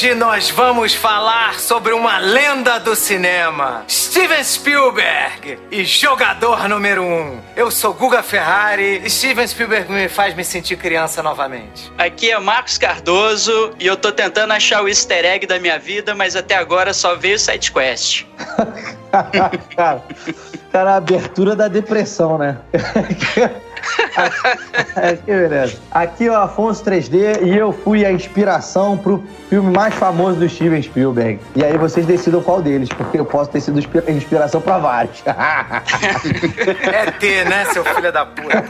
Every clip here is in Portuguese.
Hoje nós vamos falar sobre uma lenda do cinema, Steven Spielberg e jogador número um. Eu sou Guga Ferrari e Steven Spielberg me faz me sentir criança novamente. Aqui é Marcos Cardoso e eu tô tentando achar o easter egg da minha vida, mas até agora só veio SideQuest. cara, cara, a abertura da depressão, né? Aqui, beleza. Aqui é o Afonso 3D e eu fui a inspiração pro filme mais famoso do Steven Spielberg. E aí vocês decidam qual deles, porque eu posso ter sido inspiração pra vários. é ter, né, seu filho da puta?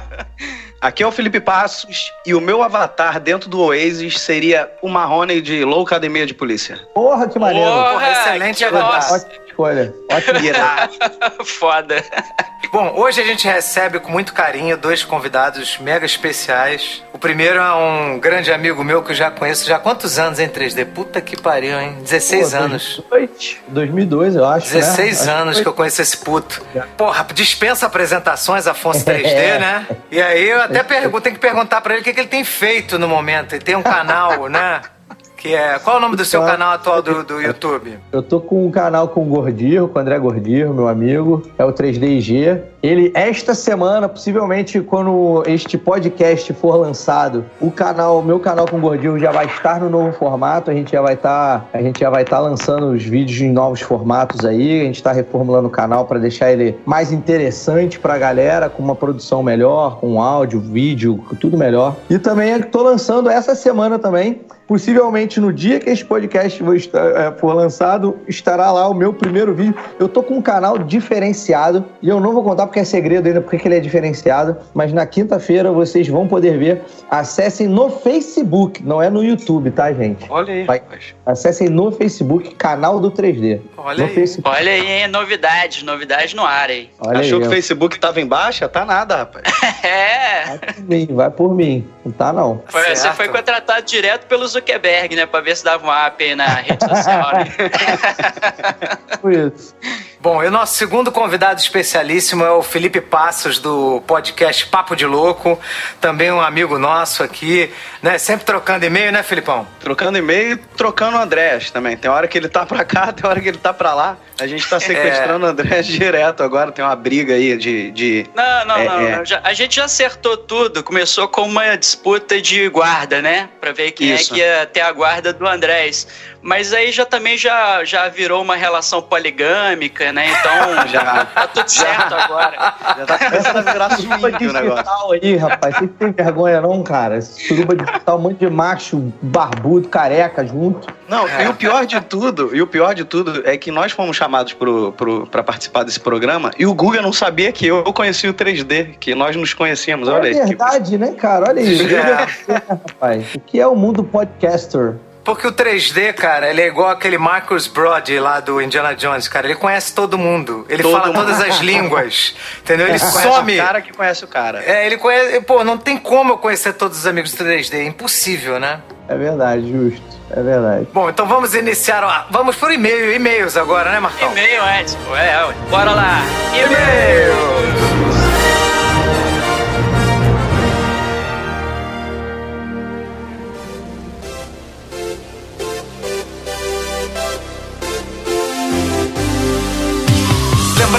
Aqui é o Felipe Passos e o meu avatar dentro do Oasis seria o Marrone de Low Academia de Polícia. Porra, que maneiro. Porra, excelente avatar. Escolha. Ótimo. Foda. Bom, hoje a gente recebe com muito carinho dois convidados mega especiais. O primeiro é um grande amigo meu que eu já conheço já há quantos anos em 3D? Puta que pariu, hein? 16 Pô, anos. 2002, eu acho. 16 né? anos acho que eu conheço esse puto. Porra, dispensa apresentações, Afonso 3D, é. né? E aí eu até pergunto, tenho que perguntar pra ele o que, que ele tem feito no momento. Ele tem um canal, né? Que é. Qual é o nome do seu canal atual do, do YouTube? Eu tô com um canal com o Gordirro, com o André Gordirro, meu amigo. É o 3DIG. Ele, esta semana, possivelmente, quando este podcast for lançado, o canal, meu canal com o Gordinho já vai estar no novo formato. A gente já vai estar, tá, a gente já vai estar tá lançando os vídeos em novos formatos aí. A gente está reformulando o canal para deixar ele mais interessante para a galera, com uma produção melhor, com áudio, vídeo, tudo melhor. E também estou lançando essa semana também Possivelmente no dia que este podcast é, for lançado, estará lá o meu primeiro vídeo. Eu tô com um canal diferenciado e eu não vou contar porque é segredo ainda porque ele é diferenciado, mas na quinta-feira vocês vão poder ver. Acessem no Facebook, não é no YouTube, tá, gente? Olha aí. Vai, acessem no Facebook, canal do 3D. Olha aí. Facebook. Olha aí, hein? novidade, novidade no ar aí. Olha Achou aí, que o Facebook tava em baixa? Tá nada, rapaz. é. Vai por mim, vai por mim. Não tá, não. Foi, você foi contratado direto pelo Zuckerberg, né? Pra ver se dava um up aí na rede social. Né? Foi isso. Bom, e o nosso segundo convidado especialíssimo é o Felipe Passos, do podcast Papo de Louco, também um amigo nosso aqui, né? Sempre trocando e-mail, né, Filipão? Trocando e-mail e trocando o Andrés também. Tem hora que ele tá pra cá, tem hora que ele tá pra lá. A gente tá sequestrando é... o Andrés direto agora, tem uma briga aí de. de não, não, é, não. É... Já, a gente já acertou tudo. Começou com uma disputa de guarda, né? Pra ver quem Isso. é que ia ter a guarda do Andrés. Mas aí já também já, já virou uma relação poligâmica, né? Então já tá tudo certo agora. Já tá começando a virar suruba digital aí, rapaz. Você tem vergonha não, cara? Suruba digital, um monte de macho barbudo, careca junto. Não, é. e o pior de tudo, e o pior de tudo é que nós fomos chamados pro, pro, pra participar desse programa e o Guga não sabia que eu conheci o 3D, que nós nos conhecíamos. Olha é aí. É verdade, que... né, cara? Olha aí. É. rapaz. O que é o mundo podcaster? Porque o 3D, cara, ele é igual aquele Marcus Brody lá do Indiana Jones, cara. Ele conhece todo mundo. Ele todo fala mundo. todas as línguas. Entendeu? Ele, ele some. o cara que conhece o cara. É, ele conhece. Pô, não tem como eu conhecer todos os amigos do 3D. É impossível, né? É verdade, justo. É verdade. Bom, então vamos iniciar. Ó, vamos por e-mail, e-mails agora, né, Marcão? E-mail, Edson. É, bora lá. E-mails.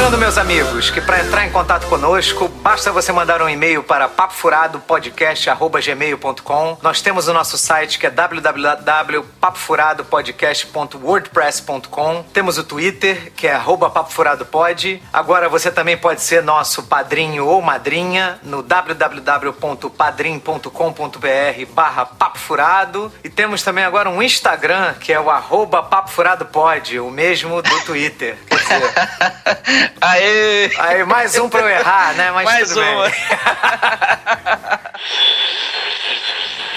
Lembrando, meus amigos, que para entrar em contato conosco, basta você mandar um e-mail para papofuradopodcast.gmail.com. Nós temos o nosso site que é www.papofuradopodcast.wordpress.com. Temos o Twitter, que é papofuradopod. Agora você também pode ser nosso padrinho ou madrinha no www.padrim.com.br barra papofurado. E temos também agora um Instagram, que é o arroba papofuradopod, o mesmo do Twitter. Quer dizer... Aê! Aí, mais um pra eu errar, né? Mas mais tudo uma. bem.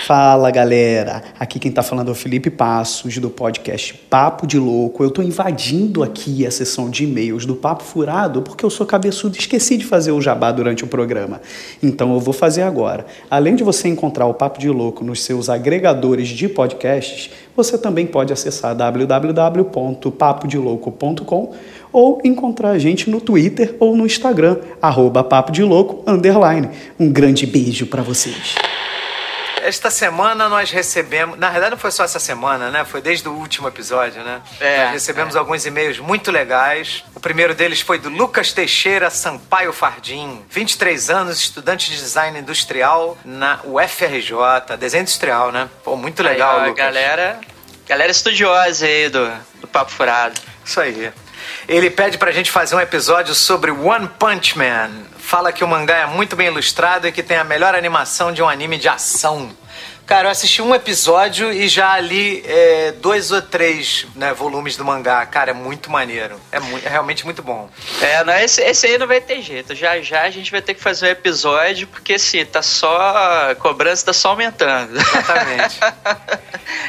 Fala galera, aqui quem tá falando é o Felipe Passos do podcast Papo de Louco. Eu tô invadindo aqui a sessão de e-mails do Papo Furado porque eu sou cabeçudo e esqueci de fazer o jabá durante o programa. Então eu vou fazer agora. Além de você encontrar o Papo de Louco nos seus agregadores de podcasts, você também pode acessar www.papodelouco.com ou encontrar a gente no Twitter ou no Instagram, arroba Papo de Louco, underline. Um grande beijo para vocês. Esta semana nós recebemos. Na verdade, não foi só essa semana, né? Foi desde o último episódio, né? É, nós recebemos é. alguns e-mails muito legais. O primeiro deles foi do Lucas Teixeira Sampaio Fardim, 23 anos, estudante de design industrial na UFRJ. Desenho industrial, né? Pô, muito legal, aí, ó, Lucas. Galera, galera estudiosa aí do, do Papo Furado. Isso aí. Ele pede pra gente fazer um episódio sobre One Punch Man. Fala que o mangá é muito bem ilustrado e que tem a melhor animação de um anime de ação. Cara, eu assisti um episódio e já li é, dois ou três né, volumes do mangá. Cara, é muito maneiro. É, mu é realmente muito bom. É, não, esse, esse aí não vai ter jeito. Já já a gente vai ter que fazer um episódio, porque assim, tá só. A cobrança tá só aumentando. Exatamente.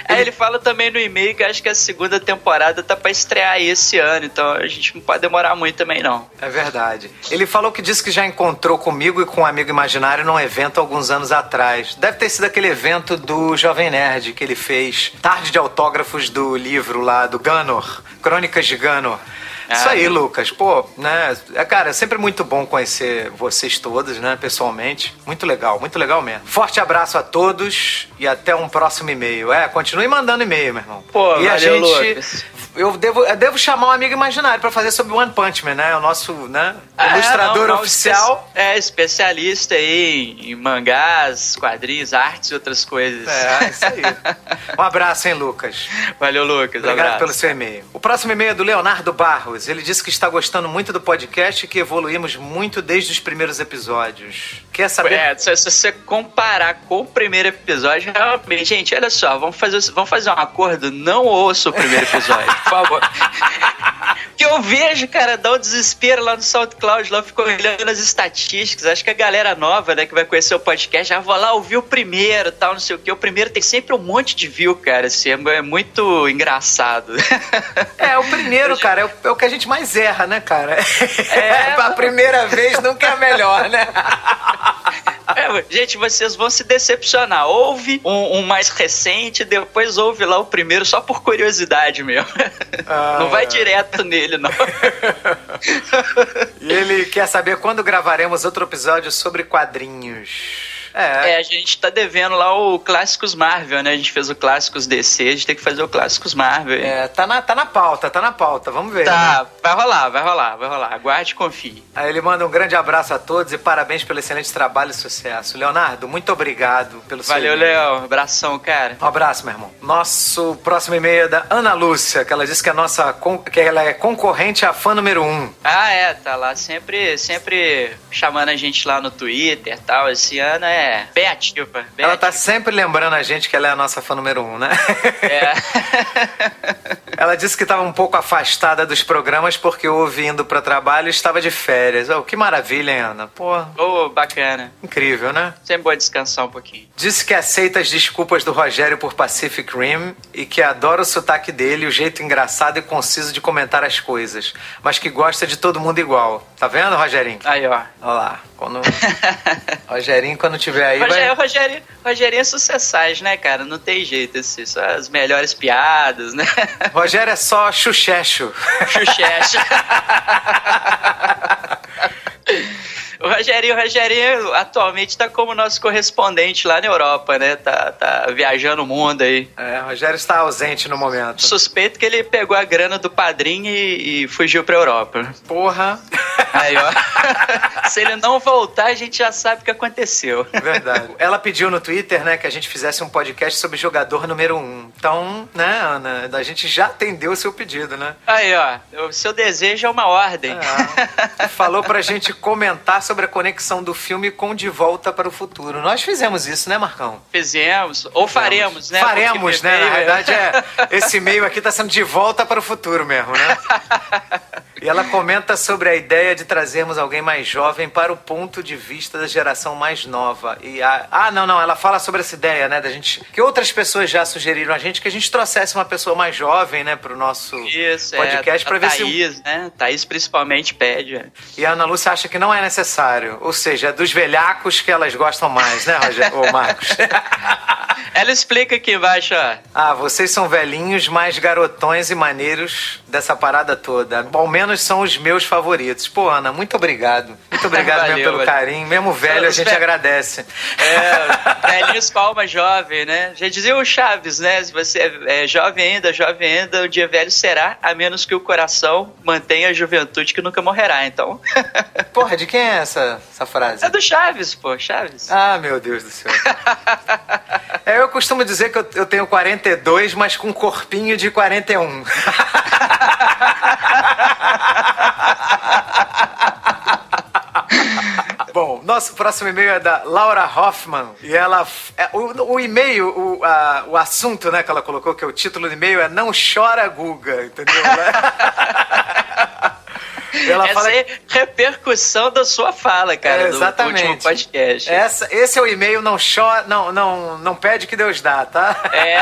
Aí ele fala também no e-mail que acho que a segunda temporada tá pra estrear aí esse ano, então a gente não pode demorar muito também, não. É verdade. Ele falou que disse que já encontrou comigo e com um amigo imaginário num evento alguns anos atrás. Deve ter sido aquele evento do Jovem Nerd que ele fez. Tarde de autógrafos do livro lá do Ganor, Crônicas de Ganor. Isso Ah, aí, né? Lucas. Pô, né? É, cara, é sempre muito bom conhecer vocês todos, né? Pessoalmente. Muito legal, muito legal mesmo. Forte abraço a todos e até um próximo e-mail. É, continue mandando e-mail, meu irmão. Pô, e a valeu, gente. Lucas. Eu devo, eu devo chamar um amigo imaginário pra fazer sobre One Punch Man, né? O nosso, né? Ah, ilustrador não, não, oficial. É, especialista aí em mangás, quadrinhos, artes e outras coisas. É, isso aí. Um abraço, hein, Lucas. Valeu, Lucas. Obrigado abraço. pelo seu e-mail. O próximo e-mail é do Leonardo Barros. Ele disse que está gostando muito do podcast e que evoluímos muito desde os primeiros episódios. Quer saber? É, se, se você comparar com o primeiro episódio, realmente, gente, olha só, vamos fazer, vamos fazer um acordo, não ouça o primeiro episódio, por favor. Que eu vejo, cara, dá um desespero lá no SoundCloud, lá eu fico olhando as estatísticas. Acho que a galera nova, né, que vai conhecer o podcast, já vou lá ouvir o primeiro tal, não sei o que. O primeiro tem sempre um monte de view, cara. Assim, é, é muito engraçado. É, o primeiro, cara, é o, é o que a gente mais erra, né, cara? É. a primeira vez nunca é melhor, né? É, gente, vocês vão se decepcionar. Ouve um, um mais recente, depois ouve lá o primeiro, só por curiosidade mesmo. Ah. não vai direto nele, não. E ele quer saber quando gravaremos outro episódio sobre quadrinhos. É, É, a gente tá devendo lá o Clássicos Marvel, né? A gente fez o Clássicos DC, a gente tem que fazer o Clássicos Marvel. é, tá, na, tá na pauta, tá na pauta, vamos ver. né? Tá, vai rolar, vai rolar, vai rolar. Aguarde e confie. Aí ele manda um grande abraço a todos e parabéns pelo excelente trabalho e sucesso. Leonardo, muito obrigado pelo seu Valeu. Léo. Abração, cara. Um abraço, meu irmão. Nosso próximo e-mail é da Ana Lúcia, que ela disse que, a nossa, con- que ela é concorrente à fã número um. Ah, é, tá lá sempre, sempre chamando a gente lá no Twitter e tal. Esse ano é bem ativa. Bem Ela tá ativa. sempre lembrando a gente que ela é a nossa fã número um, né? É. Ela disse que estava um pouco afastada dos programas porque ouvindo para trabalho e estava de férias. Oh, que maravilha, hein, Ana? Pô, Ô, bacana. incrível, né? Sempre bom descansar um pouquinho. Disse que aceita as desculpas do Rogério por Pacific Rim e que adora o sotaque dele, o jeito engraçado e conciso de comentar as coisas, mas que gosta de todo mundo igual. Tá vendo, Rogerinho? Aí, ó. Olha lá. Quando... Rogerinho, quando tiver aí, Rogério, vai... Rogério, Rogério é sucessagem, né, cara? Não tem jeito, assim, só as melhores piadas, né? Rogério é só chuchecho. Xuxecha. O Rogerinho, o Rogerinho atualmente tá como nosso correspondente lá na Europa, né? Tá, tá viajando o mundo aí. É, Rogério está ausente no momento. Suspeito que ele pegou a grana do padrinho e, e fugiu pra Europa. Porra. Aí, ó. Se ele não voltar, a gente já sabe o que aconteceu. Verdade. Ela pediu no Twitter, né, que a gente fizesse um podcast sobre jogador número um. Então, né, Ana, a gente já atendeu o seu pedido, né? Aí, ó. O seu desejo é uma ordem. É. Falou pra gente comentar sobre a conexão do filme com De Volta para o Futuro. Nós fizemos isso, né, Marcão? Fizemos. Ou faremos, né? Faremos, né? Na verdade, é, esse e-mail aqui tá sendo de volta para o futuro mesmo, né? E ela comenta sobre a ideia de trazermos alguém mais jovem para o ponto de vista da geração mais nova. E a... Ah, não, não, ela fala sobre essa ideia, né, da gente. Que outras pessoas já sugeriram a gente que a gente trouxesse uma pessoa mais jovem, né, para o nosso Isso, podcast é, para ver Thaís, se. né? Thaís principalmente pede. E a Ana Lúcia acha que não é necessário. Ou seja, é dos velhacos que elas gostam mais, né, Roger? Ô, Marcos? Ela explica aqui embaixo, ó. Ah, vocês são velhinhos, mais garotões e maneiros dessa parada toda. Ao menos são os meus favoritos. Pô, Ana, muito obrigado. Muito obrigado Valeu, mesmo pelo valeu. carinho. Mesmo velho, a gente agradece. É, velhinhos com alma jovem, né? Já dizia o Chaves, né? Se você é, é jovem ainda, jovem ainda, o dia velho será, a menos que o coração mantenha a juventude que nunca morrerá. Então, Porra, de quem é essa, essa frase? é do Chaves, pô, Chaves. Ah, meu Deus do céu. É, eu costumo dizer que eu, eu tenho 42, mas com um corpinho de 41. Bom, nosso próximo e-mail é da Laura Hoffman. E ela. é, o, o e-mail, o, a- o assunto né, que ela colocou, que é o título do e-mail, é Não Chora Guga, entendeu? ela Essa fala é repercussão da sua fala, cara, É, do- do, exatamente. último podcast. Essa, esse é o e-mail, não chora, não, não, não pede que Deus dá, tá? É.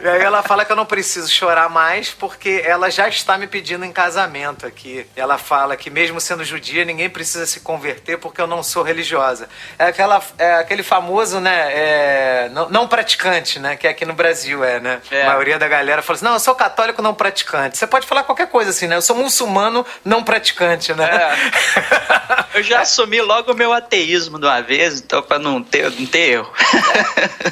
E aí ela fala que eu não preciso chorar mais porque ela já está me pedindo em casamento aqui. Ela fala que mesmo sendo judia, ninguém precisa se converter porque eu não sou religiosa. É, aquela, é aquele famoso, né, é, não, não praticante, né, que aqui no Brasil é, né? É. A maioria da galera fala assim, não, eu sou católico não praticante. Você pode falar qualquer coisa assim, né? Eu sou muçulmano não praticante, né? Eu já assumi logo o meu ateísmo de uma vez, então pra não ter, não ter erro.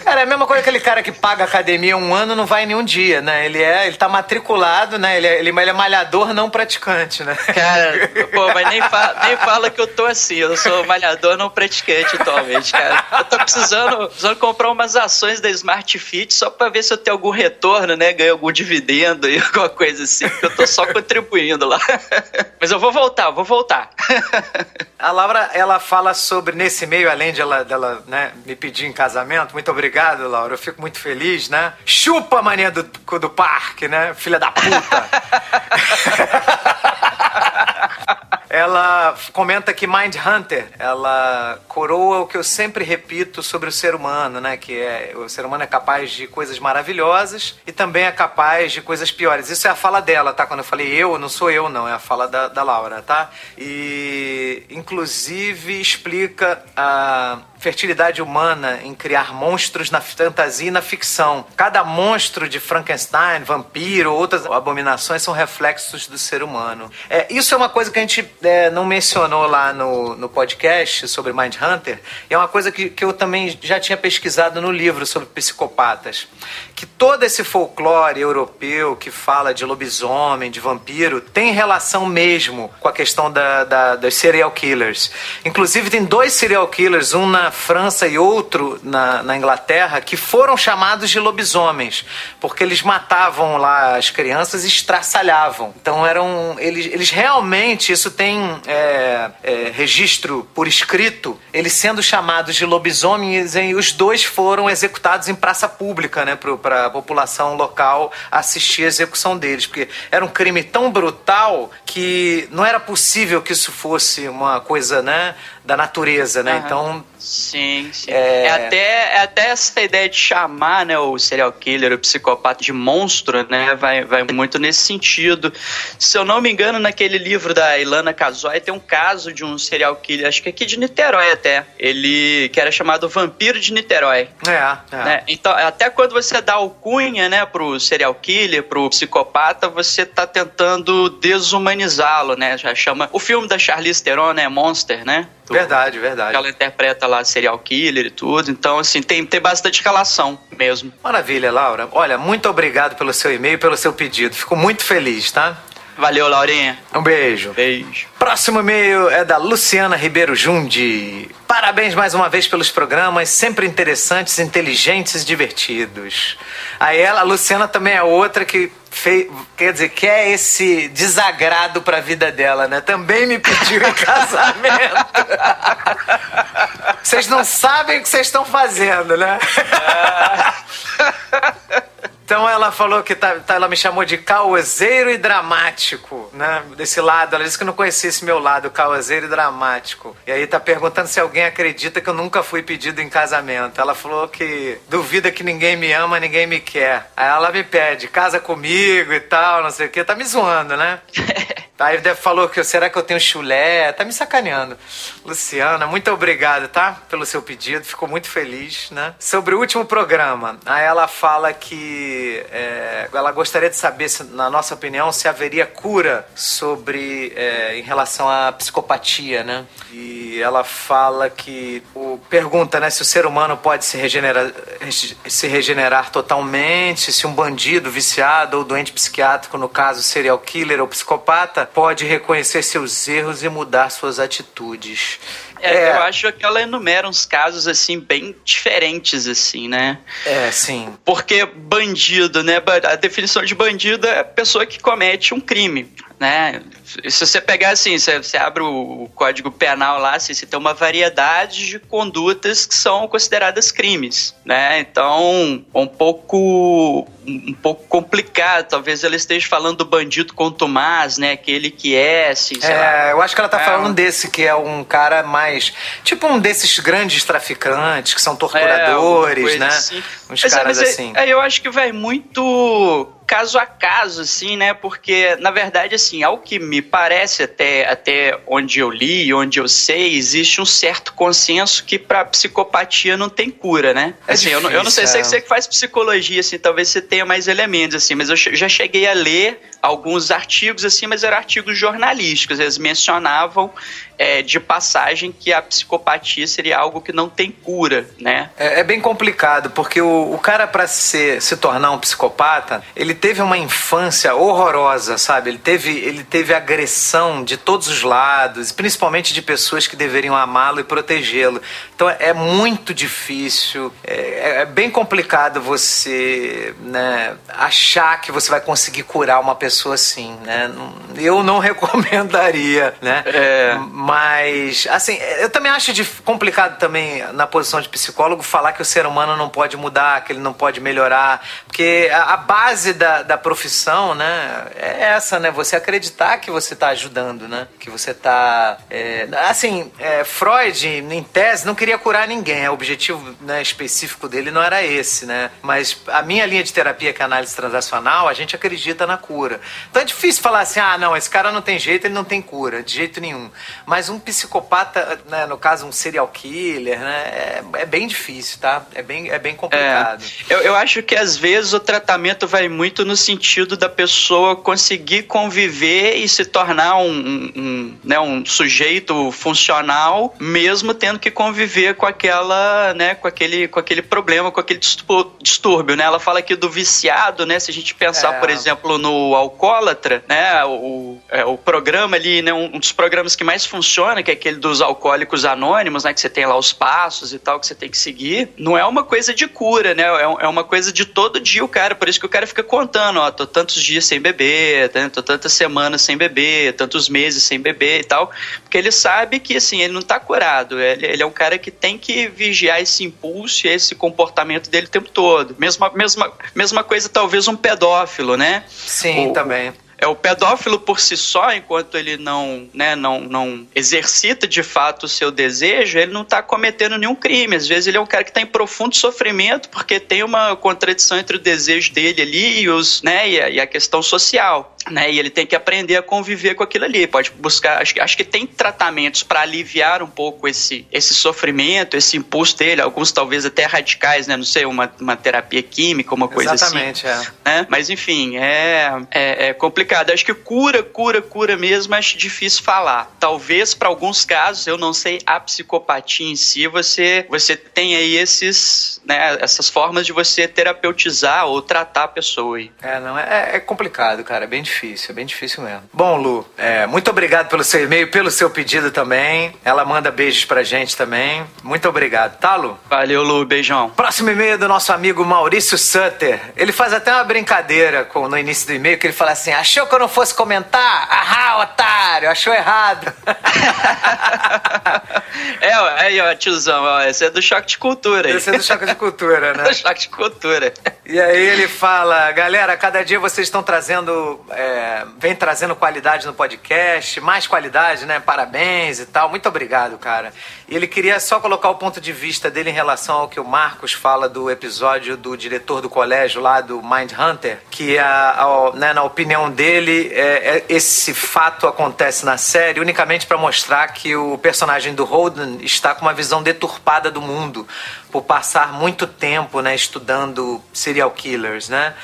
Cara, é a mesma coisa que aquele cara que paga academia um ano não vai nenhum dia, né? Ele é, ele tá matriculado, né? Ele é, ele, ele é malhador não praticante, né? Cara, pô, mas nem fala, nem fala que eu tô assim. Eu sou malhador não praticante atualmente, cara. Eu tô precisando, precisando comprar umas ações da Smart Fit só pra ver se eu tenho algum retorno, né? Ganho algum dividendo e alguma coisa assim, porque eu tô só contribuindo lá. Mas eu vou voltar, eu vou voltar. A Laura, ela fala sobre, nesse meio, além de ela, dela né, me pedir em casamento, muito obrigado, Laura, eu fico muito feliz, né? Chupa mania do, do parque, né? Filha da puta! Ela comenta que Mind Hunter, ela coroa o que eu sempre repito sobre o ser humano, né? Que é o ser humano é capaz de coisas maravilhosas e também é capaz de coisas piores. Isso é a fala dela, tá? Quando eu falei eu, não sou eu, não, é a fala da, da Laura, tá? E inclusive explica a fertilidade humana em criar monstros na fantasia e na ficção. Cada monstro de Frankenstein, vampiro, outras abominações são reflexos do ser humano. É, isso é uma coisa que a gente é, não mencionou lá no, no podcast sobre Mind Hunter, é uma coisa que, que eu também já tinha pesquisado no livro sobre psicopatas. Que todo esse folclore europeu que fala de lobisomem, de vampiro, tem relação mesmo com a questão da, da, dos serial killers. Inclusive, tem dois serial killers, um na França e outro na, na Inglaterra, que foram chamados de lobisomens, porque eles matavam lá as crianças e estraçalhavam. Então, eram. Eles, eles realmente, isso tem é, é, registro por escrito, eles sendo chamados de lobisomens, e os dois foram executados em praça pública, né, para a população local assistir a execução deles, porque era um crime tão brutal que não era possível que isso fosse uma coisa, né, da natureza, né? Aham. Então, Sim, sim. É- É... até, é até essa ideia de chamar né, o serial killer, o psicopata de monstro, né? Vai, vai muito nesse sentido. Se eu não me engano, naquele livro da Ilana Casoy tem um caso de um serial killer, acho que aqui de Niterói até. Ele que era chamado Vampiro de Niterói. é, é. né? Então, até quando você dá alcunha, né, pro serial killer, pro psicopata, você tá tentando desumanizá-lo, né? Já chama. O filme da Charlize Theron, né, Monster, né? Do- Verdade, verdade. ela interpreta lá serial killer e tudo. Então, assim, tem, tem bastante relação mesmo. Maravilha, Laura. Olha, muito obrigado pelo seu e-mail e pelo seu pedido. Fico muito feliz, tá? Valeu, Laurinha. Um beijo. Beijo. Próximo e-mail é da Luciana Ribeiro Jundi. Parabéns mais uma vez pelos programas, sempre interessantes, inteligentes e divertidos. Aí ela, a Luciana também é outra que quer dizer, quer esse desagrado pra vida dela, né? Também me pediu em casamento. Vocês não sabem o que vocês estão fazendo, né? Então ela falou que tá, tá, ela me chamou de causeiro e dramático, né? Desse lado. Ela disse que não conhecia esse meu lado, causeiro e dramático. E aí tá perguntando se alguém acredita que eu nunca fui pedido em casamento. Ela falou que duvida que ninguém me ama, ninguém me quer. Aí ela me pede, casa comigo e tal, não sei o quê. Tá me zoando, né? Aí falou que será que eu tenho chulé? Tá me sacaneando. Luciana, muito obrigado, tá? Pelo seu pedido, ficou muito feliz, né? Sobre o último programa, aí ela fala que é, ela gostaria de saber, se, na nossa opinião, se haveria cura sobre é, em relação à psicopatia, né? E ela fala que o, pergunta, né, se o ser humano pode se regenerar, se regenerar totalmente, se um bandido viciado ou doente psiquiátrico, no caso serial killer ou psicopata, pode reconhecer seus erros e mudar suas atitudes. É, é, eu acho que ela enumera uns casos assim bem diferentes assim, né? É, sim. Porque bandido, né? A definição de bandido é a pessoa que comete um crime né? Se você pegar assim, você, você abre o, código penal lá, assim, você tem uma variedade de condutas que são consideradas crimes, né? Então, um pouco um pouco complicado. Talvez ela esteja falando do bandido contumaz, né? Aquele que é, assim, é, lá, eu acho que ela tá é falando desse, que é um cara mais. Tipo um desses grandes traficantes, que são torturadores, é, né? Assim. Uns mas, é, caras mas assim. É, eu acho que vai muito caso a caso, assim, né? Porque, na verdade, assim, ao que me parece, até, até onde eu li, onde eu sei, existe um certo consenso que para psicopatia não tem cura, né? É assim, difícil, eu, não, eu não sei se você que faz psicologia, assim, talvez você tenha mais elementos, assim, mas eu já cheguei a ler alguns artigos, assim, mas eram artigos jornalísticos. Eles mencionavam é, de passagem que a psicopatia seria algo que não tem cura, né? É, é bem complicado, porque o, o cara, para se, se tornar um psicopata, ele teve uma infância horrorosa, sabe? Ele teve, ele teve agressão de todos os lados, principalmente de pessoas que deveriam amá-lo e protegê-lo. Então é muito difícil, é, é bem complicado você né, achar que você vai conseguir curar uma pessoa pessoa assim, né? Eu não recomendaria, né? É. Mas, assim, eu também acho complicado também, na posição de psicólogo, falar que o ser humano não pode mudar, que ele não pode melhorar, porque a, base da, da profissão, né, é essa, né? Você acreditar que você está ajudando, né? Que você está... É, assim, é, Freud, em tese, não queria curar ninguém, o objetivo né, específico dele não era esse, né? Mas a minha linha de terapia, que é a análise transacional, a gente acredita na cura. Então é difícil falar assim, ah, não, esse cara não tem jeito, ele não tem cura, de jeito nenhum. Mas um psicopata, né, no caso um serial killer, né, é, é bem difícil, tá? É bem, é bem complicado. É, eu, eu acho que às vezes o tratamento vai muito no sentido da pessoa conseguir conviver e se tornar um, um, um né, um sujeito funcional, mesmo tendo que conviver com aquela, né, com aquele, com aquele problema, com aquele distúrbio, né? Ela fala aqui do viciado, né? Se a gente pensar, é. por exemplo, no alcoólatra, né? O, é, o programa ali, né? Um, dos programas que mais funciona, que é aquele dos alcoólicos anônimos, né? Que você tem lá os passos e tal que você tem que seguir. Não é uma coisa de cura, né? É, é uma coisa de todo dia o cara. Por isso que o cara fica contando, ó, tô tantos dias sem beber, né, tô tantas semanas sem beber, tantos meses sem beber e tal. Porque ele sabe que, assim, ele não tá curado. Ele, ele é um cara que tem que vigiar esse impulso e esse comportamento dele o tempo todo. Mesma, mesma, mesma coisa, talvez, um pedófilo, né? Sim, o, também. É o pedófilo por si só, enquanto ele não, né, não, não exercita de fato o seu desejo, ele não está cometendo nenhum crime. Às vezes ele é um cara que está em profundo sofrimento porque tem uma contradição entre o desejo dele ali e, os, né, e, a, e a questão social né? E ele tem que aprender a conviver com aquilo ali. Pode buscar, acho, acho que tem tratamentos para aliviar um pouco esse, esse sofrimento, esse impulso dele, alguns talvez até radicais, né? Não sei, uma, uma terapia química, uma coisa Exatamente, assim. Exatamente, é. Né? Mas enfim, é, é, é, complicado. Acho que cura, cura, cura mesmo, acho difícil falar. Talvez para alguns casos, eu não sei, a psicopatia em si, você, você tem aí esses, né, essas formas de você terapeutizar ou tratar a pessoa aí. É, não, é, é complicado, cara, é bem difícil difícil, é bem difícil mesmo. Bom, Lu, é, muito obrigado pelo seu e-mail, pelo seu pedido também. Ela manda beijos pra gente também. Muito obrigado, tá, Lu? Valeu, Lu, beijão. Próximo e-mail é do nosso amigo Maurício Sutter. Ele faz até uma brincadeira com, no início do e-mail, que ele fala assim: achou que eu não fosse comentar? Ahá, otário, achou errado. é, aí, ó, tiozão, ó, esse é do choque de cultura. Esse é do choque de cultura, né? do choque de cultura. E aí ele fala, galera, cada dia vocês estão trazendo, é, vem trazendo qualidade no podcast, mais qualidade, né? Parabéns e tal. Muito obrigado, cara. E ele queria só colocar o ponto de vista dele em relação ao que o Marcos fala do episódio do diretor do colégio lá do Mind Hunter, que a, a né, na opinião dele, é, é, esse fato acontece na série unicamente para mostrar que o personagem do Holden está com uma visão deturpada do mundo por passar muito tempo, né, estudando serial killers, né?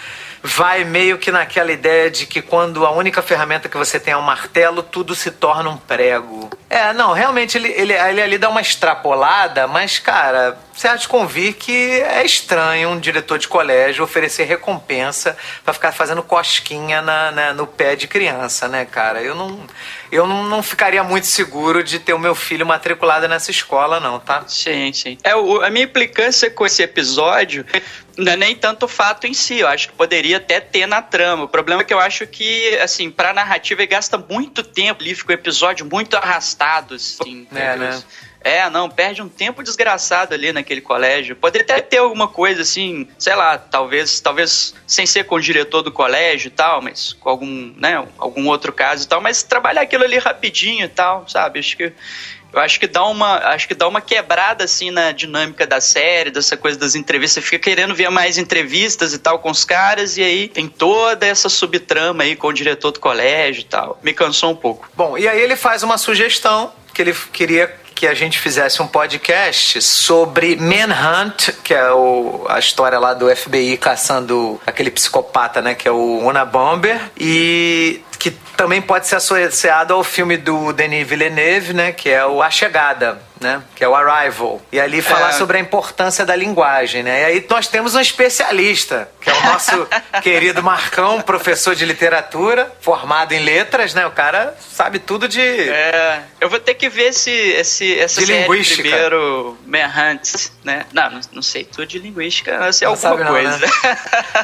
Vai meio que naquela ideia de que quando a única ferramenta que você tem é um martelo, tudo se torna um prego. É, não, realmente ele, ele, ele ali dá uma extrapolada, mas, cara, você há de convir que é estranho um diretor de colégio oferecer recompensa para ficar fazendo cosquinha na, na, no pé de criança, né, cara? Eu não, eu não ficaria muito seguro de ter o meu filho matriculado nessa escola, não, tá? Sim, sim. É, o, a minha implicância com esse episódio não é nem tanto o fato em si, eu acho que poderia até ter na trama. O problema é que eu acho que, assim, pra narrativa ele gasta muito tempo ali, fica o episódio muito arrastado, assim. É, né? É, não, perde um tempo desgraçado ali naquele colégio. Poderia até ter alguma coisa assim, sei lá, talvez, talvez sem ser com o diretor do colégio e tal, mas com algum, né, algum outro caso e tal, mas trabalhar aquilo ali rapidinho e tal, sabe? Acho que eu acho que dá uma, acho que dá uma quebrada assim na dinâmica da série, dessa coisa das entrevistas. Você fica querendo ver mais entrevistas e tal com os caras e aí tem toda essa subtrama aí com o diretor do colégio e tal. Me cansou um pouco. Bom, e aí ele faz uma sugestão que ele queria que a gente fizesse um podcast sobre Manhunt, que é o, a história lá do FBI caçando aquele psicopata, né, que é o Una Bomber, e que também pode ser associado ao filme do Denis Villeneuve, né, que é o A Chegada né? Que é o Arrival. E ali falar é. sobre a importância da linguagem, né? E aí nós temos um especialista, que é o nosso querido Marcão, professor de literatura, formado em letras, né? O cara sabe tudo de. É. Eu vou ter que ver esse, esse, essa de série linguística. primeiro, Manhunt, né? Não, não, sei tudo de linguística, sei não alguma não, coisa. Né?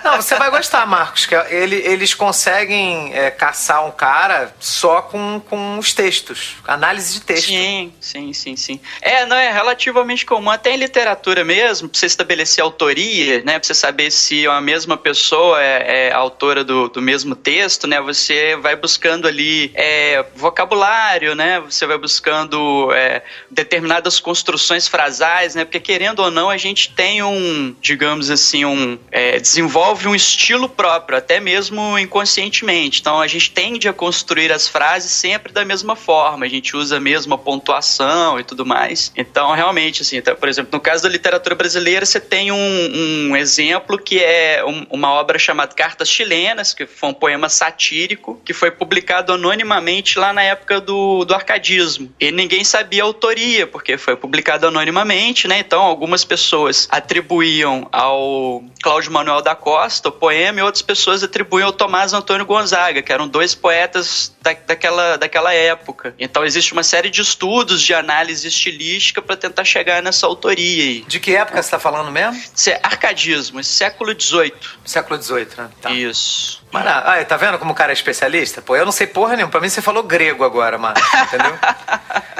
não, você vai gostar, Marcos, que é, ele, eles conseguem é, caçar um cara só com, com os textos, análise de texto. Sim, sim, sim, sim. É, não, é relativamente comum, até em literatura mesmo, pra você estabelecer autoria, né, pra você saber se a mesma pessoa é, é autora do, do mesmo texto, né, você vai buscando ali é, vocabulário, né, você vai buscando é, determinadas construções frasais, né, porque querendo ou não, a gente tem um, digamos assim, um, é, desenvolve um estilo próprio, até mesmo inconscientemente, então a gente tende a construir as frases sempre da mesma forma, a gente usa a mesma pontuação e tudo mais, mais. Então, realmente, assim, então, por exemplo, no caso da literatura brasileira, você tem um, um exemplo que é um, uma obra chamada Cartas Chilenas, que foi um poema satírico, que foi publicado anonimamente lá na época do, do arcadismo. E ninguém sabia a autoria, porque foi publicado anonimamente, né? Então, algumas pessoas atribuíam ao Cláudio Manuel da Costa o poema e outras pessoas atribuíam ao Tomás Antônio Gonzaga, que eram dois poetas da, daquela, daquela época. Então, existe uma série de estudos de análise estilística para tentar chegar nessa autoria aí. De que época você está falando mesmo? Isso é arcadismo, século XVIII. Século XVIII, né? Tá. Isso. Mano, ah, tá vendo como o cara é especialista? Pô, eu não sei porra nenhuma. Pra mim você falou grego agora, mano. Entendeu?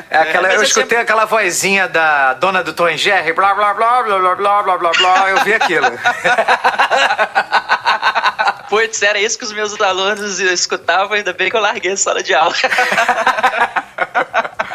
É aquela, é, eu escutei aquela vozinha da dona do Tom Jerry, blá blá blá blá blá blá blá blá blá, eu vi aquilo. Putz, era isso que os meus alunos escutavam, ainda bem que eu larguei a sala de aula.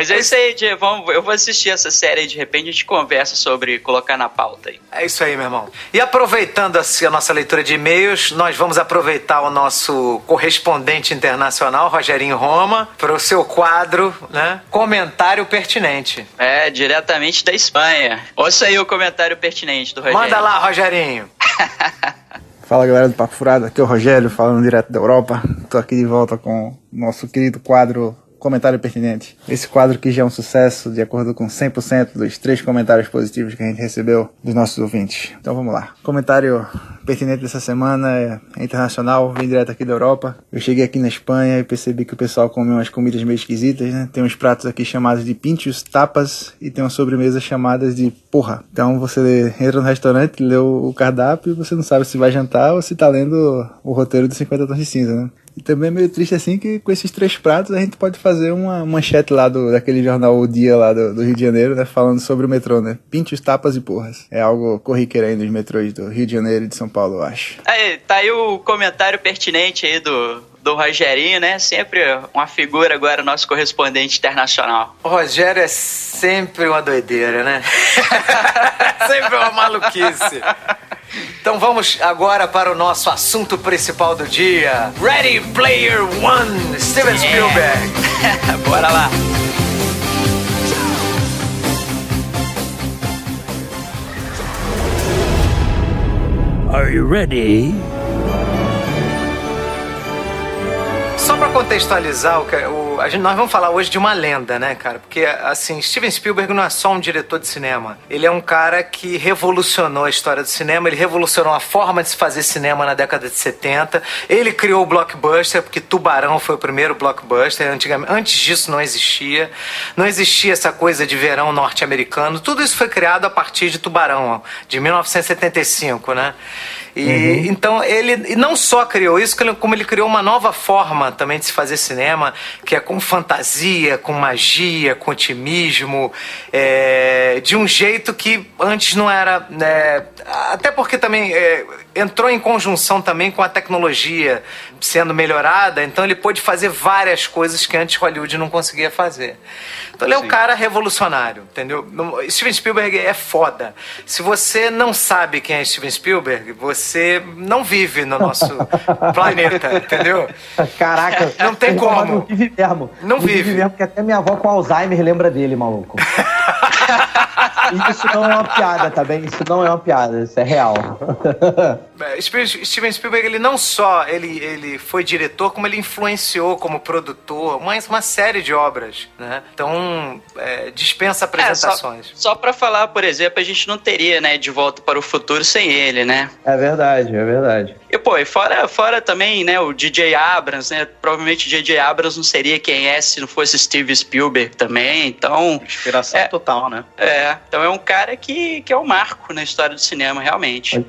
Mas é isso aí, Diego. Vamos, eu vou assistir essa série e de repente a gente conversa sobre colocar na pauta aí. É isso aí, meu irmão. E aproveitando assim, a nossa leitura de e-mails, nós vamos aproveitar o nosso correspondente internacional, Rogerinho Roma, para o seu quadro, né? Comentário pertinente. É, diretamente da Espanha. Ouça aí o comentário pertinente do Rogério. Manda lá, Rogerinho. Fala galera do Papo Furado, aqui é o Rogério falando direto da Europa. Tô aqui de volta com o nosso querido quadro comentário pertinente. Esse quadro que já é um sucesso, de acordo com 100% dos três comentários positivos que a gente recebeu dos nossos ouvintes. Então vamos lá. Comentário pertinente dessa semana é internacional, vem direto aqui da Europa. Eu cheguei aqui na Espanha e percebi que o pessoal come umas comidas meio esquisitas, né? Tem uns pratos aqui chamados de pinchos, tapas e tem uma sobremesa chamada de porra. Então você entra no restaurante, lê o cardápio e você não sabe se vai jantar ou se tá lendo o roteiro de 50 tons de cinza, né? E também é meio triste assim que com esses três pratos a gente pode fazer uma manchete lá do, daquele jornal O Dia lá do, do Rio de Janeiro, né? Falando sobre o metrô, né? Pintos, tapas e porras. É algo corriqueiro aí nos metrôs do Rio de Janeiro e de São Paulo, eu acho. Aí, tá aí o comentário pertinente aí do, do Rogerinho, né? Sempre uma figura agora, nosso correspondente internacional. O Rogério é sempre uma doideira, né? sempre uma maluquice. Então vamos agora para o nosso assunto principal do dia. Ready Player One, Steven Spielberg. Bora lá. Are you ready? Só pra contextualizar, o, que- o- a gente, nós vamos falar hoje de uma lenda, né, cara? Porque, assim, Steven Spielberg não é só um diretor de cinema. Ele é um cara que revolucionou a história do cinema, ele revolucionou a forma de se fazer cinema na década de 70. Ele criou o blockbuster, porque Tubarão foi o primeiro blockbuster. Antigamente, antes disso não existia. Não existia essa coisa de verão norte-americano. Tudo isso foi criado a partir de Tubarão, de 1975, né? E então ele não só criou isso, como ele criou uma nova forma também de se fazer cinema, que é com fantasia, com magia, com otimismo, é, de um jeito que antes não era. né, até porque também é, entrou em conjunção também com a tecnologia sendo melhorada, então ele pôde fazer várias coisas que antes Hollywood não conseguia fazer. Então ele é um cara revolucionário, entendeu? Steven Spielberg é foda. Se você não sabe quem é Steven Spielberg, você não vive no nosso planeta, entendeu? Caraca, Não tem ele como. Não vive mesmo. Não vive. mesmo, porque até minha avó com Alzheimer lembra dele, maluco. Isso não é uma piada, tá bem? Isso não é uma piada, isso é real. É, Steven Steven Spielberg, ele não só ele, ele foi diretor, como ele influenciou como produtor uma, uma série de obras, né? Então, é, dispensa É, só, apresentações. só pra falar, por exemplo, a gente não teria, né, De Volta para o Futuro sem ele, né? É verdade, é verdade. E, pô, e fora, fora também, né, o DJ Abrams, né? Provavelmente o DJ Abrams não seria quem é se não fosse Steve Spielberg também, então... Inspiração É. total, né? É, então é um cara que, que é um marco na história do cinema, realmente.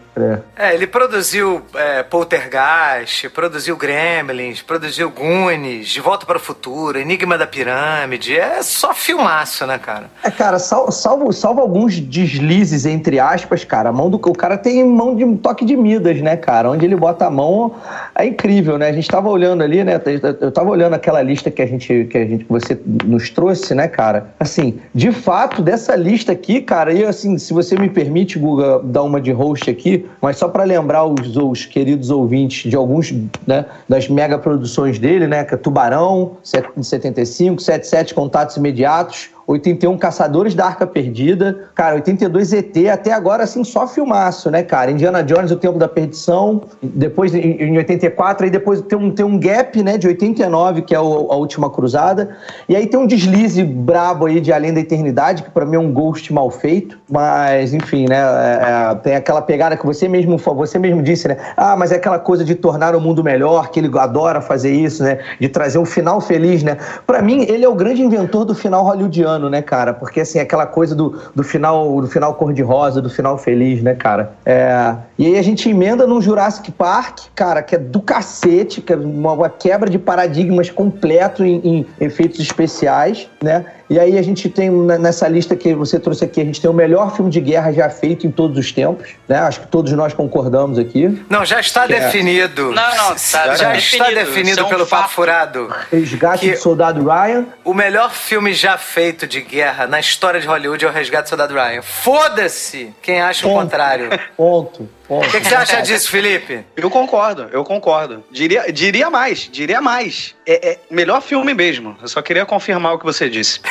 É, ele produziu é, Poltergeist, produziu Gremlins, produziu Goonies, De Volta para o Futuro, Enigma da Pirâmide. É só filmaço, né, cara? É, cara, sal- salvo, salvo alguns deslizes, entre aspas, cara. A mão do o cara tem mão de toque de Midas, né, cara? Onde ele bota a mão é incrível, né? A gente tava olhando ali, né? Eu tava olhando aquela lista que a gente que a gente que você nos trouxe, né, cara? Assim, de fato, dessa lista aqui, cara, e assim, se você me permite, Guga, dar uma de host aqui, mas só pra lembrar os, os queridos ouvintes de alguns, né, das mega produções dele, né, que é Tubarão, 75, 77 Contatos Imediatos, 81 Caçadores da Arca Perdida, cara, 82 ET, até agora assim só filmaço, né, cara? Indiana Jones, O Tempo da Perdição, depois em em 84, aí depois tem um, tem um gap, né, de 89, que é o- a Última Cruzada, e aí tem um deslize brabo aí de Além da Eternidade, que pra mim é um ghost mal feito, mas enfim, né, é- é, tem aquela pegada que você mesmo, você mesmo disse, né, ah, mas é aquela coisa de tornar o mundo melhor, que ele adora fazer isso, né, de trazer um final feliz, né? Pra mim, ele é o grande inventor do final hollywoodiano, né, cara? Porque, assim, aquela coisa do, do final do final cor-de-rosa, do final feliz, né, cara? É... E aí a gente emenda num Jurassic Park, cara, que é do cacete, que é uma, uma quebra de paradigmas completo em, em efeitos especiais, né? E aí a gente tem nessa lista que você trouxe aqui, a gente tem o melhor filme de guerra já feito em todos os tempos, né? Acho que todos nós concordamos aqui. Não, já está Que é- definido. Não, não, tá- já, tá está definido. definido é um pelo fato. Papo Furado. Resgate Que- do Soldado Ryan. O melhor filme já feito de guerra na história de Hollywood é o Resgate do Soldado Ryan. Foda-se quem acha o Ponto. contrário. Ponto. Ponto. O que, que você acha disso, Felipe? Eu concordo, eu concordo. Diria, diria mais, diria mais. É, é melhor filme mesmo. Eu só queria confirmar o que você disse.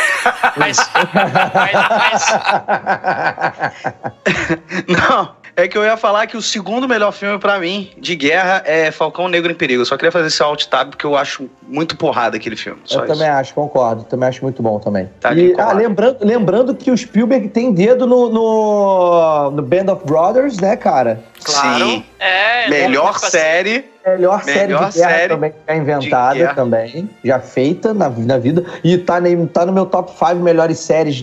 Mas, mas, mas- Não, É que eu ia falar que o segundo melhor filme pra mim de guerra é Falcão Negro em Perigo. Eu só queria fazer esse alt tab porque eu acho muito porrada aquele filme. Só eu isso. também acho, concordo. Também acho muito bom também. Tá, e, ah, lembrando, lembrando que o Spielberg tem dedo no, no, no Band of Brothers, né, cara? Claro. Sim. É, Melhor não, série. Melhor, série Melhor de guerra série também já inventada também, já feita na, na vida. E tá, nem, tá no meu top 5 melhores séries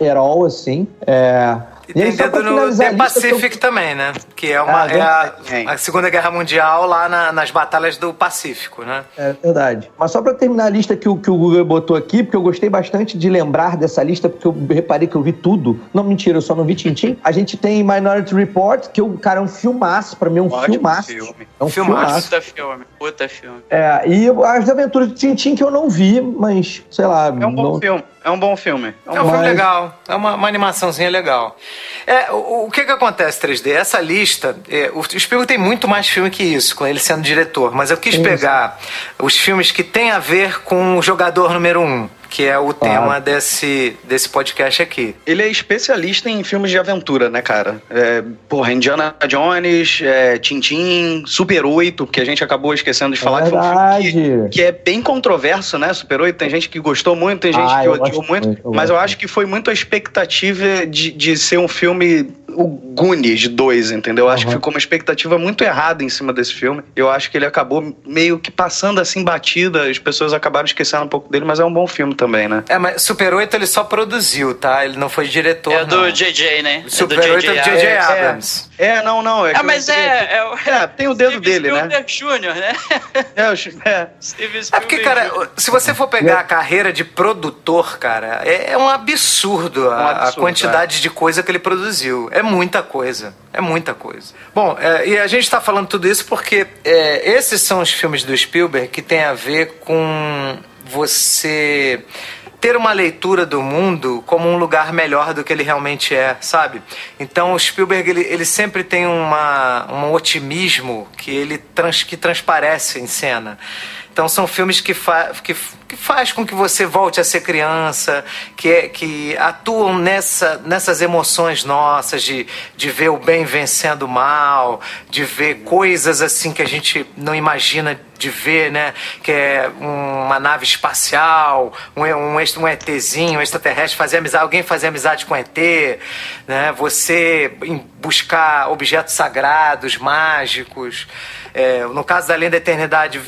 herol, assim. É... E aí, tem dedo no The eu- Pacific também, né? Que é, uma, Ah, é a, a Segunda Guerra Mundial lá na- nas batalhas do Pacífico, né? É verdade. Mas só pra terminar a lista que o, que o Google botou aqui, porque eu gostei bastante de lembrar dessa lista, porque eu reparei que eu vi tudo. Não, mentira, eu só não vi Tintim. A gente tem Minority Report, que, o cara, é um filmaço. Pra mim é um Ótimo filmaço. filme. É um Filmaço. filmaço. Puta filme, puta filme. É, e as aventuras de Tintim que eu não vi, mas, sei lá... É um bom não... filme. É um bom filme. É um É um filme legal, é uma, uma animaçãozinha legal. É, o, o que que acontece, 3D? Essa lista, é, o Spielberg tem muito mais filme que isso, com ele sendo diretor, mas eu quis pegar os filmes que têm a ver com o jogador número um, que é o tema desse, desse podcast aqui. Ele é especialista em filmes de aventura, né, cara? É, porra, Indiana Jones, é, Tintin, Super 8, que a gente acabou esquecendo de falar que foi um filme que, que é bem controverso, né? Super 8, tem gente que gostou muito, tem gente Ah, que odiou muito, muito, mas eu acho que foi muito a expectativa de, de ser um filme, o Goonies 2, entendeu? Eu acho que Uhum. ficou uma expectativa muito errada em cima desse filme. Eu acho que ele acabou meio que passando assim batida, as pessoas acabaram esquecendo um pouco dele, mas é um bom filme também, né? É, mas Super 8 ele só produziu, tá? Ele não foi diretor, É do não. JJ, né? É Super do 8 é do J.J. É, Abrams. É, não, não. É Ah, mas é, é, o- É, tem o dedo Steven dele, né? Spielberg Jr., né? É, eu- é. Steven É porque, Spielberg cara, se você for pegar a carreira de produtor, cara, é, é um absurdo, a, Um absurdo, a quantidade de coisa que ele produziu. É muita coisa. É muita coisa. Bom, é, e a gente tá falando tudo isso porque é, esses são os filmes do Spielberg que tem a ver com você ter uma leitura do mundo como um lugar melhor do que ele realmente é, sabe? Então o Spielberg ele, ele sempre tem uma, um otimismo que ele trans, que transparece em cena. Então são filmes que, fa que, que faz com que você volte a ser criança, que, é- que atuam nessa, nessas emoções nossas de, de ver o bem vencendo o mal, de ver coisas assim que a gente não imagina de ver, né? Que é uma nave espacial, um, um, um ETzinho, um extraterrestre fazer amizade, alguém fazer amizade com ET, né? Você buscar objetos sagrados, mágicos. É, no caso da Além da Eternidade,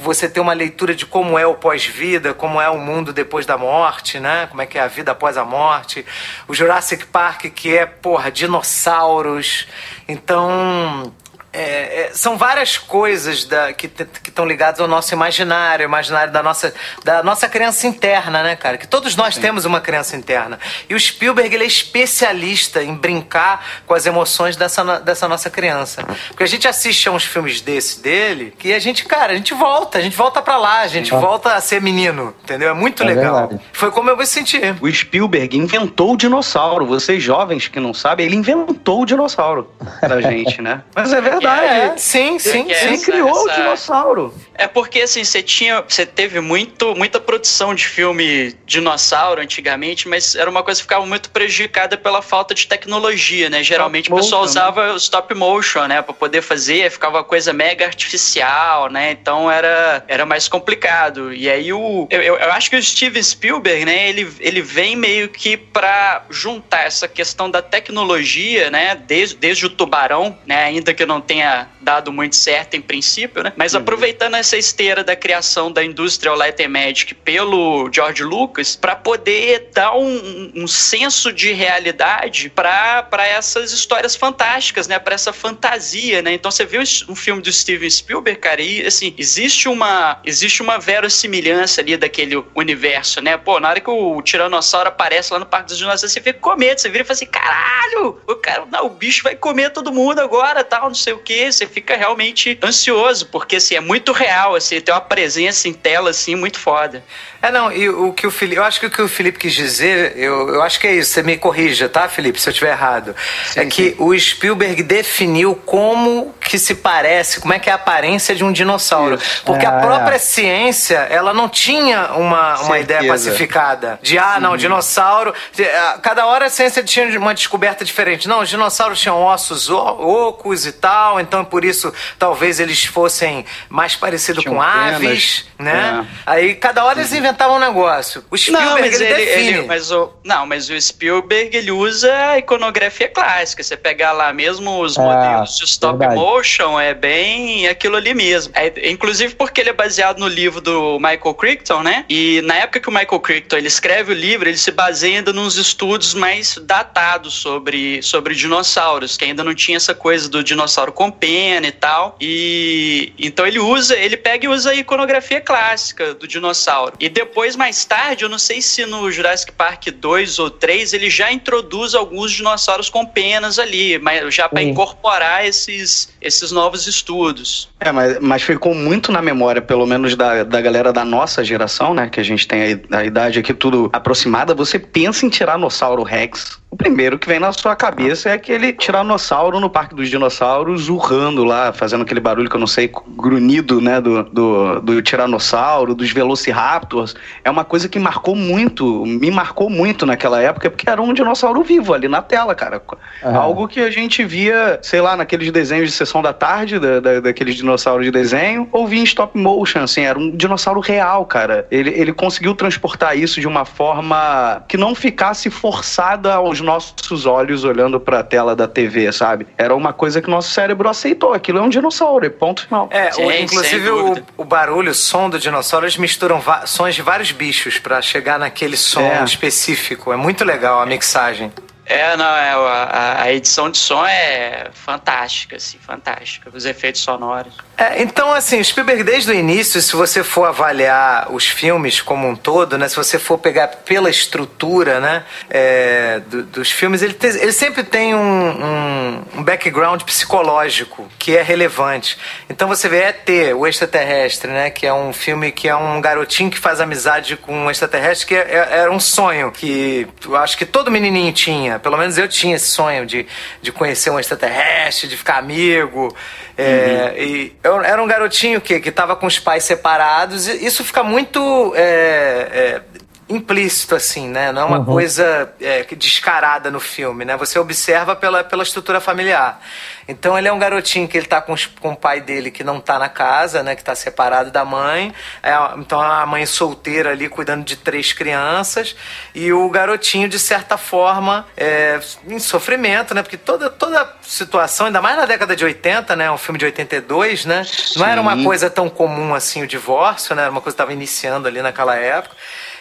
você ter uma leitura de como é o pós-vida, como é o mundo depois da morte, né? Como é que é a vida após a morte. O Jurassic Park, que é, porra, dinossauros. Então, é, é, são várias coisas da- que estão ligadas ao nosso imaginário, imaginário da nossa, da nossa criança interna, né, cara? Que todos nós temos uma criança interna. E o Spielberg, ele é especialista em brincar com as emoções dessa, dessa nossa criança. Porque a gente assiste a uns filmes desse dele, que a gente, cara, a gente volta, a gente volta pra lá, a gente volta a ser menino, entendeu? É muito É legal. verdade. Foi como eu me senti. O Spielberg inventou o dinossauro. Vocês jovens que não sabem, ele inventou o dinossauro pra gente, né? Mas é verdade. É, sim, sim, é sim. Ele essa- criou o dinossauro. É porque assim, você tinha, você teve muito, muita produção de filme dinossauro antigamente, mas era uma coisa que ficava muito prejudicada pela falta de tecnologia, né? Geralmente Stop o pessoal motion, usava o stop motion, né, Pra poder fazer, ficava uma coisa mega artificial, né? Então era, era mais complicado. E aí o eu, eu, eu acho que o Steven Spielberg, né, ele, ele vem meio que pra juntar essa questão da tecnologia, né, desde, desde o Tubarão, né, ainda que não tenha dado muito certo em princípio, né? Mas aproveitando essa esteira da criação da Industrial Light and Magic pelo George Lucas para poder dar um, um senso de realidade para essas histórias fantásticas, né? Para essa fantasia, né? Então você vê um filme do Steven Spielberg, cara, e assim, existe uma existe uma verossimilhança ali daquele universo, né? Pô, na hora que o Tiranossauro aparece lá no Parque dos Dinossauros, você fica com medo, você vira e fala assim, caralho, o cara, não, o bicho vai comer todo mundo agora, tal, não sei o que, você fica realmente ansioso, porque assim, é muito real, assim, tem uma presença em tela assim muito foda. É, não, e o que o Felipe. Eu acho que o que o Felipe quis dizer, eu, eu acho que é isso, você me corrija, tá, Felipe, se eu estiver errado. Sim, é que sim. o Spielberg definiu como que se parece, como é que é a aparência de um dinossauro. Porque é, a própria é. ciência, ela não tinha uma, uma ideia pacificada. De, ah, sim. não, dinossauro. De, ah, cada hora a ciência tinha uma descoberta diferente. Não, os dinossauros tinham ossos ocos e tal, então por isso talvez eles fossem mais parecidos com penas. aves, né? É. Aí cada hora eles inventavam inventavam um negócio. O Spielberg, não, mas ele, ele, ele, mas o, não, mas o Spielberg, ele usa a iconografia clássica. Você pegar lá mesmo os é, modelos de stop verdade. motion, é bem aquilo ali mesmo. É, inclusive porque ele é baseado no livro do Michael Crichton, né? E na época que o Michael Crichton ele escreve o livro, ele se baseia ainda nos estudos mais datados sobre, sobre dinossauros, que ainda não tinha essa coisa do dinossauro com pena e tal. E então ele usa, ele pega e usa a iconografia clássica do dinossauro. E depois, mais tarde, eu não sei se no Jurassic Park 2 ou 3 ele já introduz alguns dinossauros com penas ali, mas já para incorporar esses, esses novos estudos. É, mas, mas ficou muito na memória, pelo menos da, da galera da nossa geração, né? Que a gente tem a, a idade aqui tudo aproximada. Você pensa em Tiranossauro Rex o primeiro que vem na sua cabeça é aquele tiranossauro no Parque dos Dinossauros urrando lá, fazendo aquele barulho que eu não sei, grunhido, né, do, do, do tiranossauro, dos velociraptors. É uma coisa que marcou muito, me marcou muito naquela época, porque era um dinossauro vivo ali na tela, cara. Uhum. Algo que a gente via, sei lá, naqueles desenhos de sessão da tarde, da, da, daqueles dinossauros de desenho, ou via em stop motion, assim, era um dinossauro real, cara. Ele, ele conseguiu transportar isso de uma forma que não ficasse forçada aos nossos olhos olhando para a tela da TV, sabe? Era uma coisa que o nosso cérebro aceitou. Aquilo é um dinossauro, e ponto final. É, Sim, o, inclusive o, o, barulho, o som do dinossauro, eles misturam sons de vários bichos para chegar naquele som é. específico. É muito legal a mixagem. É, não, é, a, a, edição de som é fantástica, assim, fantástica. Os efeitos sonoros. É, então, assim, Spielberg, desde o início, se você for avaliar os filmes como um todo, né? Se você for pegar pela estrutura, né? É, do, dos filmes, ele, te, ele sempre tem um, um, um, background psicológico que é relevante. Então, você vê ET, o extraterrestre, né? Que é um filme que é um garotinho que faz amizade com um extraterrestre, que é, é, era um sonho que eu acho que todo menininho tinha pelo menos eu tinha esse sonho de, de conhecer um extraterrestre, de ficar amigo. É, uhum. e eu era um garotinho que, que tava com os pais separados. E isso fica muito é, é, implícito, assim, né? Não é uma uhum. coisa é, descarada no filme, né? Você observa pela, pela estrutura familiar. Então ele é um garotinho que ele tá com, com o pai dele que não tá na casa, né? Que tá separado da mãe. É, então a mãe solteira ali cuidando de três crianças. E o garotinho, de certa forma, é, em sofrimento, né? Porque toda, toda situação, ainda mais na década de 80, né? Um filme de 82, né? Não era uma coisa tão comum assim o divórcio, né? Era uma coisa que estava iniciando ali naquela época.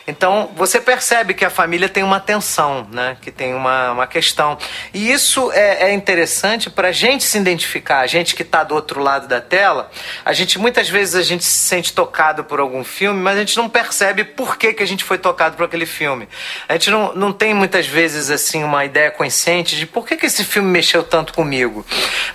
Então você percebe que a família tem uma tensão, né? que tem uma, uma questão. E isso é, é interessante para a gente se identificar, a gente que está do outro lado da tela. A gente muitas vezes a gente se sente tocado por algum filme, mas a gente não percebe por que, que a gente foi tocado por aquele filme. A gente não, não tem muitas vezes assim uma ideia consciente de por que, que esse filme mexeu tanto comigo.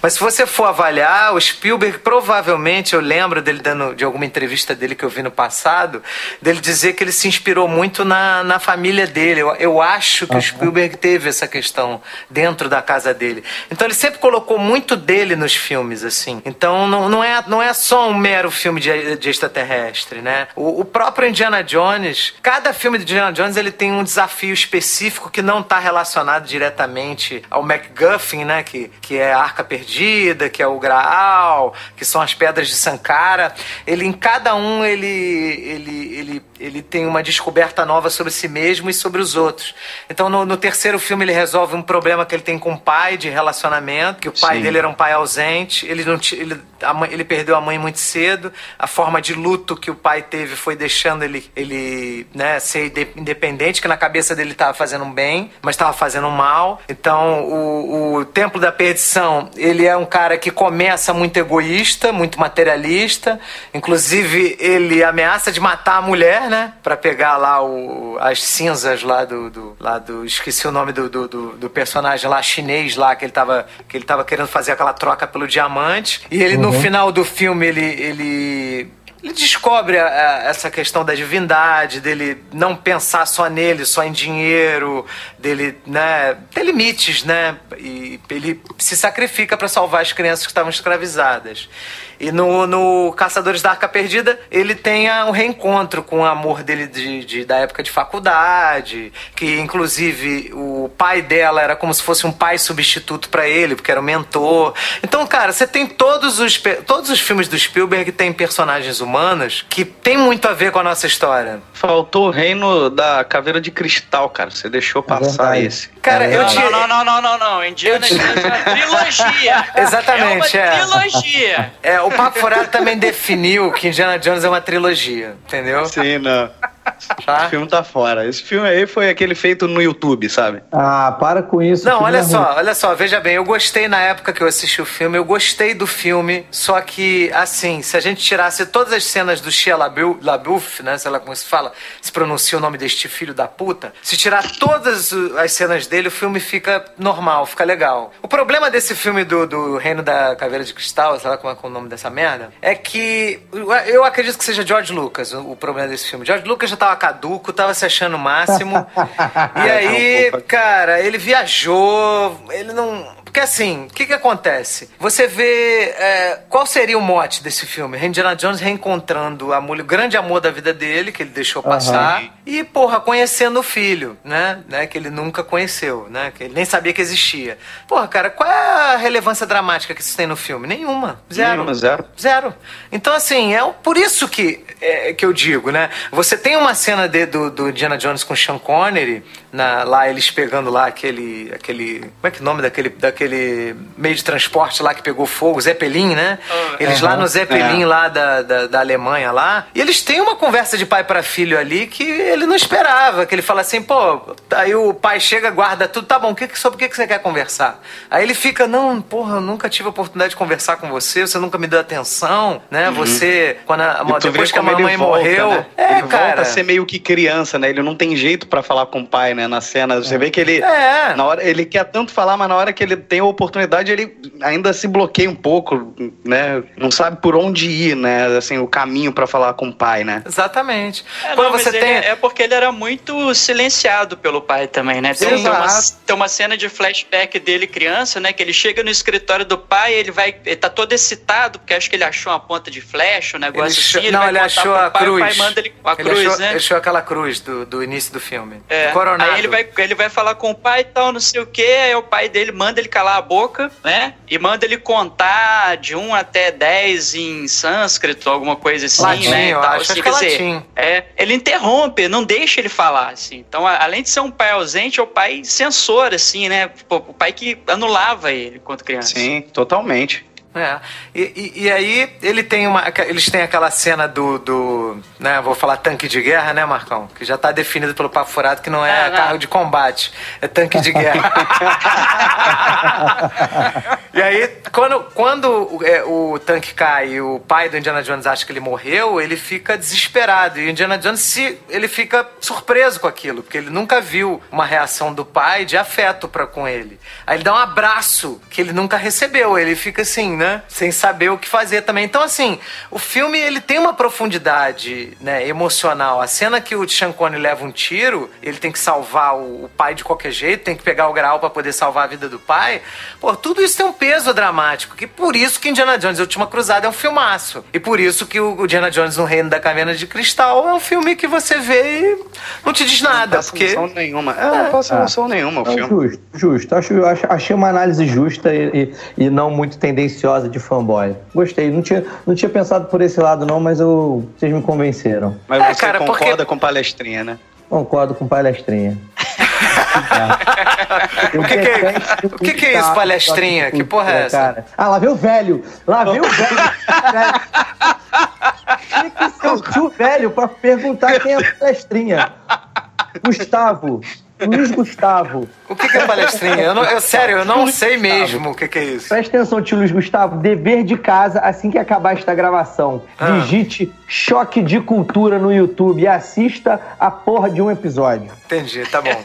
Mas se você for avaliar, o Spielberg provavelmente, eu lembro dele dando de alguma entrevista dele que eu vi no passado, dele dizer que ele se inspirou muito na, na família dele. Eu, eu acho que o Spielberg teve essa questão dentro da casa dele. Então ele sempre colocou muito dele nos filmes, assim. Então não, não, é, não é só um mero filme de, de extraterrestre, né? O, o, próprio Indiana Jones, cada filme de Indiana Jones ele tem um desafio específico que não está relacionado diretamente ao MacGuffin, né? Que, que é a Arca Perdida, que é o Graal, que são as pedras de Sankara. Ele em cada um ele, ele, ele, ele tem uma descoberta nova sobre si mesmo e sobre os outros. Então, no, no terceiro filme, ele resolve um problema que ele tem com o pai de relacionamento, que o pai Sim. dele era um pai ausente, ele, não ele, mãe, ele perdeu a mãe muito cedo, a forma de luto que o pai teve foi deixando ele, ele né, ser independente, que na cabeça dele estava fazendo um bem, mas estava fazendo um mal. Então, o, o Templo da Perdição, ele é um cara que começa muito egoísta, muito materialista, inclusive ele ameaça de matar a mulher, né? Pra pegar lá o, as cinzas lá do, do, lá do. Esqueci o nome do, do, do, personagem lá chinês lá, que ele, tava, que ele tava querendo fazer aquela troca pelo diamante. E ele, no final do filme, ele. ele ele descobre a- a- essa questão da divindade, dele não pensar só nele, só em dinheiro, dele, né, ter limites, né? E ele se sacrifica para salvar as crianças que estavam escravizadas. E no, no Caçadores da Arca Perdida, ele tem um reencontro com o amor dele de, de- da época de faculdade, que inclusive o pai dela era como se fosse um pai substituto para ele, porque era o mentor. Então, cara, você tem todos os, todos os filmes do Spielberg tem personagens humanos que tem muito a ver com a nossa história. Faltou o reino da caveira de cristal, cara. Você deixou passar verdade. esse. Cara, eu Não, tinha. não, não, não, não, não. Indiana Jones é uma trilogia. Exatamente, é. é. uma trilogia. É, o Papo Furado também definiu que Indiana Jones é uma trilogia, entendeu? Sim, não. Tá? Esse filme tá fora. Esse filme aí foi aquele feito no YouTube, sabe? Ah, para com isso. Não, olha é só, ruim. olha só, veja bem, eu gostei na época que eu assisti o filme, eu gostei do filme, só que, assim, se a gente tirasse todas as cenas do Shia LaBeouf, LaBeouf, né, sei lá como se fala, se pronuncia o nome deste filho da puta, se tirar todas as cenas dele, o filme fica normal, fica legal. O problema desse filme do, do Reino da Caveira de Cristal, sei lá como é, que é o nome dessa merda, é que eu- eu acredito que seja George Lucas o, o problema desse filme. George Lucas já tava caduco, tava se achando o máximo, e aí, cara, ele viajou, ele não. Porque assim, o que que acontece? Você vê. é, qual seria o mote desse filme? Indiana Jones reencontrando a mulher, o grande amor da vida dele, que ele deixou passar, e, porra, conhecendo o filho, né? né? Que ele nunca conheceu, né? Que ele nem sabia que existia. Porra, cara, qual é a relevância dramática que isso tem no filme? Nenhuma. Zero. Nenhuma, zero. Zero. Então, assim, é por isso que, é, que eu digo, né? Você tem uma cena de- do, do Indiana Jones com Sean Connery, na- lá eles pegando lá aquele, aquele... Como é que é o nome daquele, daquele meio de transporte lá que pegou fogo? Zeppelin, né? Eles lá no Zeppelin, lá da, da, da Alemanha lá. E eles têm uma conversa de pai para filho ali que ele não esperava. Que ele fala assim, pô... Aí o pai chega, guarda tudo. Tá bom, que, que- sobre o que, que você quer conversar? Aí ele fica, não, porra, eu nunca tive a oportunidade de conversar com você. Você nunca me deu atenção, né? Você... Quando a, depois que a mamãe volta, morreu... né? É, ele volta cara... a ser meio que criança, né? Ele não tem jeito pra falar com o pai, né? Na cena. Você vê que ele. É. Na hora, ele quer tanto falar, mas na hora que ele tem a oportunidade, ele ainda se bloqueia um pouco, né? Não sabe por onde ir, né? Assim, o caminho pra falar com o pai, né? Exatamente. É, Quando não, mas você ele tem... é porque ele era muito silenciado pelo pai também, né? Tem, tem uma, tem uma cena de flashback dele criança, né? Que ele chega no escritório do pai, ele vai, ele tá todo excitado porque acho que ele achou uma ponta de flecha, um negócio Ele assim. ele não, vai ele achou pro a pai, cruz. O pai manda ele a ele cruz, achou, né? ele achou aquela cruz do, do início do filme. É, coronado. Aí ele vai, ele vai falar com o pai e tal, não sei o que, aí o pai dele manda ele calar a boca, né? E manda ele contar de 1 até 10 em sânscrito, alguma coisa assim, Latim, né? eu acho. assim, que é quer dizer, latim. é, ele interrompe, não deixa ele falar, assim. Então, a- além de ser um pai ausente, é o pai censor, assim, né? O pai que anulava ele enquanto criança. Sim, totalmente. É. E, e- e aí ele tem uma. Eles têm aquela cena do. do né, vou falar tanque de guerra, né, Marcão? Que já tá definido pelo papo furado que não é Ah, não. carro de combate, é tanque de guerra. e aí, quando, quando o, é, o tanque cai e o pai do Indiana Jones acha que ele morreu, ele fica desesperado. E o Indiana Jones se, ele fica surpreso com aquilo, porque ele nunca viu uma reação do pai de afeto para com ele. Aí ele dá um abraço que ele nunca recebeu. Ele fica assim, né? Sem saber o que fazer também. Então, assim, o filme ele tem uma profundidade né, emocional. A cena que o Sean Connery leva um tiro, ele tem que salvar o, pai de qualquer jeito, tem que pegar o grau para poder salvar a vida do pai. Pô, tudo isso tem um peso dramático. Que por isso que Indiana Jones, A Última Cruzada, é um filmaço. E por isso que o Indiana Jones no Reino da Caverna de Cristal é um filme que você vê e não te diz nada. Não passa porque... noção nenhuma. É, não passa Ah. noção nenhuma o Não, filme. justo, justo. Acho, eu acho- achei uma análise justa e, e- e não muito tendenciosa de fanboy. Gostei. Não tinha, não tinha pensado por esse lado, não, mas eu, vocês me convenceram. Mas É, você cara, concorda porque- com palestrinha, né? Concordo com palestrinha. O que que é- o que que é isso, palestrinha? Que porra é essa? Cara. Ah, lá veio o velho. Lá veio o velho. Velho. Tinha que ser o tio velho pra perguntar quem é a palestrinha. Gustavo. Luiz Gustavo. O que, que é palestrinha? Eu, não- eu, sério, eu não sei mesmo o que, que é isso. Presta atenção, tio Luiz Gustavo. Dever de casa assim que acabar esta gravação. Ah. Digite Choque de Cultura no YouTube e assista a porra de um episódio. Entendi, tá bom.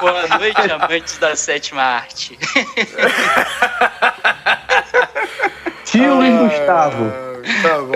Boa noite, amantes da sétima arte. Tio Luiz Gustavo. Tá bom.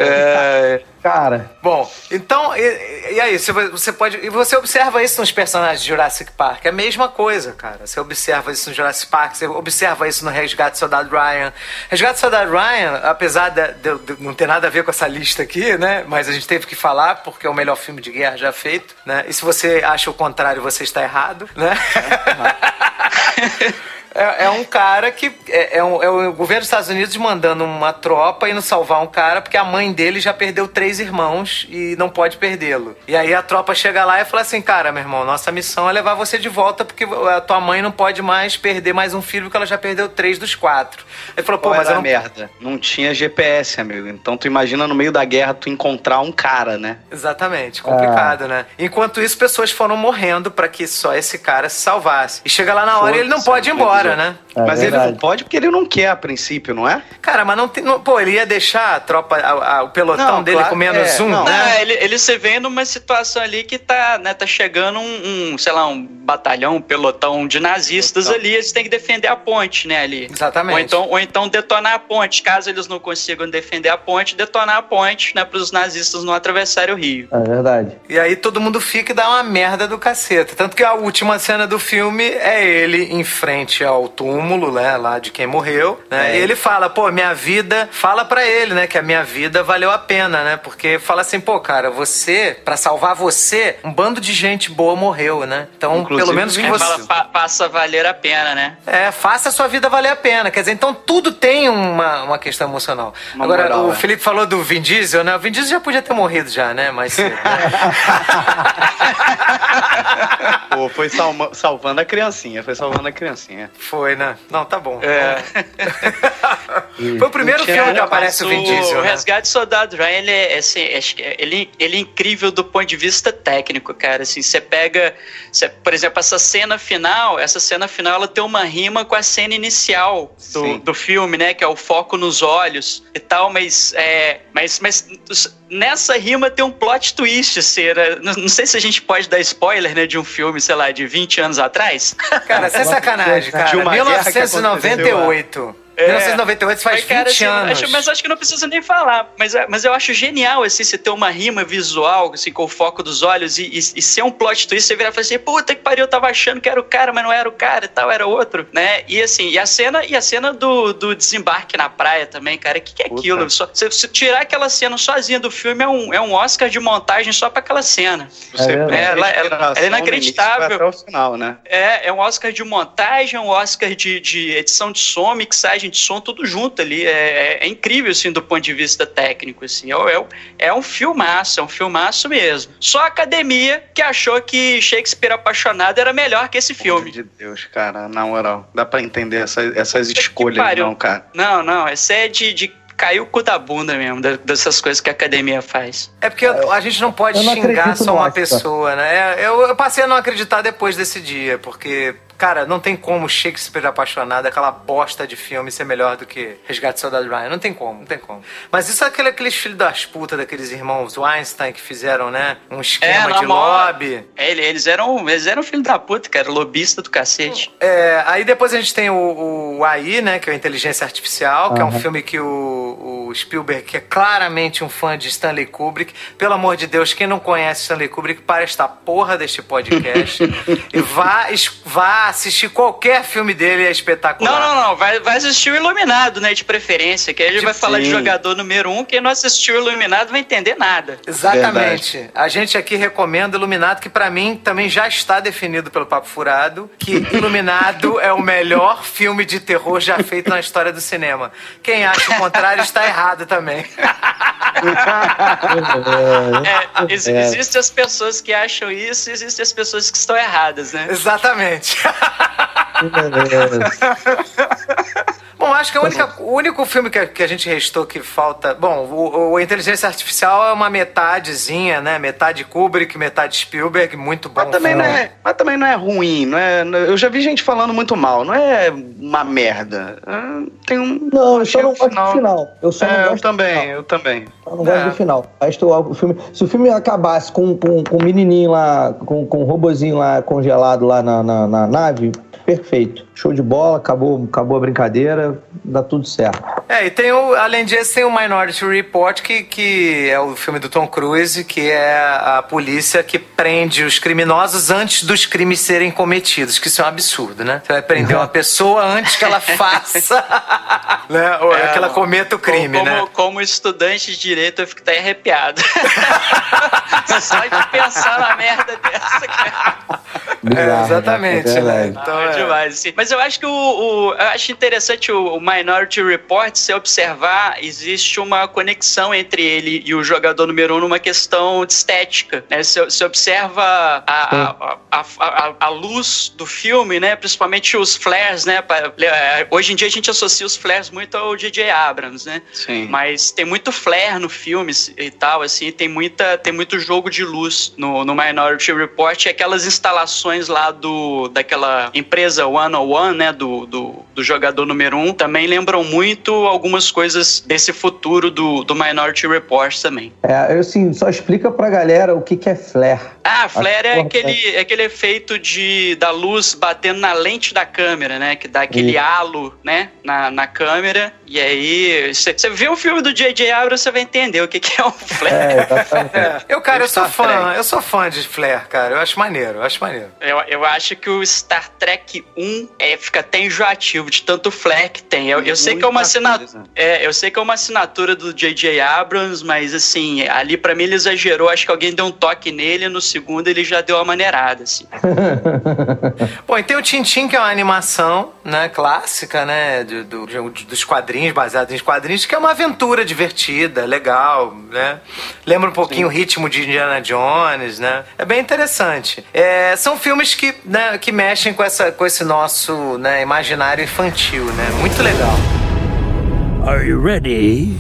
Cara, Bom, então, e, e aí, você, pode. E você observa isso nos personagens de Jurassic Park. É a mesma coisa, cara. Você observa isso no Jurassic Park, você observa isso no Resgate do Soldado Ryan. Resgate do Soldado Ryan, apesar de, de- de não ter nada a ver com essa lista aqui, né? Mas a gente teve que falar porque é o melhor filme de guerra já feito, né? E se você acha o contrário, você está errado, né? É, é um cara que. É, é um- é o governo dos Estados Unidos mandando uma tropa indo salvar um cara porque a mãe dele já perdeu três irmãos e não pode perdê-lo. E aí a tropa chega lá e fala assim: Cara, meu irmão, nossa missão é levar você de volta porque a tua mãe não pode mais perder mais um filho porque ela já perdeu três dos quatro. Ele falou: Pô, Pô, mas eu era não. merda. Não tinha GPS, amigo. Então tu imagina no meio da guerra tu encontrar um cara, né? Exatamente, complicado, né? Enquanto isso, pessoas foram morrendo pra que só esse cara se salvasse. E chega lá na hora e ele não pode ir embora, televisor. né? É Mas ele verdade. não pode porque ele não quer a princípio, não é? Cara, mas não tem. não- pô, ele ia deixar a tropa, a- a- o pelotão Não, dele claro, com menos é, um, não. né? Não, ele, ele se vê numa situação ali que tá, né, tá chegando um, um, sei lá, um batalhão, um pelotão de nazistas Pelotão. ali, eles têm que defender a ponte, né, ali. Exatamente. Ou então, ou então detonar a ponte. Caso eles não consigam defender a ponte, detonar a ponte, né, para os nazistas não atravessarem o rio. é verdade. E aí todo mundo fica e dá uma merda do caceta. Tanto que a última cena do filme é ele em frente ao túmulo, né, lá de quem morreu, né? É. E ele fala, pô, minha vida, fala pra ele, né, que a minha vida valeu a pena, né? Porque fala assim, pô, cara, você, pra salvar você, um bando de gente boa morreu, né? Então, Inclusive, pelo menos que Aí você fala, "Pa- passa a valer a pena, né? É, faça a sua vida valer a pena. Quer dizer, então tudo tem uma, uma questão emocional. Uma Agora, moral, o é. Felipe falou do Vin Diesel, né? O Vin Diesel já podia ter morrido já, né? Mas cedo, né? Pô, foi salma- salvando a criancinha, foi salvando a criancinha. Foi, né? Não, tá bom. É. Foi o primeiro filme que aparece o Vin Diesel, O né? Resgate do Soldado Ryan, ele é, assim, acho que ele, ele é incrível do ponto de vista técnico, cara. Assim, você pega, você- por exemplo, essa cena final, essa cena final, ela tem uma rima com a cena inicial do, Sim. do filme, né? Que é o foco nos olhos e tal, mas, é, mas, mas nessa rima tem um plot twist, assim, né? não, não sei se a gente pode dar spoiler, né, de um filme, sei lá, de 20 anos atrás. Cara, sem sacanagem, cara. De uma guerra que 1998. É. 1998 faz Mas, cara, 20 assim, anos. acho- mas acho que não precisa nem falar. Mas, é- mas eu acho genial, assim, você ter uma rima visual, assim, com o foco dos olhos e, e, e ser um plot twist, você virar e falar assim, puta que pariu, eu tava achando que era o cara, mas não era o cara e tal, era outro, né? E assim, e a cena, e a cena do, do desembarque na praia também, cara, o que, que é Puta. aquilo? Só, se, se tirar aquela cena sozinha do filme, é um, é um Oscar de montagem só pra aquela cena. Você perde É, ela- inspiração ela é inacreditável. Até o final, né? É, é um Oscar de montagem, um Oscar de, de edição de som, mixagem de som, tudo junto ali. É, é- é incrível, assim, do ponto de vista técnico, assim. É, é, é um filmaço, é um filmaço mesmo. Só a academia que achou que Shakespeare apaixonado era melhor que esse Pelo filme. amor de Deus, cara, na moral. Dá pra entender essa- essas escolhas, não, cara. Não, não, essa é de, de cair o cu da bunda mesmo, dessas coisas que a academia faz. É porque a gente não pode não xingar só uma pessoa, né? É, Eu, eu passei a não acreditar depois desse dia, porque, cara, não tem como Shakespeare apaixonado, aquela bosta de filme, ser melhor do que Resgate do Soldado Ryan. Não tem como, não tem como. Mas isso é aquele, aqueles filhos das putas, daqueles irmãos Weinstein que fizeram, né? Um esquema na de maior- lobby. É, ele- eles eram, eles eram filho da puta, cara, lobista do cacete. É, aí depois a gente tem o, o AI, né? Que é a Inteligência Artificial, que é um filme que o, o Spielberg, que é claramente um fã de Stanley Kubrick. Pelo amor de Deus, quem não conhece Stanley Kubrick, para esta porra deste podcast e vá, es- vá assistir qualquer filme dele, é espetacular. Não, não, não. Vai, vai assistir o Iluminado, né? De preferência. Que aí a gente Tipo, vai falar de sim. jogador número um. Quem não assistiu o Iluminado vai entender nada. Exatamente. A gente aqui recomenda Iluminado, que pra mim também já está definido pelo Papo Furado, que Iluminado é o melhor filme de terror já feito na história do cinema. Quem acha o contrário está errado também. É, ex- Existem as pessoas que acham isso e existem as pessoas que estão erradas, né? Exatamente. Mano. Bom, acho que a única, o único filme que, que a gente restou que falta. Bom, o, o Inteligência Artificial é uma metadezinha, né? Metade Kubrick, metade Spielberg, muito bom. Mas também, não é, mas também não é ruim, não é. Eu já vi gente falando muito mal, não é uma merda. É, tem um. Não, eu só não gosto do final. Eu só é, não gosto eu também, eu também. Eu não gosto é. do final. O filme, se o filme acabasse com, com, com um menininho lá, com, com um robozinho lá congelado lá na, na, na nave, perfeito. Show de bola, acabou, acabou a brincadeira, dá tudo certo. É, e tem o, além disso, tem o Minority Report, que, que é o filme do Tom Cruise, que é a polícia que prende os criminosos antes dos crimes serem cometidos, que isso é um absurdo, né? Você vai prender uma pessoa antes que ela faça, né? Ou é, que ela cometa o crime, como, né? Como estudante de direito, eu fico até arrepiado. Só de pensar na merda dessa, cara. É, exatamente. É né? Então, é demais. Assim. Mas eu acho que o, o, eu acho interessante o, o, Minority Report, se observar, existe uma conexão entre ele e o jogador número um numa questão de estética. Né? Se, se observa a, a, a, a, a luz do filme, né? principalmente os flares, né? É, hoje em dia a gente associa os flares muito ao J.J. Abrams, né? Sim. Mas tem muito flare no filme e tal, assim, tem, muita, tem muito jogo de luz no, no Minority Report e aquelas instalações lá do, daquela empresa One on One, né, do, do, do jogador número um, também lembram muito algumas coisas desse futuro do, do Minority Report também. É, eu assim, só explica pra galera o que, que é flare. Ah, flare é aquele, é aquele efeito de, da luz batendo na lente da câmera, né, que dá aquele halo, né, na, na câmera, e aí você vê o filme do J.J. Abrams, você vai entender o que, que é um flare. É, é. Eu, cara, eu sou fã, eu sou fã de flare, cara, eu acho maneiro, eu acho maneiro. Eu, eu acho que o Star Trek 1 é, fica até enjoativo de tanto flare que tem. Eu, eu sei que é uma assinatura. É, eu sei que é uma assinatura do J.J. Abrams, mas assim, ali para mim ele exagerou. Acho que alguém deu um toque nele, no segundo ele já deu uma maneirada, assim. Bom, e tem o Tintin, que é uma animação, né, clássica, né, do, do, dos quadrinhos, baseada em quadrinhos, que é uma aventura divertida, legal, né? Lembra um pouquinho Sim. o ritmo de Indiana Jones, né? É bem interessante. É, são filmes que, né, que mexem com, essa, com esse nosso né, imaginário infantil, né? Muito legal. Are you ready?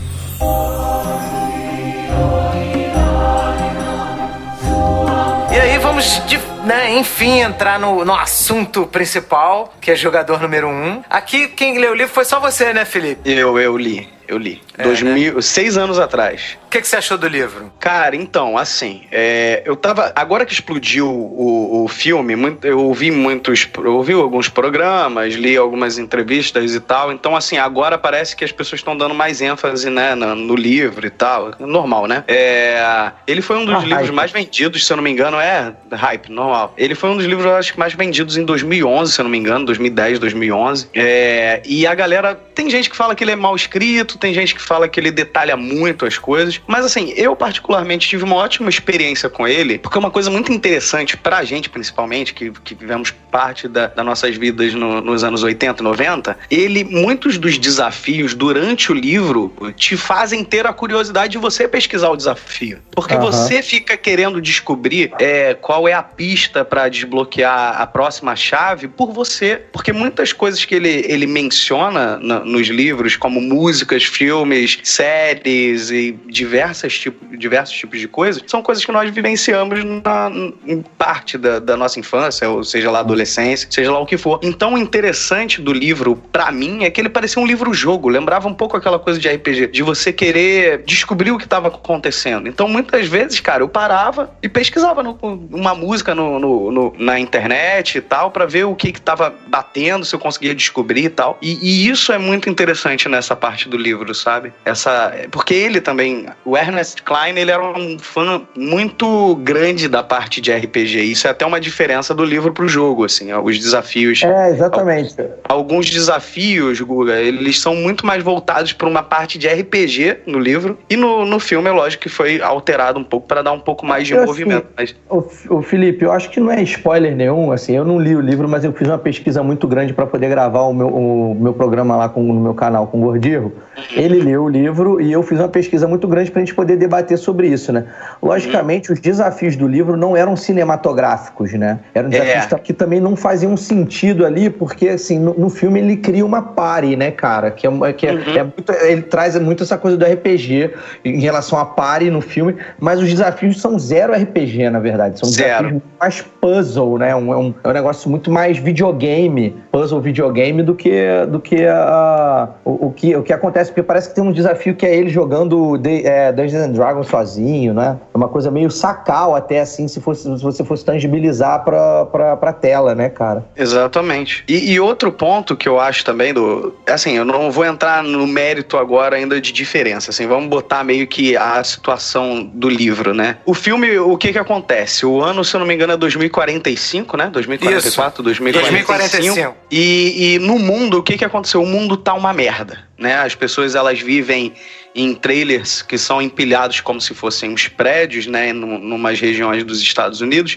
E aí vamos, de, né, enfim, entrar no, no assunto principal, que é jogador número um. Aqui, quem leu o livro foi só você, né, Felipe? Eu, eu li, eu li. É, Dois né? mil, seis anos atrás. O que, que, você achou do livro? Cara, então, assim, é, eu tava. Agora que explodiu o, o filme, muito, eu ouvi muitos. Eu ouvi alguns programas, li algumas entrevistas e tal. Então, assim, agora parece que as pessoas estão dando mais ênfase, né, no, no, livro e tal. Normal, né? É, ele foi um dos ah, livros hype. mais vendidos, se eu não me engano, é hype, normal. Ele foi um dos livros, acho que, mais vendidos em 2011, se eu não me engano, 2010, 2011. É, e a galera. Tem gente que fala que ele é mal escrito, tem gente que fala que ele detalha muito as coisas. Mas assim, eu particularmente tive uma ótima experiência com ele, porque é uma coisa muito interessante pra gente, principalmente, que, que vivemos parte da, das nossas vidas no, nos anos 80 e 90, ele, muitos dos desafios durante o livro te fazem ter a curiosidade de você pesquisar o desafio. Porque uhum. você fica querendo descobrir é, qual é a pista para desbloquear a próxima chave por você. Porque muitas coisas que ele, ele menciona no, nos livros, como músicas, filmes, séries e diversas tipo, diversos tipos de coisas, são coisas que nós vivenciamos na, em parte da, da nossa infância, ou seja lá adolescência, seja lá o que for. Então, o interessante do livro, para mim, é que ele parecia um livro-jogo. Lembrava um pouco aquela coisa de RPG, de você querer descobrir o que estava acontecendo. Então, muitas vezes, cara, eu parava e pesquisava no, uma música no, no, no, na internet e tal, para ver o que estava batendo, se eu conseguia descobrir e tal. E, e isso é muito interessante nessa parte do livro, sabe? Essa, porque ele também, o Ernest Klein, ele era um fã muito grande da parte de RPG. Isso é até uma diferença do livro pro jogo, assim, os desafios. É, exatamente. Alguns desafios, Guga, eles são muito mais voltados para uma parte de RPG no livro e no, no filme é lógico que foi alterado um pouco para dar um pouco mais de eu, envolvimento. Assim, mas... o, o Felipe, eu acho que não é spoiler nenhum, assim, eu não li o livro, mas eu fiz uma pesquisa muito grande para poder gravar o meu, o meu programa lá com, no meu canal com o Gordirro. Ele leu o livro e eu fiz uma pesquisa muito grande para a gente poder debater sobre isso, né? Logicamente, uhum. os desafios do livro não eram cinematográficos, né? Eram desafios é. que também não faziam sentido ali, porque, assim, no, no filme ele cria uma pare, né, cara? Que é, que é, uhum. é muito, ele traz muito essa coisa do RPG em relação a pare no filme, mas os desafios são zero RPG, na verdade. São zero. desafios mais puzzle, né? Um, é, um, é um negócio muito mais videogame, puzzle videogame, do que, do que a, o, o, que, o que acontece, porque parece que tem um desafio que é ele jogando de, é, Dungeons and Dragons sozinho, né? É uma coisa meio sacal até, assim, se, fosse, se você fosse tangibilizar pra, pra, pra tela, né, cara? Exatamente. E, e outro ponto que eu acho também do... Assim, eu não vou entrar no mérito agora ainda de diferença, assim, vamos botar meio que a situação do livro, né? O filme, o que que acontece? O ano, se eu não me engano, é 2045, né? 2044, Isso. 2045. 2045. E, e no mundo, o que que aconteceu? O mundo tá uma merda, né? As pessoas, elas vivem em trailers que são empilhados como se fossem uns prédios, né, em umas regiões dos Estados Unidos.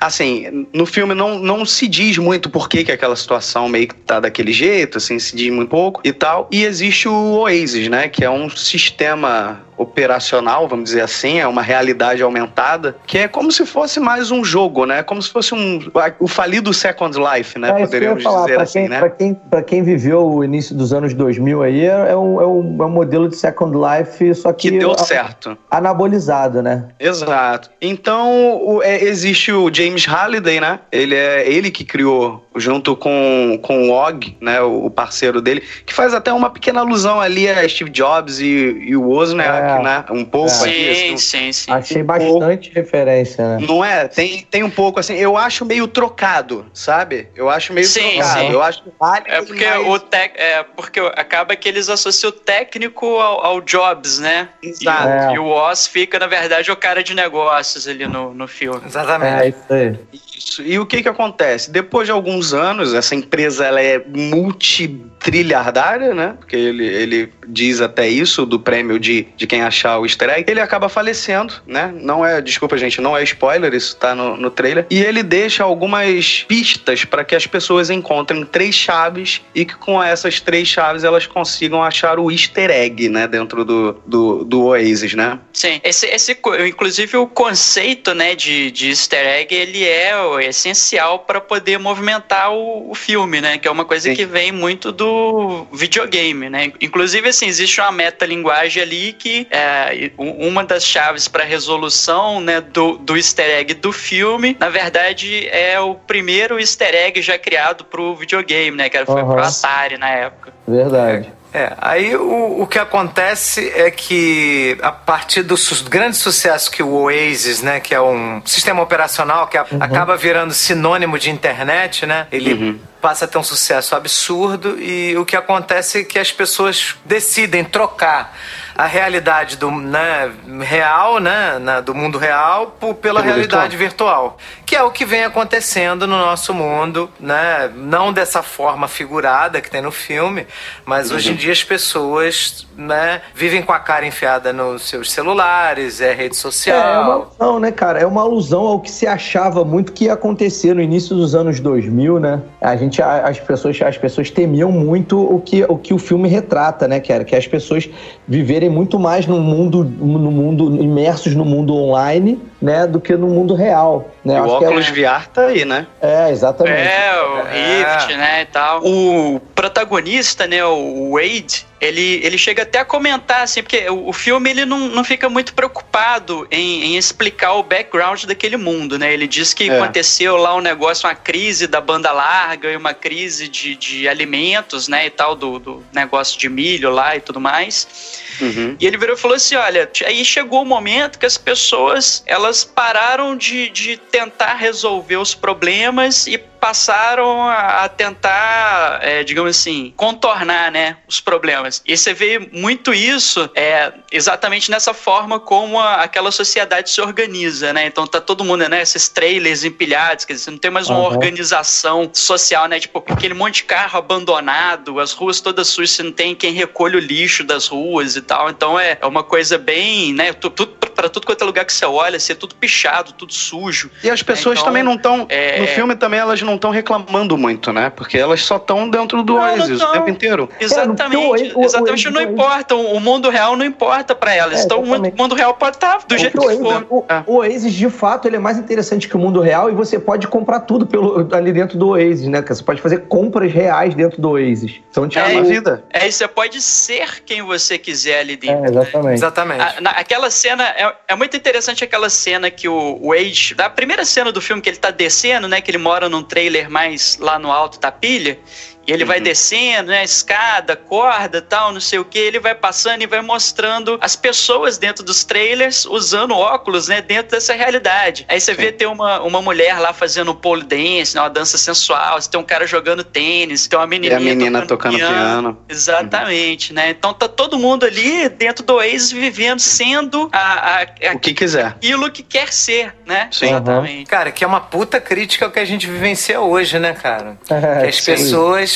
Assim, no filme não, não se diz muito por que, que aquela situação meio que tá daquele jeito, assim, se diz muito pouco e tal. E existe o Oasis, né, que é um sistema operacional, vamos dizer assim, é uma realidade aumentada, que é como se fosse mais um jogo, né? Como se fosse um o falido Second Life, né? É, Poderíamos falar, dizer assim, quem, né? Para quem, pra quem viveu o início dos anos 2000 aí, é, é, um, é, um, é um modelo de Second Life, só que... Que deu certo. Anabolizado, né? Exato. Então, o, é, existe o James Halliday, né? Ele é ele que criou, junto com, com o Og, né? O parceiro dele, que faz até uma pequena alusão ali a Steve Jobs e, e o Wozniak, é. né? Um pouco sim, aqui. Assim, sim, sim. Achei um bastante pouco. referência, né? Não é? Tem, tem um pouco assim, eu acho meio trocado, sabe? Eu acho meio sim, trocado. Sim. Eu acho vale é porque mais... o tec, é porque acaba que eles associam o técnico ao, ao Jobs, né? Exato. E, é. e, o Oz fica, na verdade, o cara de negócios ali no, no filme. Exatamente. É, isso aí. Isso. E o que que acontece? Depois de alguns anos, essa empresa ela é multitrilhardária, né? Porque ele, ele diz até isso do prêmio de, de quem achar o easter egg. Ele acaba falecendo, né? Não é, desculpa gente, não é spoiler, isso tá no, no trailer. E ele deixa algumas pistas para que as pessoas encontrem três chaves e que com essas três chaves elas consigam achar o easter egg, né? Dentro do, do, do Oasis, né? Sim, esse, esse, inclusive o conceito, né, de, de easter egg, ele é essencial para poder movimentar o, o, filme, né? Que é uma coisa Sim. que vem muito do videogame, né? Inclusive, assim, existe uma metalinguagem ali que é uma das chaves para resolução, né, do, do easter egg do filme, na verdade, é o primeiro easter egg já criado pro videogame, né? Que foi uhum. pro Atari na época. Verdade. É, aí o, o que acontece é que a partir do su grande sucesso que o Oasis, né, que é um sistema operacional que a, uhum. acaba virando sinônimo de internet, né, ele uhum. Passa a ter um sucesso absurdo e o que acontece é que as pessoas decidem trocar a realidade do né, real, né, na, do mundo real, por, pela realidade virtual. virtual. que é o que vem acontecendo no nosso mundo, né, não dessa forma figurada que tem no filme, mas uhum. hoje em dia as pessoas né, vivem com a cara enfiada nos seus celulares, é rede social. É, é uma alusão, né, cara? É uma alusão ao que se achava muito que ia acontecer no início dos anos 2000, né? A gente, as pessoas, as pessoas temiam muito o que, o que o filme retrata, né, que era que as pessoas viverem viverem muito mais no mundo, no mundo imersos no mundo online, né, do que no mundo real. Né? E o óculos é... VR tá aí, né? É, exatamente. É, o Rift, é. né, e tal. O protagonista, né, o Wade, ele, ele chega até a comentar, assim, porque o, o filme ele não, não fica muito preocupado em, em, explicar o background daquele mundo, né? Ele diz que é. aconteceu lá um negócio, uma crise da banda larga uma crise de, de alimentos, né, e tal, do, do negócio de milho lá e tudo mais. Uhum. E ele virou e falou assim, olha, aí chegou o momento que as pessoas, elas pararam de, de tentar resolver os problemas e passaram a, tentar, é, digamos assim, contornar, né, os problemas. E você vê muito isso é, exatamente nessa forma como a, aquela sociedade se organiza, né? Então tá todo mundo, né, esses trailers empilhados, quer dizer, não tem mais uma uhum. organização social, né? Tipo, aquele monte de carro abandonado, as ruas todas sujas, você não tem quem recolhe o lixo das ruas e tal. Então é, é uma coisa bem, né, tudo para para tudo quanto é lugar que você olha, ser tudo pichado, tudo sujo. E as pessoas Então, também não estão. é- No filme também elas não estão reclamando muito, né? Porque elas só estão dentro do Não, não Oasis o tão. tempo inteiro. Exatamente, porque o Oasis- o exatamente Oasis- não importa, o mundo real não importa pra elas. É, então o mundo, exatamente. o mundo real pode estar do jeito que o, for. Oasis, o, É. o Oasis, de fato, ele é mais interessante que o mundo real e você pode comprar tudo pelo, ali dentro do Oasis, né? Você pode fazer compras reais dentro do Oasis. Então, tipo, É uma vida. É, e você pode ser quem você quiser É, exatamente. Exatamente. A- na- aquela cena é, é muito interessante aquela cena que o Wade, da primeira cena do filme que ele tá descendo, né, que ele mora num trailer mais lá no alto da pilha, e ele vai descendo, né, escada, corda, tal, não sei o que, ele vai passando e vai mostrando as pessoas dentro dos trailers usando óculos, né, dentro dessa realidade. Aí você vê tem uma, uma mulher lá fazendo um pole dance, né, uma dança sensual, você tem um cara jogando tênis, tem uma E menininha a menina tocando piano. Exatamente, né? Então tá todo mundo ali dentro do Oasis vivendo, sendo a, a- O que quiser. aquilo que quer ser, né? Sim. Exatamente. Cara, que é uma puta crítica ao que a gente vivencia hoje, né, cara? Que as sim.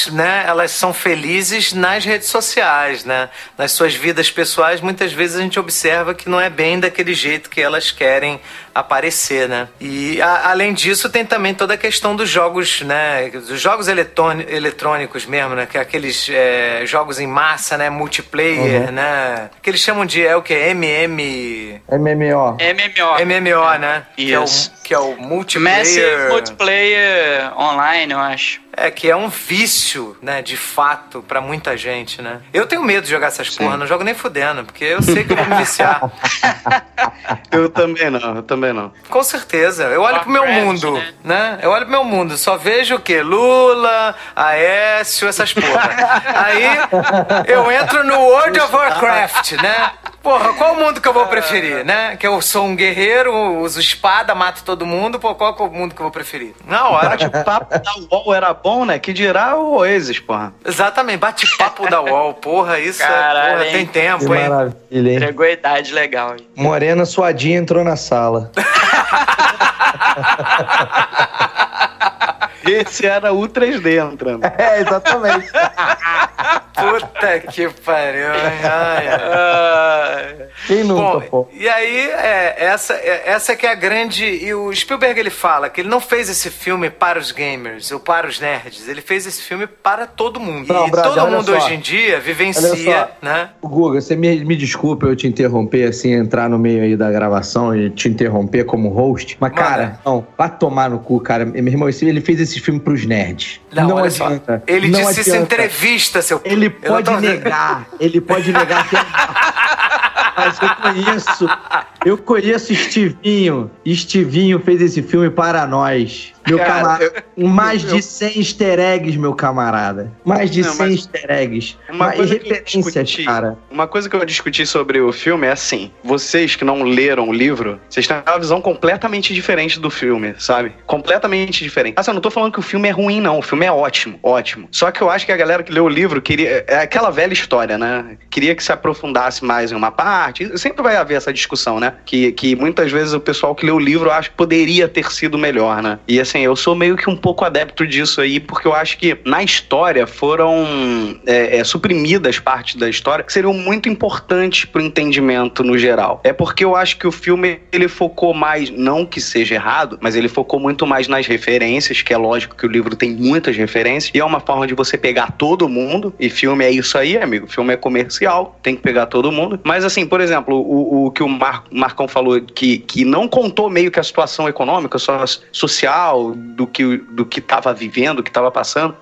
Né, elas são felizes nas redes sociais, né? Nas suas vidas pessoais, muitas vezes a gente observa que não é bem daquele jeito que elas querem aparecer, né? E a- além disso, tem também toda a questão dos jogos, né? Dos jogos eletrôni- eletrônicos mesmo, né? Que é aqueles é, jogos em massa, né? Multiplayer, né? Que eles chamam de, é o que? MM... MMO. MMO. MMO, né? Que é o, que é o multiplayer... Massive Multiplayer Online, eu acho. É que é um vício, né, de fato, pra muita gente, né? Eu tenho medo de jogar essas porra, não jogo nem fudendo, porque eu sei que eu vou me viciar. Eu também não, eu também não. Com certeza. Eu olho pro meu mundo, né? né? Eu olho pro meu mundo, só vejo o quê? Lula, Aécio, essas porra. Aí eu entro no World of Warcraft, né? Porra, qual o mundo que eu vou preferir, né? Que eu sou um guerreiro, uso espada, mato todo mundo, pô, qual que é o mundo que eu vou preferir? Na hora. Bate-papo da UOL era bom, né? Que dirá o Oasis, porra. Exatamente, bate-papo da UOL, porra, isso Caralho, é, porra, hein? tem Que tempo, hein? maravilha, hein? Entregou a idade legal. hein? Morena suadinha entrou na sala. Esse era o 3D entrando. É, exatamente. Puta que pariu, hein? Ai, ai. Quem nunca, Bom, pô? e aí, é, essa, é, essa que é a grande. E o Spielberg ele fala que ele não fez esse filme para os gamers ou para os nerds. Ele fez esse filme para todo mundo. Não, e brother, todo mundo só. hoje em dia vivencia, né? O Guga, você me, me desculpa eu te interromper, assim, entrar no meio aí da gravação e te interromper como host. Mas, Manda. cara, não, vai tomar no cu, cara. Meu irmão, ele fez esse filme pros nerds. Não, olha só. adianta. Ele não disse isso em adianta. entrevista, seu Ele pode tô- negar, ele pode negar que é... Mas eu conheço, eu conheço Estivinho. Estivinho fez esse filme para nós. Meu Cara, camarada. Mais eu- de 100 easter eggs, meu camarada. Mais de Não, 100 mas- easter eggs. Uma coisa que eu referências, discuti, cara. uma coisa que eu discuti sobre o filme é assim: vocês que não leram o livro, vocês têm uma visão completamente diferente do filme, sabe? Completamente diferente. Assim, eu não tô falando que o filme é ruim, não. O filme é ótimo, ótimo. Só que eu acho que a galera que leu o livro queria. É aquela velha história, né? Queria que se aprofundasse mais em uma parte. Sempre vai haver essa discussão, né? Que, que muitas vezes o pessoal que leu o livro acha que poderia ter sido melhor, né? E assim, eu sou meio que um pouco adepto disso aí, porque eu acho que na história foram é, é, suprimidas partes da história que seriam muito importantes pro entendimento no geral. É porque eu acho que o filme ele focou mais, não que seja errado, mas ele focou muito mais nas referências, que é lógico que o livro tem muitas referências, e é uma forma de você pegar todo mundo, e filme é isso aí, amigo. Filme é comercial, tem que pegar todo mundo. Mas assim, por exemplo, o, o que o Mar, Marcão falou, que, que não contou meio que a situação econômica, só social, do que do estava vivendo, do que estava passando.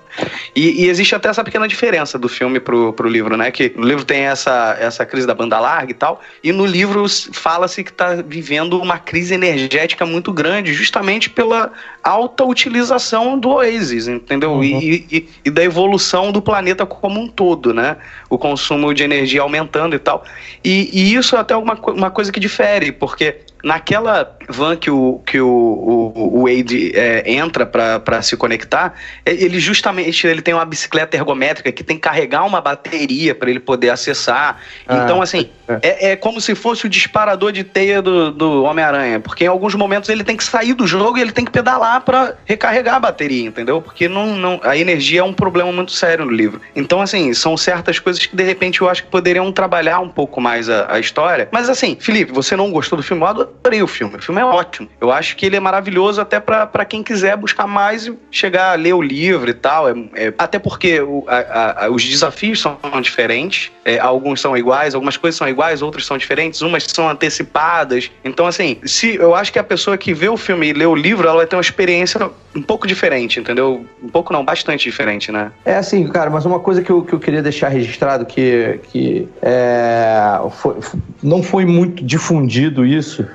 E, e existe até essa pequena diferença do filme pro, pro livro, né? Que no livro tem essa, essa crise da banda larga e tal, e no livro fala-se que está vivendo uma crise energética muito grande, justamente pela alta utilização do Oasis, entendeu? E, e- e da evolução do planeta como um todo, né? O consumo de energia aumentando e tal. E, e isso é até uma, uma coisa que difere, porque naquela van que o, que o, o, o Wade é, entra para se conectar, é, ele justamente ele tem uma bicicleta ergométrica que tem que carregar uma bateria para ele poder acessar. Ah, então, assim, é. é. é. como se fosse o disparador de teia do, do Homem-Aranha. Porque em alguns momentos ele tem que sair do jogo e ele tem que pedalar para recarregar a bateria, entendeu? Porque não, não, a energia é um problema muito sério no livro. Então, assim, são certas coisas que de repente eu acho que poderiam trabalhar um pouco mais a, a história. Mas, assim, Felipe, você não gostou do filme? Eu adorei o filme. O filme é ótimo. Eu acho que ele é maravilhoso até para quem quiser buscar mais e chegar a ler o livro e tal. É, é até porque o, a, a, os desafios são diferentes. É, alguns são iguais, algumas coisas são iguais, outras são diferentes, umas são antecipadas. Então, assim, se eu acho que a pessoa que vê o filme e lê o livro, ela vai ter uma experiência um pouco diferente, entendeu? Um pouco não, bastante diferente, né? É assim, cara, mas uma coisa que eu, que eu queria deixar registrado que, que é, foi, não foi muito difundido isso,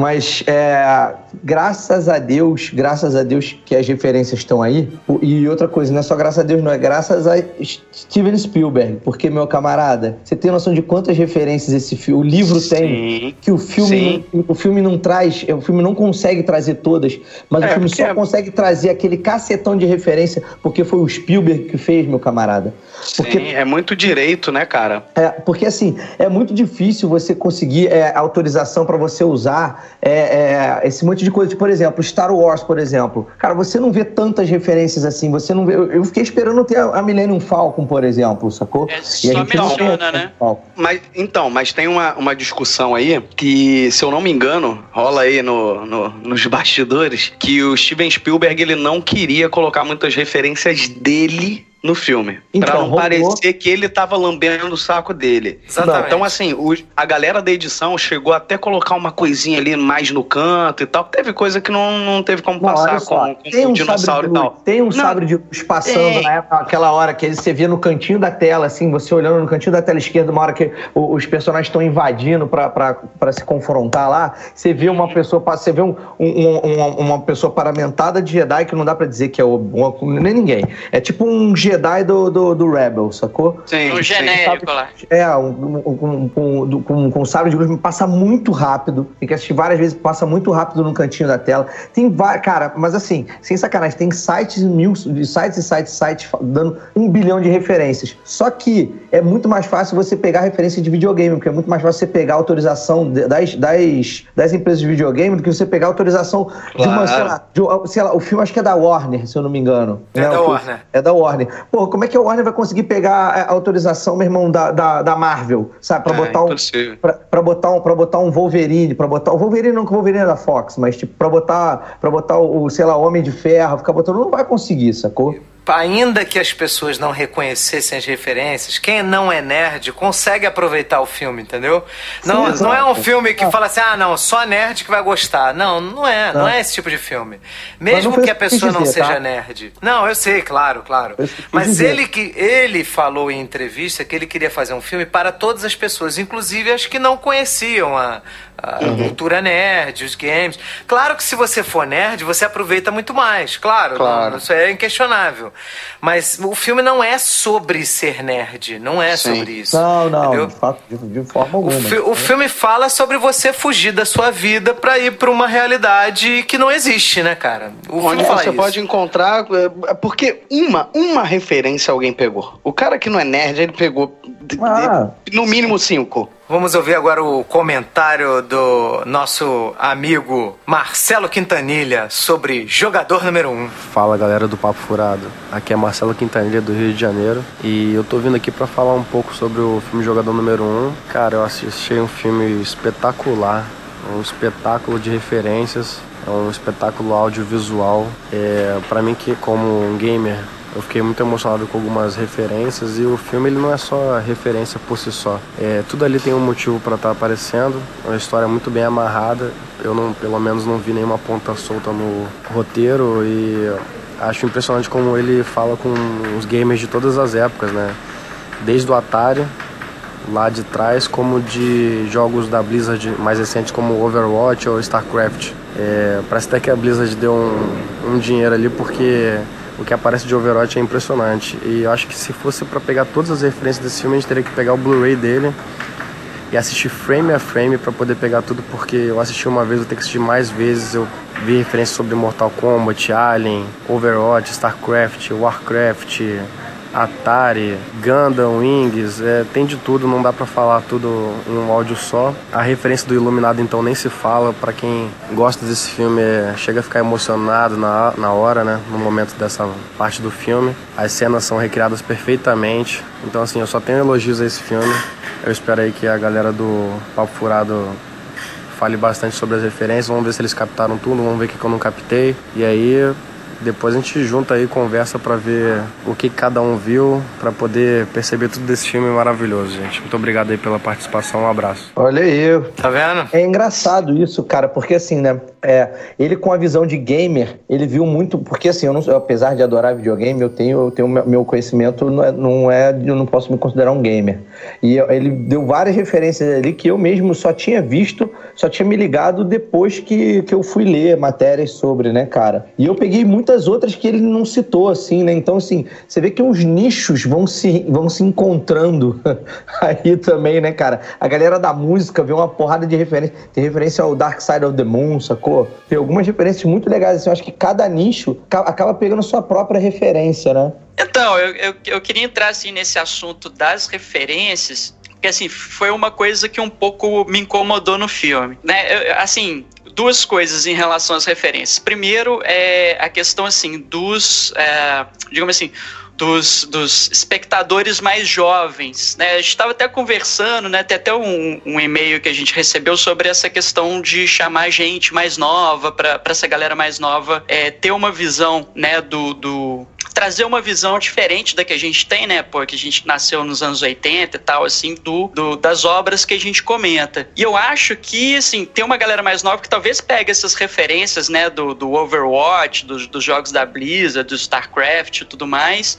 mas é, graças a Deus, graças a Deus que as referências estão aí. E outra coisa, não é só graças a Deus, não é graças a Steven Spielberg. Porque, meu camarada, você tem noção de quantas referências esse filme, o livro tem, que o filme, não, o filme não traz, o filme não consegue trazer todas, mas é, o filme só é... consegue trazer aquele cacetão de referência porque foi o Spielberg que fez, meu camarada. Porque, Sim, é muito direito, né, cara? É, porque assim, é muito difícil você conseguir é, autorização para você usar é, é, esse monte de coisa. Tipo, por exemplo, Star Wars, por exemplo. Cara, você não vê tantas referências assim. Você não vê. Eu, eu fiquei esperando ter a Millennium Falcon, por exemplo, sacou? É, e só menciona, né? Mas, então, mas tem uma, uma discussão aí que, se eu não me engano, rola aí no, no, nos bastidores, que o Steven Spielberg ele não queria colocar muitas referências dele no filme. Então, pra não parecer que ele tava lambendo o saco dele. Exatamente. Então, assim, o, a galera da edição chegou até colocar uma coisinha ali mais no canto e tal. Teve coisa que não, não teve como não, passar com, com um dinossauro e tal. Tem um não, sabre de luz passando tem. na época, aquela hora que você via no cantinho da tela, assim, você olhando no cantinho da tela esquerda, uma hora que os personagens estão invadindo para se confrontar lá, você vê uma pessoa, você vê um, um, uma, uma pessoa paramentada de Jedi que não dá para dizer que é o, nem ninguém. É tipo um Jedi do, do, do Rebel, sacou? Sim, um genérico lá. É, um, um, com, com, com sabre de luz passa muito rápido. Tem que assistir várias vezes, passa muito rápido no cantinho da tela. Tem vários. Cara, mas assim, sem sacanagem, tem sites mil, sites e sites, sites dando um bilhão de referências. Só que é muito mais fácil você pegar referência de videogame, porque é muito mais fácil você pegar autorização das, das, das empresas de videogame do que você pegar autorização claro. de uma, sei lá, de, sei lá, o filme acho que é da Warner, se eu não me engano. É né? da Warner. É da Warner. Pô, como é que a Warner vai conseguir pegar a autorização, meu irmão, da, da, da Marvel, sabe? Pra, é, botar um, pra, pra, botar um, pra botar um Wolverine, pra botar. O Wolverine não que o Wolverine é da Fox, mas tipo, pra botar, pra botar o, sei lá, Homem de Ferro, ficar botando, não vai conseguir, sacou? Ainda que as pessoas não reconhecessem as referências, quem não é nerd consegue aproveitar o filme, entendeu? Não, Sim, não é um filme que fala assim, ah, não, só nerd que vai gostar. Não, não é, não, não é esse tipo de filme. Mesmo que a pessoa dizer, não seja tá? nerd. Não, eu sei, claro, claro. Mas dizer. ele que ele falou em entrevista que ele queria fazer um filme para todas as pessoas, inclusive as que não conheciam a, a uhum. cultura nerd, os games. Claro que se você for nerd, você aproveita muito mais, claro, claro. Não, isso é inquestionável. Mas o filme não é sobre ser nerd, não é Sim. sobre isso. Não, não, de, fato, de, de, forma alguma. O, fi, o filme fala sobre você fugir da sua vida para ir para uma realidade que não existe, né, cara? O Onde você isso. pode encontrar, é, porque uma, uma referência alguém pegou. O cara que não é nerd, ele pegou ah. no mínimo cinco. Vamos ouvir agora o comentário do nosso amigo Marcelo Quintanilha sobre jogador número 1. Um. Fala galera do Papo Furado. Aqui é Marcelo Quintanilha do Rio de Janeiro e eu tô vindo aqui para falar um pouco sobre o filme Jogador número 1. Um. Cara, eu assisti um filme espetacular, um espetáculo de referências, um espetáculo audiovisual. É, para mim que como um gamer eu fiquei muito emocionado com algumas referências e o filme ele não é só referência por si só. É, tudo ali tem um motivo para estar tá aparecendo, uma história muito bem amarrada. Eu não, pelo menos não vi nenhuma ponta solta no roteiro e acho impressionante como ele fala com os gamers de todas as épocas, né? Desde o Atari lá de trás, como de jogos da Blizzard mais recentes como Overwatch ou StarCraft. É, parece até que a Blizzard deu um, um dinheiro ali porque o que aparece de Overwatch é impressionante. E eu acho que se fosse para pegar todas as referências desse filme, a gente teria que pegar o Blu-ray dele e assistir frame a frame para poder pegar tudo, porque eu assisti uma vez, vou ter que assistir mais vezes. Eu vi referências sobre Mortal Kombat, Alien, Overwatch, StarCraft, Warcraft, Atari, Gundam, Wings, é, tem de tudo, não dá para falar tudo em um áudio só. A referência do Iluminado então nem se fala, para quem gosta desse filme é, chega a ficar emocionado na, na hora, né, no momento dessa parte do filme. As cenas são recriadas perfeitamente, então assim, eu só tenho elogios a esse filme. Eu espero aí que a galera do Papo Furado fale bastante sobre as referências, vamos ver se eles captaram tudo, vamos ver o que eu não captei. E aí depois a gente junta aí, conversa para ver o que cada um viu, para poder perceber tudo desse filme maravilhoso, gente. Muito obrigado aí pela participação, um abraço. Olha aí. Tá vendo? É engraçado isso, cara, porque assim, né? É, ele com a visão de gamer, ele viu muito. Porque assim, eu não, apesar de adorar videogame, eu tenho, eu tenho meu conhecimento, não é, não é. Eu não posso me considerar um gamer. E ele deu várias referências ali que eu mesmo só tinha visto, só tinha me ligado depois que, que eu fui ler matérias sobre, né, cara? E eu peguei muitas outras que ele não citou, assim, né? Então, assim, você vê que os nichos vão se, vão se encontrando aí também, né, cara? A galera da música vê uma porrada de referência. Tem referência ao Dark Side of the Moon, sacou? Tem algumas referências muito legais, assim. Eu acho que cada nicho acaba pegando sua própria referência, né? Então, eu, eu, eu queria entrar, assim, nesse assunto das referências, porque assim, foi uma coisa que um pouco me incomodou no filme, né? Eu, assim, duas coisas em relação às referências. Primeiro é a questão assim dos, é, digamos assim, dos, dos espectadores mais jovens. Né? A gente estava até conversando, né? tem até um, um, e-mail que a gente recebeu sobre essa questão de chamar gente mais nova, para essa galera mais nova é, ter uma visão né, do, do, trazer uma visão diferente da que a gente tem, né? Porque a gente nasceu nos anos 80 e tal, assim, do, do, das obras que a gente comenta. E eu acho que, assim, tem uma galera mais nova que talvez pegue essas referências, né? Do, do Overwatch, dos, dos jogos da Blizzard, do StarCraft e tudo mais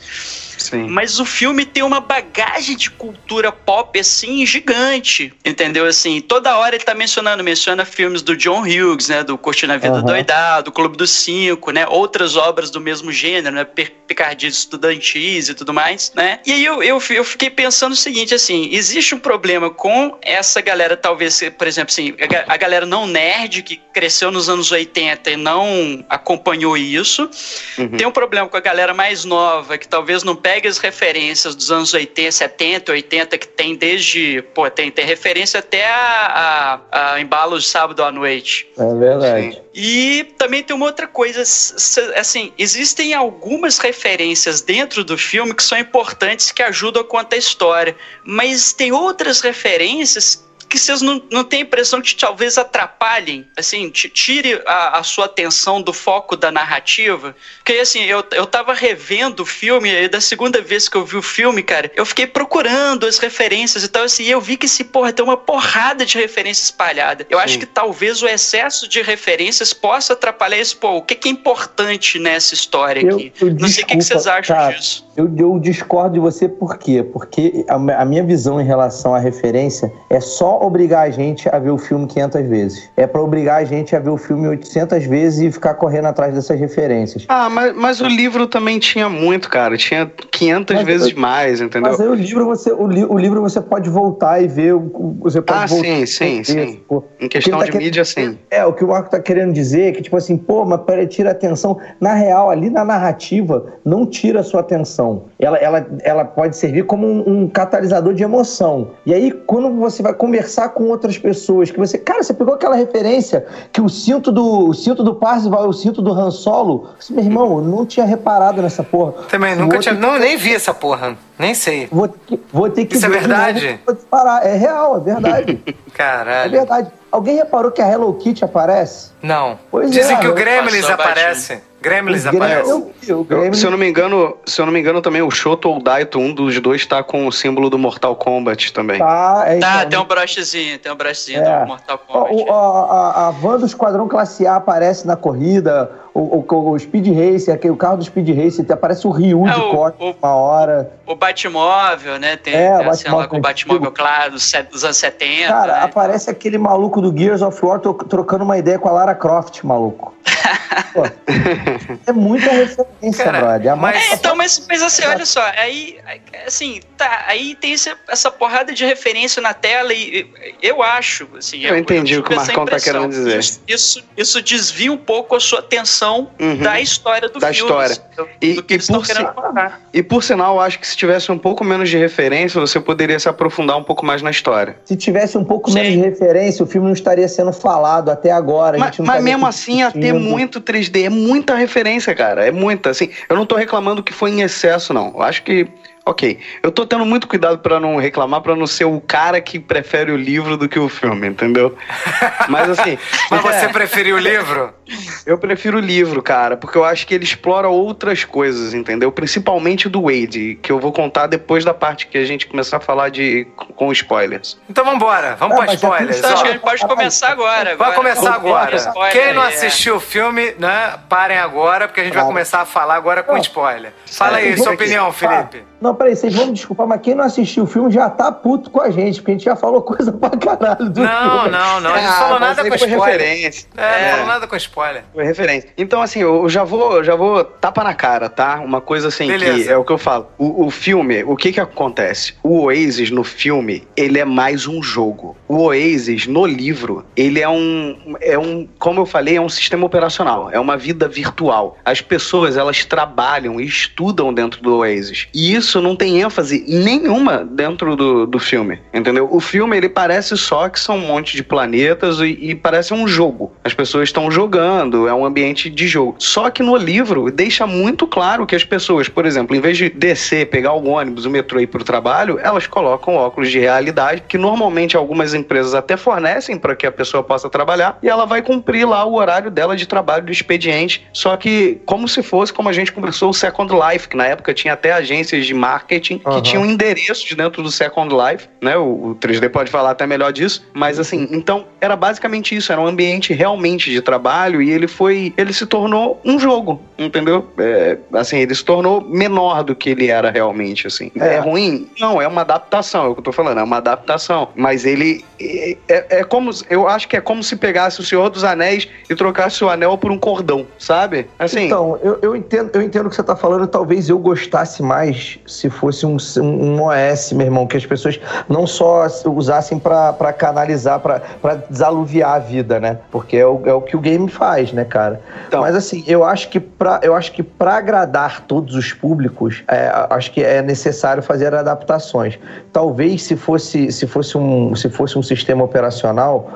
Sim. Mas o filme tem uma bagagem de cultura pop, assim, gigante. Entendeu? Assim, toda hora ele tá mencionando, menciona filmes do John Hughes, né? Do Curtindo a Vida uhum. Doidado, Clube dos Cinco, né? Outras obras do mesmo gênero, né? Picardias Estudantis e tudo mais, né? E aí eu, eu, eu fiquei pensando o seguinte, assim, existe um problema com essa galera, talvez, por exemplo, assim, a, a galera não nerd que cresceu nos anos 80 e não acompanhou isso. Uhum. Tem um problema com a galera mais nova que talvez não pegue as referências dos anos 80, 70, 80, que tem desde. Pô, tem, tem referência até a, a, a embalo de sábado à noite. É verdade. Sim. E também tem uma outra coisa, assim, existem algumas referências dentro do filme que são importantes que ajudam a contar a história, mas tem outras referências que vocês não, não têm a impressão que talvez atrapalhem, assim, tire a, a, sua atenção do foco da narrativa? Porque, assim, eu, eu tava revendo o filme, e da segunda vez que eu vi o filme, cara, eu fiquei procurando as referências e tal, assim, e eu vi que esse, porra, tem uma porrada de referências espalhada. Eu Sim. acho que talvez o excesso de referências possa atrapalhar isso. Pô, o que, que é importante nessa história aqui? Eu, eu, não sei o que, que vocês acham disso. Eu, eu discordo de você por quê? Porque a, a minha visão em relação à referência é só obrigar a gente a ver o filme 500 vezes. É para obrigar a gente a ver o filme 800 vezes e ficar correndo atrás dessas referências. Ah, mas, mas o livro também tinha muito, cara. Tinha 500 mas vezes eu, mais, entendeu? Mas aí o livro você, o, li, o, livro você pode voltar e ver. Você pode ah, voltar sim, sim, sim. Em questão tá de querendo, mídia, sim. É, o que o Marco tá querendo dizer é que, tipo assim, pô, mas peraí, tira atenção. Na real, ali na narrativa, não tira a sua atenção. Ela, ela, ela pode servir como um, um catalisador de emoção. E aí, quando você vai conversar com outras pessoas, que você, cara, você pegou aquela referência que o cinto do o cinto do Parzival é o cinto do Han Solo. Você, meu irmão, eu não tinha reparado nessa porra. Também nunca tinha, não, nem vi essa porra. Nem sei. Vou, vou ter que Isso é verdade? Parar. É real, é verdade. Caralho. É verdade. Alguém reparou que a Hello Kitty aparece? Não. Pois Dizem é, que o Gremlins aparece. Gremlins aparece. Gremlins... Se eu não me engano, se eu não me engano também o Shoto ou Daito, um dos dois tá com o símbolo do Mortal Kombat também. Tá, é tá tem um brochezinho, tem um brochezinho é. do Mortal Kombat. O, a, a, a van do Esquadrão Classe A aparece na corrida, o, o, o Speed Racer, aquele, o carro do Speed Racer, aparece o Ryu é, de corte uma hora. O Batmóvel, né? Tem, é, tem a cena lá com o Batmóvel, claro, dos, dos anos 70. Cara, né? aparece aquele maluco do Gears of War trocando uma ideia com a Lara Croft, maluco. é muita referência, Cara, brother. Mas... É, então, mas, mas assim, olha só, aí, assim, tá, aí tem essa, essa porrada de referência na tela e eu acho, assim... Eu, eu entendi eu o que o Marcão tá querendo dizer. Isso, isso, isso, desvia um pouco a sua atenção uhum. da história do da filme. história. Do, e, do que e eles estão querendo contar. E por sinal, eu acho que se tivesse um pouco menos de referência, você poderia se aprofundar um pouco mais na história. Se tivesse um pouco Sim. menos de referência, o filme não estaria sendo falado até agora. Mas, mas mesmo assim, ia ter muito 3D. É muita referência, cara. É muita. Assim, eu não tô reclamando que foi em excesso, não. Eu acho que Ok, eu tô tendo muito cuidado para não reclamar, para não ser o cara que prefere o livro do que o filme, entendeu? Mas assim. Mas você é. preferiu o livro? Eu prefiro o livro, cara, porque eu acho que ele explora outras coisas, entendeu? Principalmente do Wade, que eu vou contar depois da parte que a gente começar a falar de com spoilers. Então vambora, vamos ah, para spoilers. Então, acho que a gente pode começar agora. Vai começar agora. Quem não é. assistiu o filme, né, parem agora, porque a gente vai começar a falar agora com spoiler. Fala aí, sua opinião, Felipe. Não, peraí, vocês vão me desculpar, mas quem não assistiu o filme já tá puto com a gente, porque a gente já falou coisa pra caralho do não, filme. Não, não, A gente ah, falou nada com spoiler. Referência. É, é, não falou nada com spoiler. Foi referência. Então, assim, eu já vou, já vou tapa na cara, tá? Uma coisa assim Beleza. que é o que eu falo. O, o filme, o que que acontece? O Oasis no filme, ele é mais um jogo. O Oasis no livro, ele é um, é um, como eu falei, é um sistema operacional. É uma vida virtual. As pessoas, elas trabalham e estudam dentro do Oasis. E isso não tem tem ênfase nenhuma dentro do, do filme, entendeu? O filme, ele parece só que são um monte de planetas e, e parece um jogo. As pessoas estão jogando, é um ambiente de jogo. Só que no livro, deixa muito claro que as pessoas, por exemplo, em vez de descer, pegar o ônibus, o metrô e ir pro trabalho, elas colocam óculos de realidade, que normalmente algumas empresas até fornecem para que a pessoa possa trabalhar, e ela vai cumprir lá o horário dela de trabalho do expediente. Só que, como se fosse, como a gente conversou, o Second Life, que na época tinha até agências de marketing uhum. que tinham endereços dentro do Second Life, né? O, o 3D pode falar até melhor disso, mas assim, então era basicamente isso, era um ambiente realmente de trabalho e ele foi, ele se tornou um jogo, entendeu? É, assim, ele se tornou menor do que ele era realmente, assim. É, é ruim? Não, é uma adaptação, é o que eu tô falando, é uma adaptação, mas ele é, é, é como, eu acho que é como se pegasse o Senhor dos Anéis e trocasse o anel por um cordão, sabe? Assim. Então, eu, eu entendo, eu entendo o que você tá falando, talvez eu gostasse mais se fosse um, um OS, meu irmão, que as pessoas não só usassem para canalizar, para desaluviar a vida, né? Porque é o, é o que o game faz, né, cara? Então. Mas assim, eu acho que para eu acho que para agradar todos os públicos, é, acho que é necessário fazer adaptações. Talvez se fosse se fosse um se fosse um sistema operacional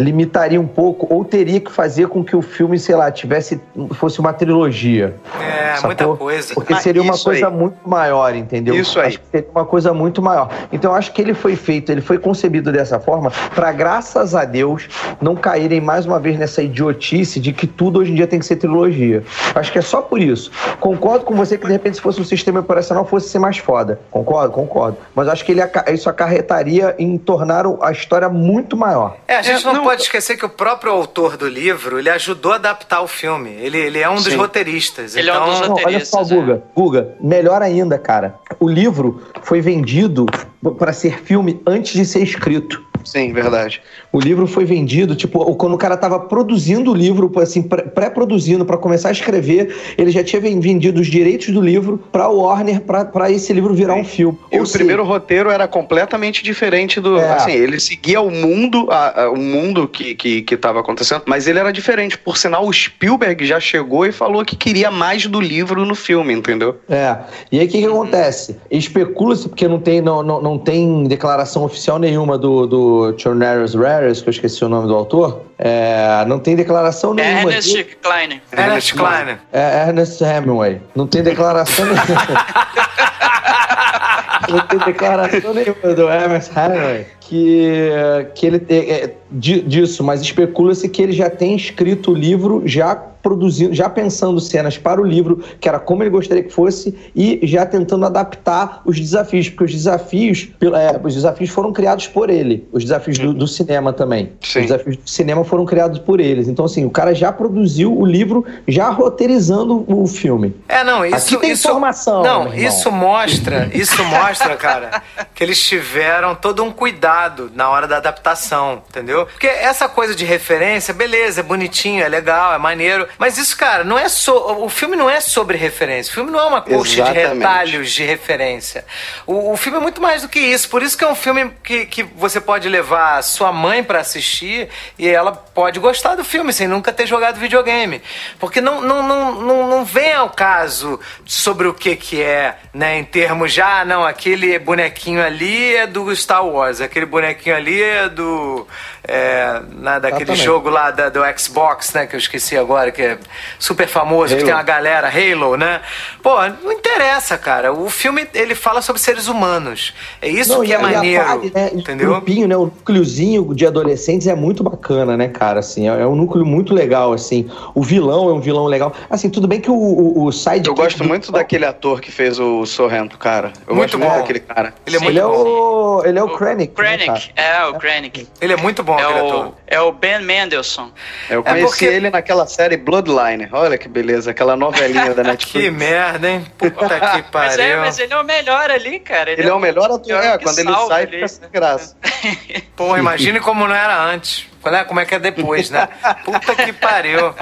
limitaria um pouco, ou teria que fazer com que o filme, sei lá, tivesse fosse uma trilogia. É, sacou? muita coisa. Porque seria uma coisa aí. muito maior, entendeu? Isso aí. Acho que seria uma coisa muito maior. Então acho que ele foi feito, ele foi concebido dessa forma para graças a Deus não caírem mais uma vez nessa idiotice de que tudo hoje em dia tem que ser trilogia. Acho que é só por isso. Concordo com você que de repente se fosse um sistema operacional fosse ser mais foda. Concordo, concordo. Mas acho que ele, isso acarretaria em tornar a história muito maior. É, a gente é, não, não pode esquecer que o próprio autor do livro, ele ajudou a adaptar o filme. Ele, ele é um dos Sim. roteiristas. Ele então... é um dos roteiristas. Não, olha só, Guga. É. Guga, melhor ainda, cara. O livro foi vendido para ser filme antes de ser escrito. Sim, verdade. O livro foi vendido, tipo, quando o cara tava produzindo o livro, assim, pré-produzindo para começar a escrever, ele já tinha vendido os direitos do livro pra Warner para esse livro virar Sim. um filme. E Ou o primeiro roteiro era completamente diferente do. É. Assim, ele seguia o mundo, a, a, o mundo que, que, que tava acontecendo, mas ele era diferente. Por sinal, o Spielberg já chegou e falou que queria mais do livro no filme, entendeu? É. E aí o que, que acontece? Especula-se, porque não tem, não, não, não tem declaração oficial nenhuma do, do Chorneros Rares, que eu esqueci o nome do autor, é, não tem declaração é nenhuma. Ernest Klein. Ernest Klein. É Ernest Hemingway. Não tem declaração nenhuma. não tem declaração nenhuma do Ernest Hemingway que, que ele é, é disso, mas especula-se que ele já tem escrito o livro já produzindo, já pensando cenas para o livro, que era como ele gostaria que fosse, e já tentando adaptar os desafios, porque os desafios, é, os desafios foram criados por ele, os desafios do, do, cinema também. Sim. Os desafios do cinema foram criados por eles. Então, assim, o cara já produziu o livro, já roteirizando o filme. É, não, isso. Aqui tem isso, informação. Não, isso mostra, isso mostra, cara, que eles tiveram todo um cuidado na hora da adaptação, entendeu? Porque essa coisa de referência, beleza, é bonitinho, é legal, é maneiro, mas isso, cara, não é so, o filme não é sobre referência. O filme não é uma coxa de retalhos de referência. O, o, filme é muito mais do que isso. Por isso que é um filme que, que você pode levar sua mãe para assistir e ela pode gostar do filme sem nunca ter jogado videogame. Porque não, não, não, não, não vem ao caso sobre o que que é, né, em termos de, ah, não, aquele bonequinho ali é do Star Wars, aquele bonequinho ali é do é, né, daquele jogo lá da, do Xbox, né? Que eu esqueci agora, que é super famoso, Halo. que tem uma galera, Halo, né? Pô, não interessa, cara. O filme, ele fala sobre seres humanos. É isso não, que é maneiro, fase, né, entendeu? O grupinho, né? O núcleozinho de adolescentes é muito bacana, né, cara? Assim, é, é, um núcleo muito legal, assim. O vilão é um vilão legal. Assim, tudo bem que o, o, o side Eu gosto muito do... daquele ator que fez o Sorrento, cara. Eu muito gosto bom. muito daquele cara. Ele é, muito ele é o, ele é o, o Krennic. Krennic, né, é, o Krennic. Ele é muito bom, é o, é o Ben Mendelsohn. Eu conheci é porque... ele naquela série Bloodline. Olha que beleza, aquela novelinha da Netflix. que merda, hein? Puta que pariu. Mas, é, mas ele é o melhor ali, cara. Ele, ele é, é, o melhor ator. É, quando ele sai, ali, fica sem graça. Pô, imagine como não era antes. Como é que é depois, né? Puta que pariu.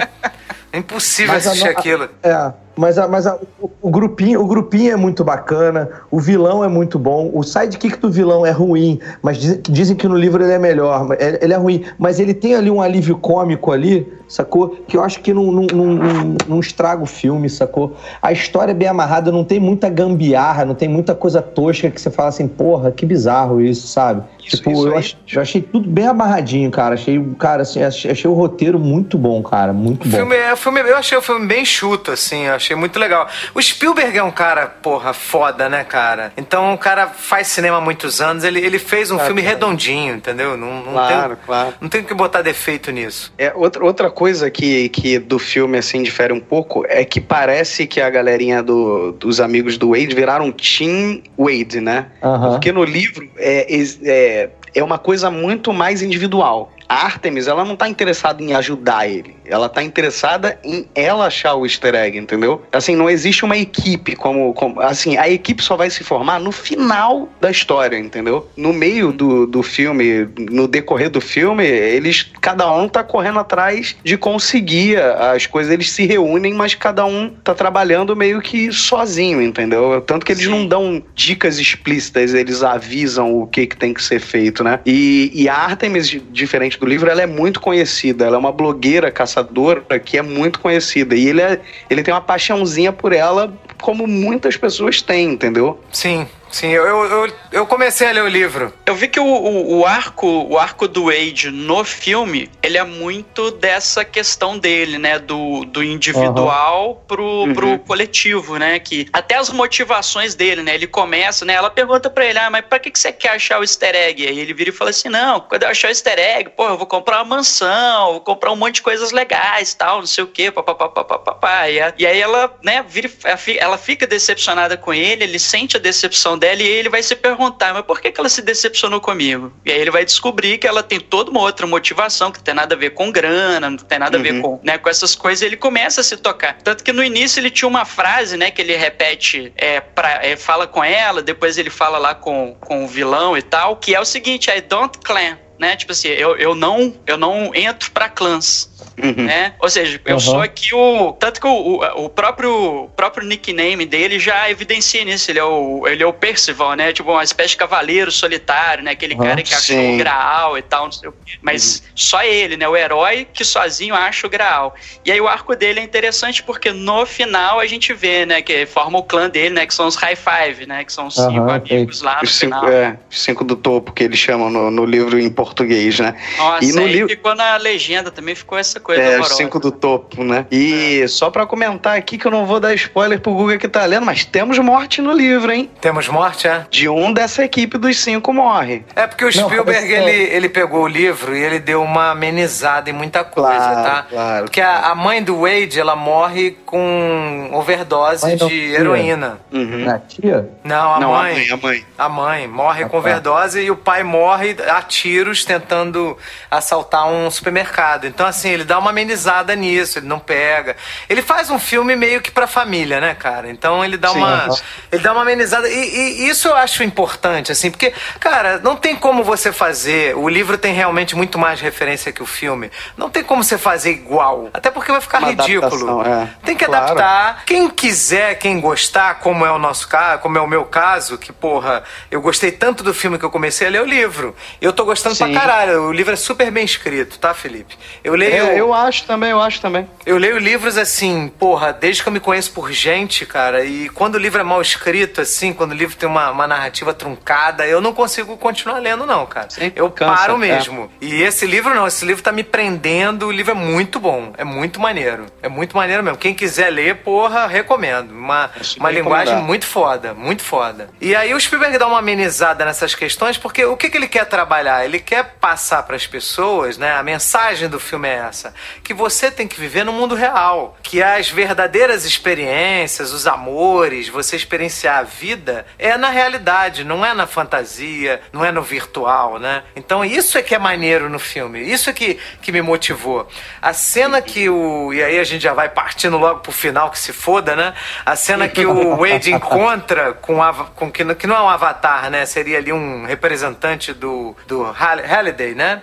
É impossível mas assistir a, aquilo. É. Mas, a, mas a, o, o, grupinho, o grupinho é muito bacana, o vilão é muito bom, o sidekick do vilão é ruim, mas dizem, dizem que no livro ele é melhor. Ele é ruim, mas ele tem ali um alívio cômico ali, sacou? Que eu acho que não, não, não, não, estraga o filme, sacou? A história é bem amarrada, não tem muita gambiarra, não tem muita coisa tosca que você fala assim, porra, que bizarro isso, sabe? Isso, tipo, isso eu, ach, eu, achei tudo bem amarradinho, cara. Achei, cara, assim, achei, achei o roteiro muito bom, cara. Muito o bom. Filme, é, o filme, eu achei o filme bem chuto, assim. Achei achei muito legal. O Spielberg é um cara, porra, foda, né, cara? Então o cara faz cinema há muitos anos, ele, ele fez um claro, filme redondinho, entendeu? Não, não claro, tem, claro. Não tem que botar defeito nisso. É, outra, outra coisa que, que do filme, assim, difere um pouco é que parece que a galerinha do, dos amigos do Wade viraram Team Wade, né? Porque no livro é, é, é uma coisa muito mais individual. A Artemis, ela não tá interessada em ajudar ele. Ela tá interessada em ela achar o easter egg, entendeu? Assim, não existe uma equipe como, como. Assim, a equipe só vai se formar no final da história, entendeu? No meio do, do filme, no decorrer do filme, eles. Cada um tá correndo atrás de conseguir as coisas. Eles se reúnem, mas cada um tá trabalhando meio que sozinho, entendeu? Tanto que eles Sim. não dão dicas explícitas, eles avisam o que, que tem que ser feito, né? E, e a Artemis, diferente do livro, ela é muito conhecida. Ela é uma blogueira caçadora que é muito conhecida. E ele, é, ele tem uma paixãozinha por ela, como muitas pessoas têm, entendeu? Sim. Sim, eu, eu, eu comecei a ler o livro. Eu vi que o, o, o, arco o arco do Wade no filme, ele é muito dessa questão dele, né? Do, do individual uhum. pro, uhum. pro coletivo, né? Que até as motivações dele, né? Ele começa, né? Ela pergunta pra ele, ah, mas pra que, que você quer achar o easter egg? Aí ele vira e fala assim, não, quando eu achar o easter egg, pô, eu vou comprar uma mansão, vou comprar um monte de coisas legais, tal, não sei o quê, papapá. E, e aí ela, né, vira, ela fica decepcionada com ele, ele sente a decepção dela e ele vai se perguntar, mas por que, que ela se decepcionou comigo? E aí ele vai descobrir que ela tem toda uma outra motivação que não tem nada a ver com grana, não tem nada a ver uhum. com, né, com essas coisas. Ele começa a se tocar. Tanto que no início ele tinha uma frase, né, que ele repete, é, pra, é, fala com ela, depois ele fala lá com, com o vilão e tal, que é o seguinte: I don't clan né? Tipo assim, eu, eu não eu não entro para clãs. Uhum. Né? Ou seja, eu uhum. sou aqui o. Tanto que o, o, próprio, próprio nickname dele já evidencia nisso. Ele é, o, ele é o Percival, né? Tipo, uma espécie de cavaleiro solitário, né? Aquele uhum, cara que sim. achou o Graal e tal, não sei o quê. Mas uhum. só ele, né? O herói que sozinho acha o Graal. E aí o arco dele é interessante porque no final a gente vê, né? Que forma o clã dele, né? Que são os High Five, né? Que são cinco amigos lá no os final. Cinco, é, cinco do topo que eles chamam no, no livro em português, né? Nossa, e no livro ficou na legenda também, ficou essa coisa é, os cinco do topo, né? E é. só para comentar aqui que eu não vou dar spoiler pro Google que tá lendo, mas temos morte no livro, hein? Temos morte, é? De um dessa equipe dos cinco morre. É porque o Spielberg, não, ele, ele pegou o livro e ele deu uma amenizada em muita coisa, claro, tá? Claro. Porque a, a, mãe do Wade, ela morre com overdose de heroína. Uhum. A tia? Não, a não, mãe. A mãe, a mãe. A mãe morre a com overdose e o pai morre a tiros amigos tentando assaltar um supermercado. Então, assim, ele dá uma amenizada nisso, ele não pega. Ele faz um filme meio que pra família, né, cara? Então ele dá Sim. uma. Ele dá uma amenizada. E, e isso eu acho importante, assim, porque, cara, não tem como você fazer. O livro tem realmente muito mais referência que o filme. Não tem como você fazer igual. Até porque vai ficar Uma ridículo. é. Tem que Claro. adaptar. Quem quiser, quem gostar, como é o nosso caso, como é o meu caso, que, porra, eu gostei tanto do filme que eu comecei a ler o livro. Eu tô gostando Sim. pra caralho. O livro é super bem escrito, tá, Felipe? Eu leio. É, eu acho também, eu acho também. Eu leio livros assim, porra, desde que eu me conheço por gente, cara, e quando o livro é mal escrito, assim, quando o livro tem uma, uma narrativa truncada, eu não consigo continuar lendo, não, cara. Sim, eu cansa, paro é. mesmo. E esse livro não, esse livro tá me prendendo, o livro é muito bom, é muito maneiro. É muito maneiro mesmo. Quem quiser ler, porra, recomendo. Uma, uma linguagem muito foda, muito foda. E aí o Spielberg dá uma amenizada nessas questões, porque o que, que ele quer trabalhar? Ele quer passar para as pessoas, né? A mensagem do filme é essa: que você tem que viver no mundo real, que as verdadeiras experiências, os amores, você experienciar a vida é na realidade, não é na fantasia, não é no virtual, né? Então isso é que é maneiro no filme, isso é que, que me motivou. A cena que o. E aí a gente já vai partindo logo pro final, que se foda, né? A cena que o Wade encontra com, o ava- com que, que não é um avatar, né? Seria ali um representante do, do Halliday, né?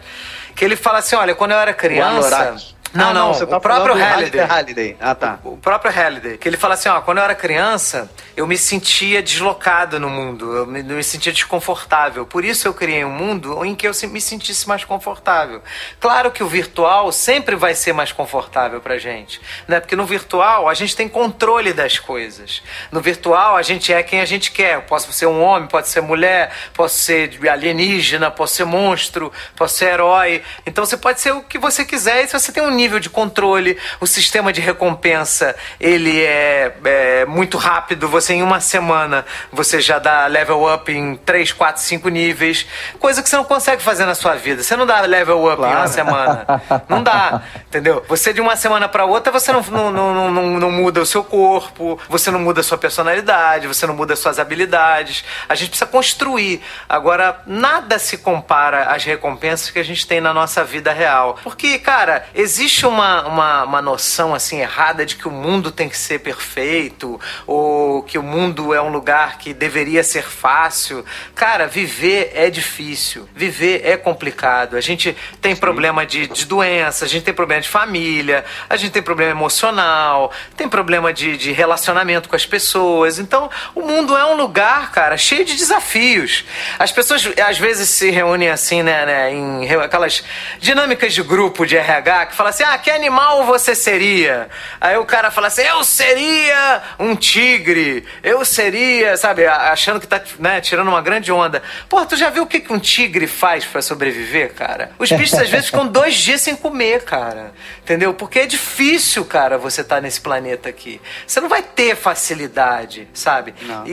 Que ele fala assim: olha, quando eu era criança. Anorak. Não, Ah, não, você tá o próprio Halliday. Halliday. Ah, tá. O próprio Halliday. Que ele fala assim, ó, quando eu era criança, eu me sentia deslocado no mundo, eu me, eu me sentia desconfortável. Por isso eu criei um mundo em que eu me sentisse mais confortável. Claro que o virtual sempre vai ser mais confortável pra gente, né? Porque no virtual a gente tem controle das coisas. No virtual a gente é quem a gente quer. Eu posso ser um homem, pode ser mulher, posso ser alienígena, posso ser monstro, posso ser herói. Então você pode ser o que você quiser e se você tem um nível de controle, o sistema de recompensa ele é, é muito rápido. Você em uma semana você já dá level up em 3, 4, 5 níveis, coisa que você não consegue fazer na sua vida. Você não dá level up em uma semana. Não dá, entendeu? Você de uma semana para outra você não, não, não, não, não muda o seu corpo, você não muda a sua personalidade, você não muda as suas habilidades. A gente precisa construir. Agora, nada se compara às recompensas que a gente tem na nossa vida real. Porque, cara, existe uma, uma, uma noção assim errada de que o mundo tem que ser perfeito, ou que o mundo é um lugar que deveria ser fácil. Cara, viver é difícil. Viver é complicado. A gente tem problema de, de doença, a gente tem problema de família, a gente tem problema emocional, tem problema de, de relacionamento com as pessoas. Então, o mundo é um lugar, cara, cheio de desafios. As pessoas às vezes se reúnem assim, né, né em aquelas dinâmicas de grupo de RH que fala assim: ah, que animal você seria? Aí o cara fala assim: eu seria um tigre, eu seria, sabe, achando que tá né, tirando uma grande onda. Pô, tu já viu o que, que um tigre faz pra sobreviver, cara? Os bichos às vezes ficam dois dias sem comer, cara. Entendeu? Porque é difícil, cara, você tá nesse planeta aqui. Você não vai ter facilidade, sabe? E,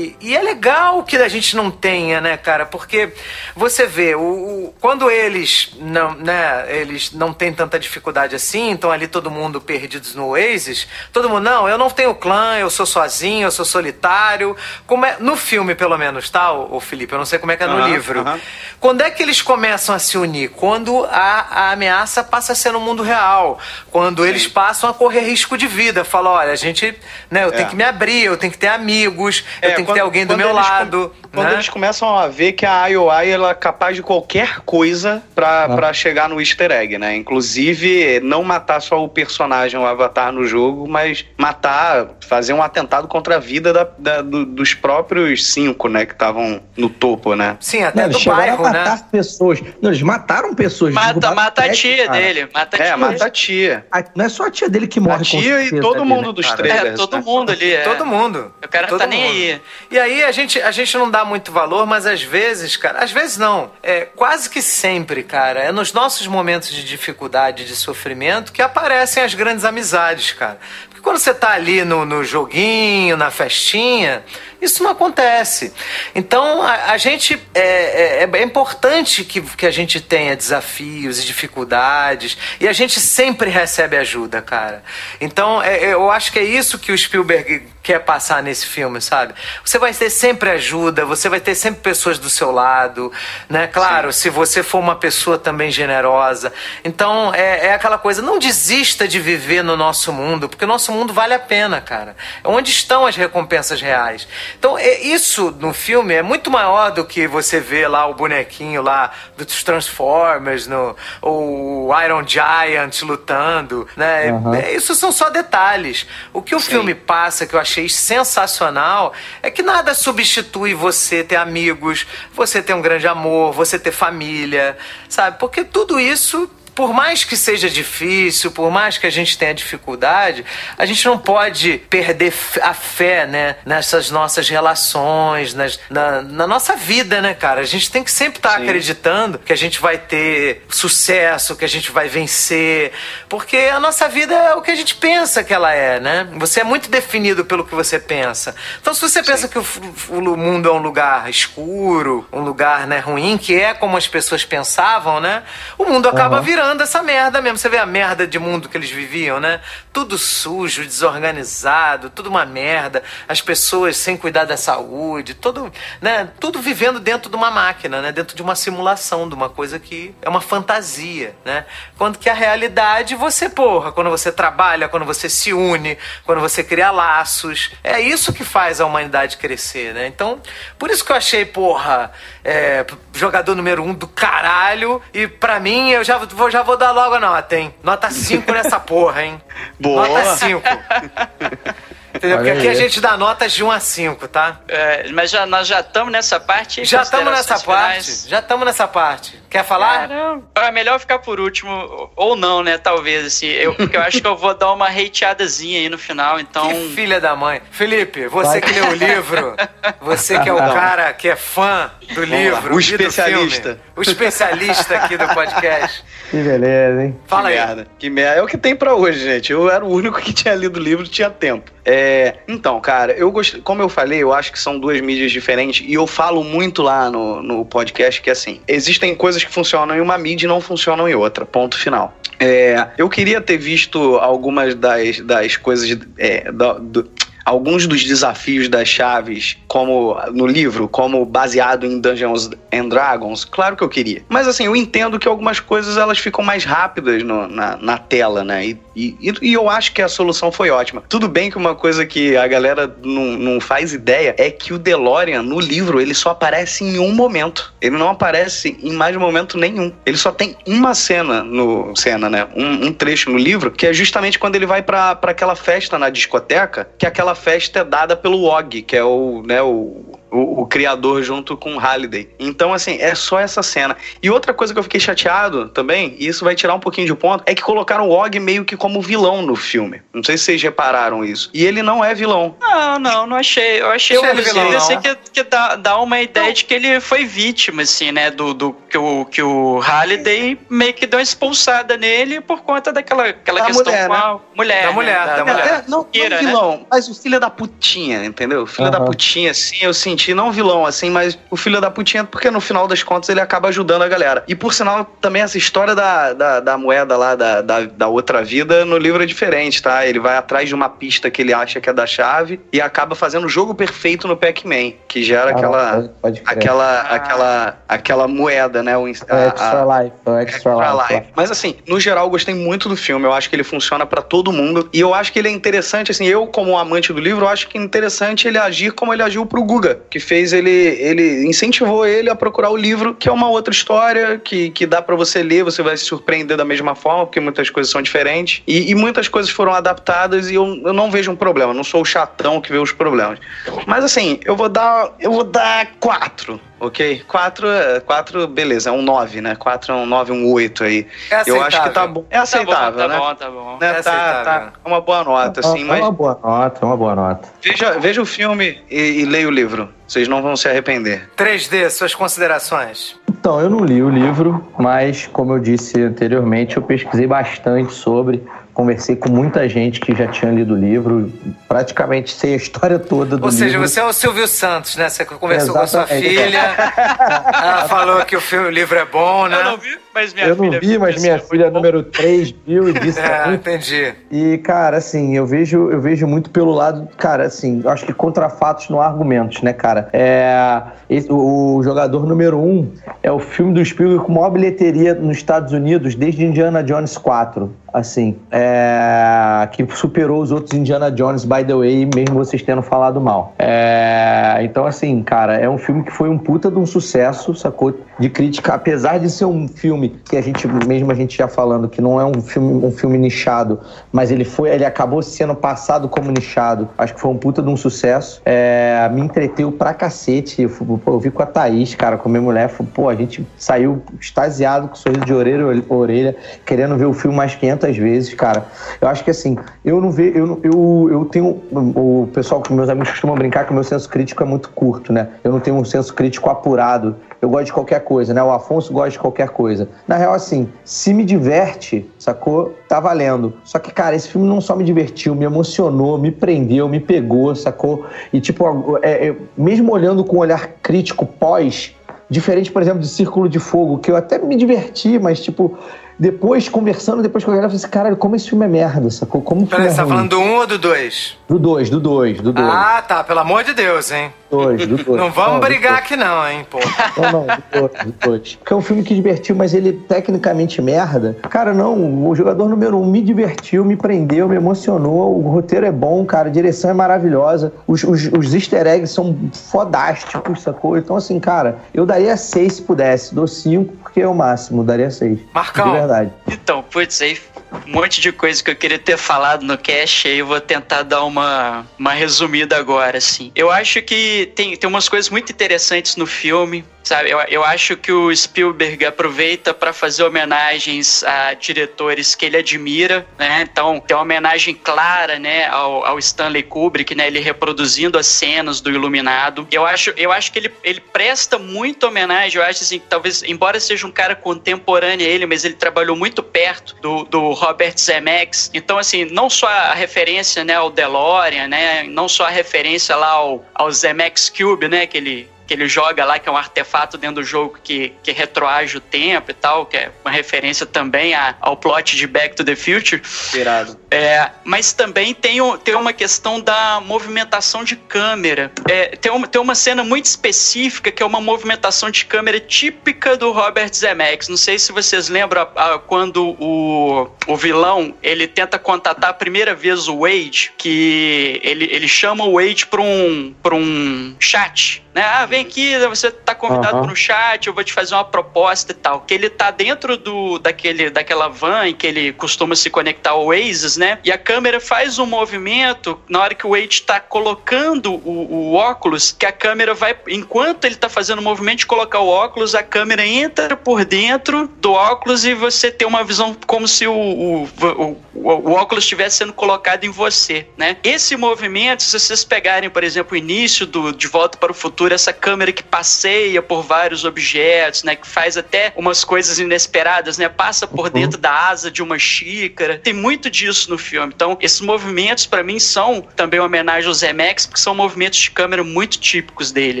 e, e é legal que a gente não tenha, né, cara? Porque você vê, o, o- quando eles não, né, eles não têm tanta dificuldade assim, então ali todo mundo perdidos no Oasis, todo mundo, não, eu não tenho clã, eu sou sozinho, eu sou solitário. Como é, no filme, pelo menos, tá, o, Felipe? Eu não sei como é que é no Aham, livro. aham. Quando é que eles começam a se unir? Quando a, a ameaça passa a ser no mundo real. Quando eles passam a correr risco de vida. Falam, olha, a gente, né, eu tenho que me abrir, eu tenho que ter amigos, eu É, tenho que ter alguém do meu com- lado. Quando né? eles começam a ver que a IOI ela é capaz de qualquer coisa pra, Ah. pra chegar no easter egg, né? Inclusive, não matar só o personagem, o avatar no jogo, mas matar, fazer um atentado contra a vida da- da- do- dos próprios cinco, né? Que estavam no topo, né? Sim, até Não, do bairro, a matar né? pessoas. Não, eles mataram pessoas. Mata, mata a prédio, tia cara. dele. Mata a É, tia. mata a tia. A- não é só a tia dele que morre A com tia e todo ali, mundo né, dos cara? três. É, todo né? mundo ali. É. Todo mundo. O cara Todo tá nem mundo. aí. E aí a gente, a gente não dá muito valor, mas às vezes, cara, às vezes não. É quase que sempre, cara. É nos nossos momentos de dificuldade, de sofrimento, que aparecem as grandes amizades, cara. Porque quando você tá ali no, no joguinho, na festinha, isso não acontece. Então, a, a gente. É, é, é, importante que, que a gente tenha desafios e dificuldades. E a gente sempre recebe ajuda, cara. Então, é, eu acho que é isso que o Spielberg quer passar nesse filme, sabe? Você vai ter sempre ajuda, você vai ter sempre pessoas do seu lado, né? Claro, Sim. se você for uma pessoa também generosa. Então, é, é aquela coisa, não desista de viver no nosso mundo, porque o nosso mundo vale a pena, cara. É onde estão as recompensas reais. Então, é, isso no filme é muito maior do que você vê lá o bonequinho lá dos Transformers, no, ou o Iron Giant lutando, né? Uhum. Isso são só detalhes. O que o Sim. filme passa, que eu achei sensacional, é que nada substitui você ter amigos, você ter um grande amor, você ter família, sabe? Porque tudo isso por mais que seja difícil, por mais que a gente tenha dificuldade, a gente não pode perder a fé, né? Nessas nossas relações, nas, na, na nossa vida, né, cara? A gente tem que sempre estar tá acreditando que a gente vai ter sucesso, que a gente vai vencer, porque a nossa vida é o que a gente pensa que ela é, né? Você é muito definido pelo que você pensa. Então, se você Sim. pensa que o, o mundo é um lugar escuro, um lugar né, ruim, que é como as pessoas pensavam, né? O mundo acaba uhum. virando virando essa merda mesmo. Você vê a merda de mundo que eles viviam, né? Tudo sujo, desorganizado, tudo uma merda. As pessoas sem cuidar da saúde, tudo, né? Tudo vivendo dentro de uma máquina, né? Dentro de uma simulação, de uma coisa que é uma fantasia, né? Quando que a realidade você, porra, quando você trabalha, quando você se une, quando você cria laços, é isso que faz a humanidade crescer, né? Então, por isso que eu achei, porra, é, jogador número um do caralho. E pra mim, eu já vou, já vou dar logo a nota, hein? Nota 5 nessa porra, hein? Boa! Nota 5. Entendeu? Porque aqui a gente dá notas de 1 a 5, tá? É, mas já, nós já estamos nessa parte. Já estamos nessa finais. parte. Já estamos nessa parte. Quer falar? Caramba. É melhor ficar por último, ou não, né? Talvez, assim. Eu, porque eu acho que eu vou dar uma hateadazinha aí no final, então. Que filha da mãe. Felipe, você Vai. que leu o livro, você que é o cara que é fã do livro, o especialista. Filme, o especialista aqui do podcast. Que beleza, hein? Fala que aí. Merda. Que merda. É o que tem para hoje, gente. Eu era o único que tinha lido o livro tinha tempo. É, então, cara, eu como eu falei, eu acho que são duas mídias diferentes e eu falo muito lá no, no podcast que assim, existem coisas que funcionam em uma mídia e não funcionam em outra. Ponto final. É, eu queria ter visto algumas das, das coisas é, do, do, alguns dos desafios das chaves, como no livro, como baseado em Dungeons and Dragons, claro que eu queria. Mas assim, eu entendo que algumas coisas elas ficam mais rápidas no, na, na tela, né? E, e, e, eu acho que a solução foi ótima. Tudo bem que uma coisa que a galera não, não faz ideia é que o DeLorean, no livro, ele só aparece em um momento. Ele não aparece em mais momento nenhum. Ele só tem uma cena no. cena, né? Um, um trecho no livro, que é justamente quando ele vai para aquela festa na discoteca, que aquela festa dada pelo Og, que é o, né, o o, o, criador junto com Halliday. Então, assim, é só essa cena. E outra coisa que eu fiquei chateado também, e isso vai tirar um pouquinho de ponto, é que colocaram o Og meio que como vilão no filme. Não sei se vocês repararam isso. E ele não é vilão. Não, não, não achei. Eu achei, achei vilão, assim, que, que dá, dá uma ideia não. de que ele foi vítima, assim, né? Do, do que, o, que o Halliday meio que deu uma expulsada nele por conta daquela aquela questão mulher, com a né? mulher. Da né? mulher, da, da mulher. É, não, não né? vilão, né? mas o filho da putinha, entendeu? O filho uhum. da putinha, assim, eu senti senti, não vilão, assim, mas o filho da putinha, porque no final das contas ele acaba ajudando a galera. E por sinal, também essa história da, da, da moeda lá, da, da, da, outra vida, no livro é diferente, tá? Ele vai atrás de uma pista que ele acha que é da chave e acaba fazendo o jogo perfeito no Pac-Man, que gera ah, aquela, pode, pode aquela, ah. aquela, aquela moeda, né? O, a, extra a, life, o extra, extra life. life. Mas assim, no geral, eu gostei muito do filme. Eu acho que ele funciona para todo mundo. E eu acho que ele é interessante, assim, eu, como amante do livro, eu acho que é interessante ele agir como ele agiu pro Guga que fez ele, ele incentivou ele a procurar o livro, que é uma outra história, que, que dá para você ler, você vai se surpreender da mesma forma, porque muitas coisas são diferentes. E, e muitas coisas foram adaptadas e eu, eu não vejo um problema, não sou o chatão que vê os problemas. Mas assim, eu vou dar. Eu vou dar quatro ok? 4, 4 beleza, é um 9, né? 4 é um 9, um 8 aí. É eu acho que tá bom. É aceitável, tá bom, né? Tá bom, tá bom. Né? É tá, tá é uma boa nota, assim, é, mas... É uma boa nota, é uma boa nota. Veja, veja o filme e, e leia o livro. Vocês não vão se arrepender. 3D, suas considerações. Então, eu não li o livro, mas como eu disse anteriormente, eu pesquisei bastante sobre conversei com muita gente que já tinha lido o livro, praticamente sei a história toda do Ou seja, livro. você é o Silvio Santos, né? Você conversou com a sua Exatamente. filha, ela falou que o, filme, o livro é bom, né? Eu não vi, mas minha Eu não filha vi, mas minha é filha número 3 viu e disse É, entendi. E, cara, assim, eu vejo, eu vejo muito pelo lado, cara, assim, eu acho que contra fatos não há argumentos, né, cara? É, esse- o, o jogador número um é o filme do Spielberg com maior bilheteria nos Estados Unidos desde Indiana Jones 4, assim, é, que superou os outros Indiana Jones, by the way, mesmo vocês tendo falado mal. É, então, assim, cara, é um filme que foi um puta de um sucesso, sacou? De crítica, apesar de ser um filme que a gente, mesmo a gente já falando, que não é um filme, um filme nichado, mas ele foi, ele acabou sendo passado como nichado. Acho que foi um puta de um sucesso. É, me entreteu pra cacete. Eu, eu vi com a Thaís, cara, com a minha mulher. Pô, a gente saiu extasiado com sorriso de orelha orelha, querendo ver o filme mais 500 vezes, cara. Eu acho que assim, eu não vejo, eu, eu, eu tenho, o pessoal, meus amigos costumam brincar que o meu senso crítico é muito curto, né? Eu não tenho um senso crítico apurado. Eu gosto de qualquer coisa, né? O Afonso gosta de qualquer coisa. Na real, assim, se me diverte, sacou? Tá valendo. Só que, cara, esse filme não só me divertiu, me emocionou, me prendeu, me pegou, sacou? E, tipo, é- é- mesmo olhando com um olhar crítico pós, diferente, por exemplo, de Círculo de Fogo, que eu até me diverti, mas, tipo, depois, conversando depois com a galera, eu falei assim, caralho, como esse filme é merda, sacou? Como Peraí, é você tá falando do 1 ou do 2? Do 2, do 2, do 2. Ah, tá, pelo amor de Deus, hein? dois, do dois. Não vamos do brigar aqui não, hein, pô. Não, não, do dois, do dois. Porque é um filme que divertiu, mas ele tecnicamente merda. Cara, não, o jogador número um me divertiu, me prendeu, me emocionou. O roteiro é bom, cara, a direção é maravilhosa. Os, os, os easter eggs são fodásticos, sacou? Então, assim, cara, eu daria seis se pudesse. Dou cinco porque é o máximo, daria seis. Marcão. De verdade. Então, putz, aí um monte de coisa que eu queria ter falado no cast, aí eu vou tentar dar uma, uma resumida agora, assim. Eu acho que tem, tem umas coisas muito interessantes no filme, sabe? Eu, eu acho que o Spielberg aproveita para fazer homenagens a diretores que ele admira, né? Então, tem uma homenagem clara, né, ao, ao Stanley Kubrick, né? Ele reproduzindo as cenas do Iluminado. Eu acho, eu acho que ele, ele presta muita homenagem, eu acho assim, que talvez, embora seja um cara contemporâneo a ele, mas ele trabalhou muito perto do, do Robert Zemeckis. Então, assim, não só a referência, né, ao DeLorean, né? Não só a referência lá ao, ao Zemeckis Cube, né? Que ele que ele joga lá, que é um artefato dentro do jogo que, que retroage o tempo e tal, que é uma referência também a- ao plot de Back to the Future. Irado. É, mas também tem, o- tem uma questão da movimentação de câmera. É, tem, uma, tem uma cena muito específica que é uma movimentação de câmera típica do Robert Zemeckis. Não sei se vocês lembram a- a- quando o, o vilão ele tenta contatar a primeira vez o Wade, que ele, ele chama o Wade para um, pra um chat. Né? Ah, vem aqui, você tá convidado Aham. para um chat, eu vou te fazer uma proposta e tal. Que ele tá dentro do, daquele, daquela van em que ele costuma se conectar ao Oasis, né? E a câmera faz um movimento na hora que o Wade tá colocando o, o óculos, que a câmera vai, enquanto ele tá fazendo o movimento de colocar o óculos, a câmera entra por dentro do óculos e você tem uma visão como se o, o, o, o óculos estivesse sendo colocado em você, né? Esse movimento, se vocês pegarem, por exemplo, o início do De Volta para o Futuro, essa câmera que passeia por vários objetos, né? Que faz até umas coisas inesperadas, né? Passa por dentro da asa de uma xícara. Tem muito disso no filme. Então, esses movimentos, para mim, são também uma homenagem ao Zemeckis, porque são movimentos de câmera muito típicos dele,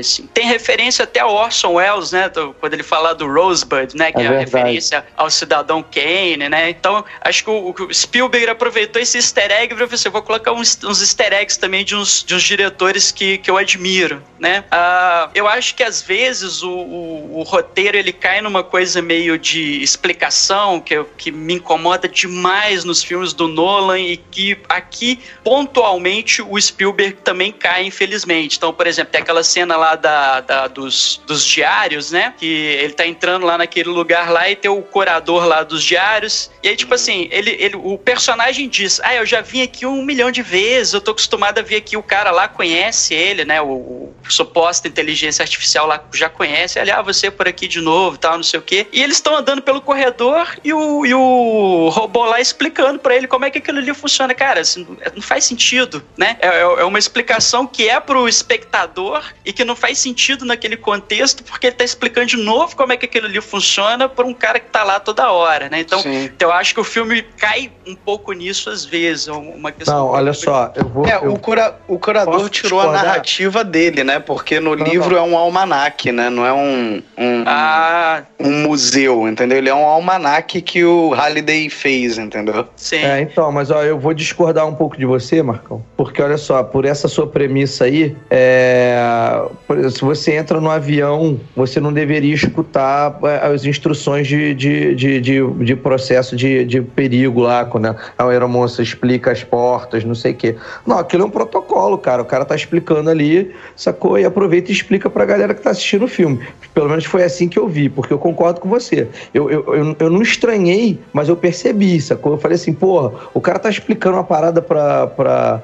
assim. Tem referência até ao Orson Welles, né? do- Quando ele fala do Rosebud, né? Que É é, a referência ao Cidadão Kane, né? Então, acho que o, o Spielberg aproveitou esse easter egg pra você, vou colocar uns, uns easter eggs também de uns, de uns diretores que, que eu admiro, né? Ah, eu acho que às vezes o, o, o roteiro ele cai numa coisa meio de explicação que, eu- que me incomoda demais nos filmes do Nolan e que aqui pontualmente o Spielberg também cai, infelizmente. Então, por exemplo, tem aquela cena lá da, da- dos, dos diários, né? Que ele tá entrando lá naquele lugar lá e tem o curador lá dos diários. E aí, tipo assim, ele, ele, o personagem diz: Ah, eu já vim aqui um milhão de vezes, eu tô acostumado a vir aqui, o cara lá conhece ele, né? O, o- suposta inteligência artificial lá já conhece, ali, ah, você é por aqui de novo, tal, não sei o quê. E eles estão andando pelo corredor e o, e o robô lá explicando para ele como é que aquilo ali funciona. Cara, assim, não faz sentido, né? É, é, é uma explicação que é pro espectador e que não faz sentido naquele contexto, porque ele tá explicando de novo como é que aquilo ali funciona para um cara que tá lá toda hora, né? Então, então, eu acho que o filme cai um pouco nisso às vezes. É uma questão. Não, olha só, eu vou. É, eu o, cura, o curador tirou discordar? a narrativa dele, né? Porque no não, livro não. é um almanaque, né? Não é um, um, ah. um museu, entendeu? Ele é um almanaque que o Halliday fez, entendeu? Sim. É, então, mas ó, eu vou discordar um pouco de você, Marcão. Porque olha só, por essa sua premissa aí, é... se você entra no avião, você não deveria escutar é, as instruções de, de, de, de, de processo de, de perigo lá, quando a aeromoça explica as portas, não sei o quê. Não, aquilo é um protocolo, cara. O cara tá explicando ali, sacou? E aproveita e explica pra galera que tá assistindo o filme. Pelo menos foi assim que eu vi, porque eu concordo com você. Eu, eu, eu, eu não estranhei, mas eu percebi, sacou? Eu falei assim, porra, o cara tá explicando uma parada pra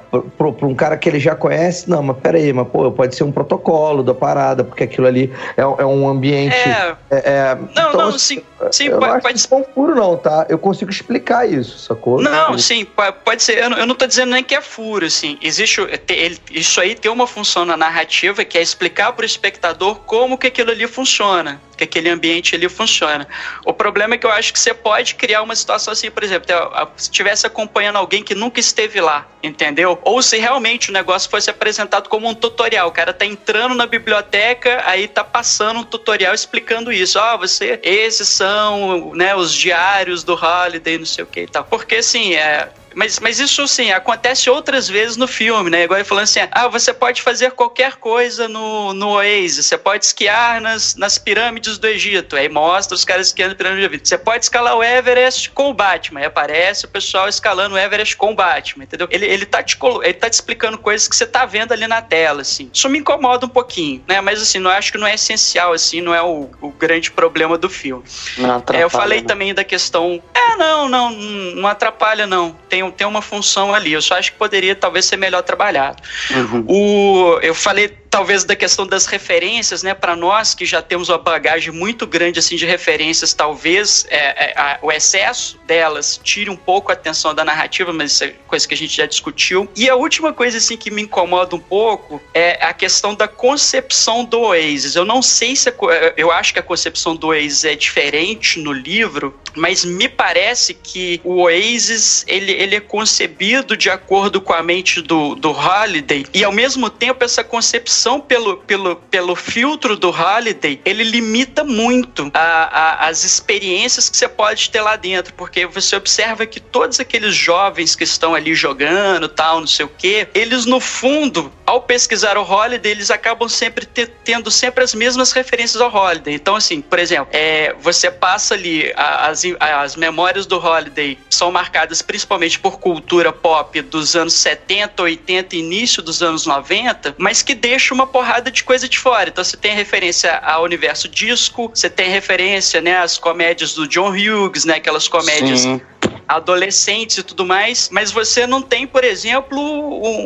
um cara que ele já conhece. Não, mas peraí, mas pô, pode ser um protocolo da parada, porque aquilo ali é, é um ambiente. É. é, é não, então, não, sim, sim eu pode, não pode ser. puro, não, tá? Eu consigo explicar isso, sacou? Não, sim, pode ser. Eu não, eu não tô dizendo nem que é furo, assim. Existe. Ele, isso aí tem uma função na narrativa que é explicar pro espectador como que aquilo ali funciona que aquele ambiente ali funciona. O problema é que eu acho que você pode criar uma situação assim, por exemplo, se estivesse acompanhando alguém que nunca esteve lá, entendeu? Ou se realmente o negócio fosse apresentado como um tutorial, o cara tá entrando na biblioteca, aí tá passando um tutorial explicando isso. Ó, oh, você, esses são, né, os diários do Holiday, não sei o que e tal. Porque assim, é, mas, mas isso, assim, acontece outras vezes no filme, né? Igual ele falando assim, ah, você pode fazer qualquer coisa no, no Oasis, você pode esquiar nas, nas pirâmides do Egito, aí mostra os caras esquiando nas pirâmides do Egito. Você pode escalar o Everest com o Batman, aí aparece o pessoal escalando o Everest com o Batman, entendeu? Ele, ele, tá, te, ele tá te explicando coisas que você tá vendo ali na tela, assim. Isso me incomoda um pouquinho, né? Mas, assim, não acho que não é essencial, assim, não é o, o grande problema do filme. Não é, eu falei né? também da questão... É, não, não, não atrapalha, não. Tem tem uma função ali. Eu só acho que poderia talvez ser melhor trabalhado. Uhum. O, eu falei talvez da questão das referências, né? Para nós que já temos uma bagagem muito grande assim de referências, talvez é, é, a, o excesso delas tire um pouco a atenção da narrativa, mas isso é coisa que a gente já discutiu. E a última coisa assim que me incomoda um pouco é a questão da concepção do Oasis. Eu não sei se a, eu acho que a concepção do Oasis é diferente no livro, mas me parece que o Oasis ele, ele é concebido de acordo com a mente do, do Holiday e ao mesmo tempo essa concepção pelo, pelo, pelo filtro do Holiday, ele limita muito a, a, as experiências que você pode ter lá dentro, porque você observa que todos aqueles jovens que estão ali jogando, tal, não sei o que, eles no fundo, ao pesquisar o Holiday, eles acabam sempre ter, tendo sempre as mesmas referências ao Holiday. Então, assim, por exemplo, é, você passa ali, as, as memórias do Holiday são marcadas principalmente por cultura pop dos anos 70, 80, início dos anos 90, mas que deixa uma porrada de coisa de fora. Então você tem referência ao universo disco, você tem referência, né, às comédias do John Hughes, né, aquelas comédias Sim. adolescentes e tudo mais, mas você não tem, por exemplo,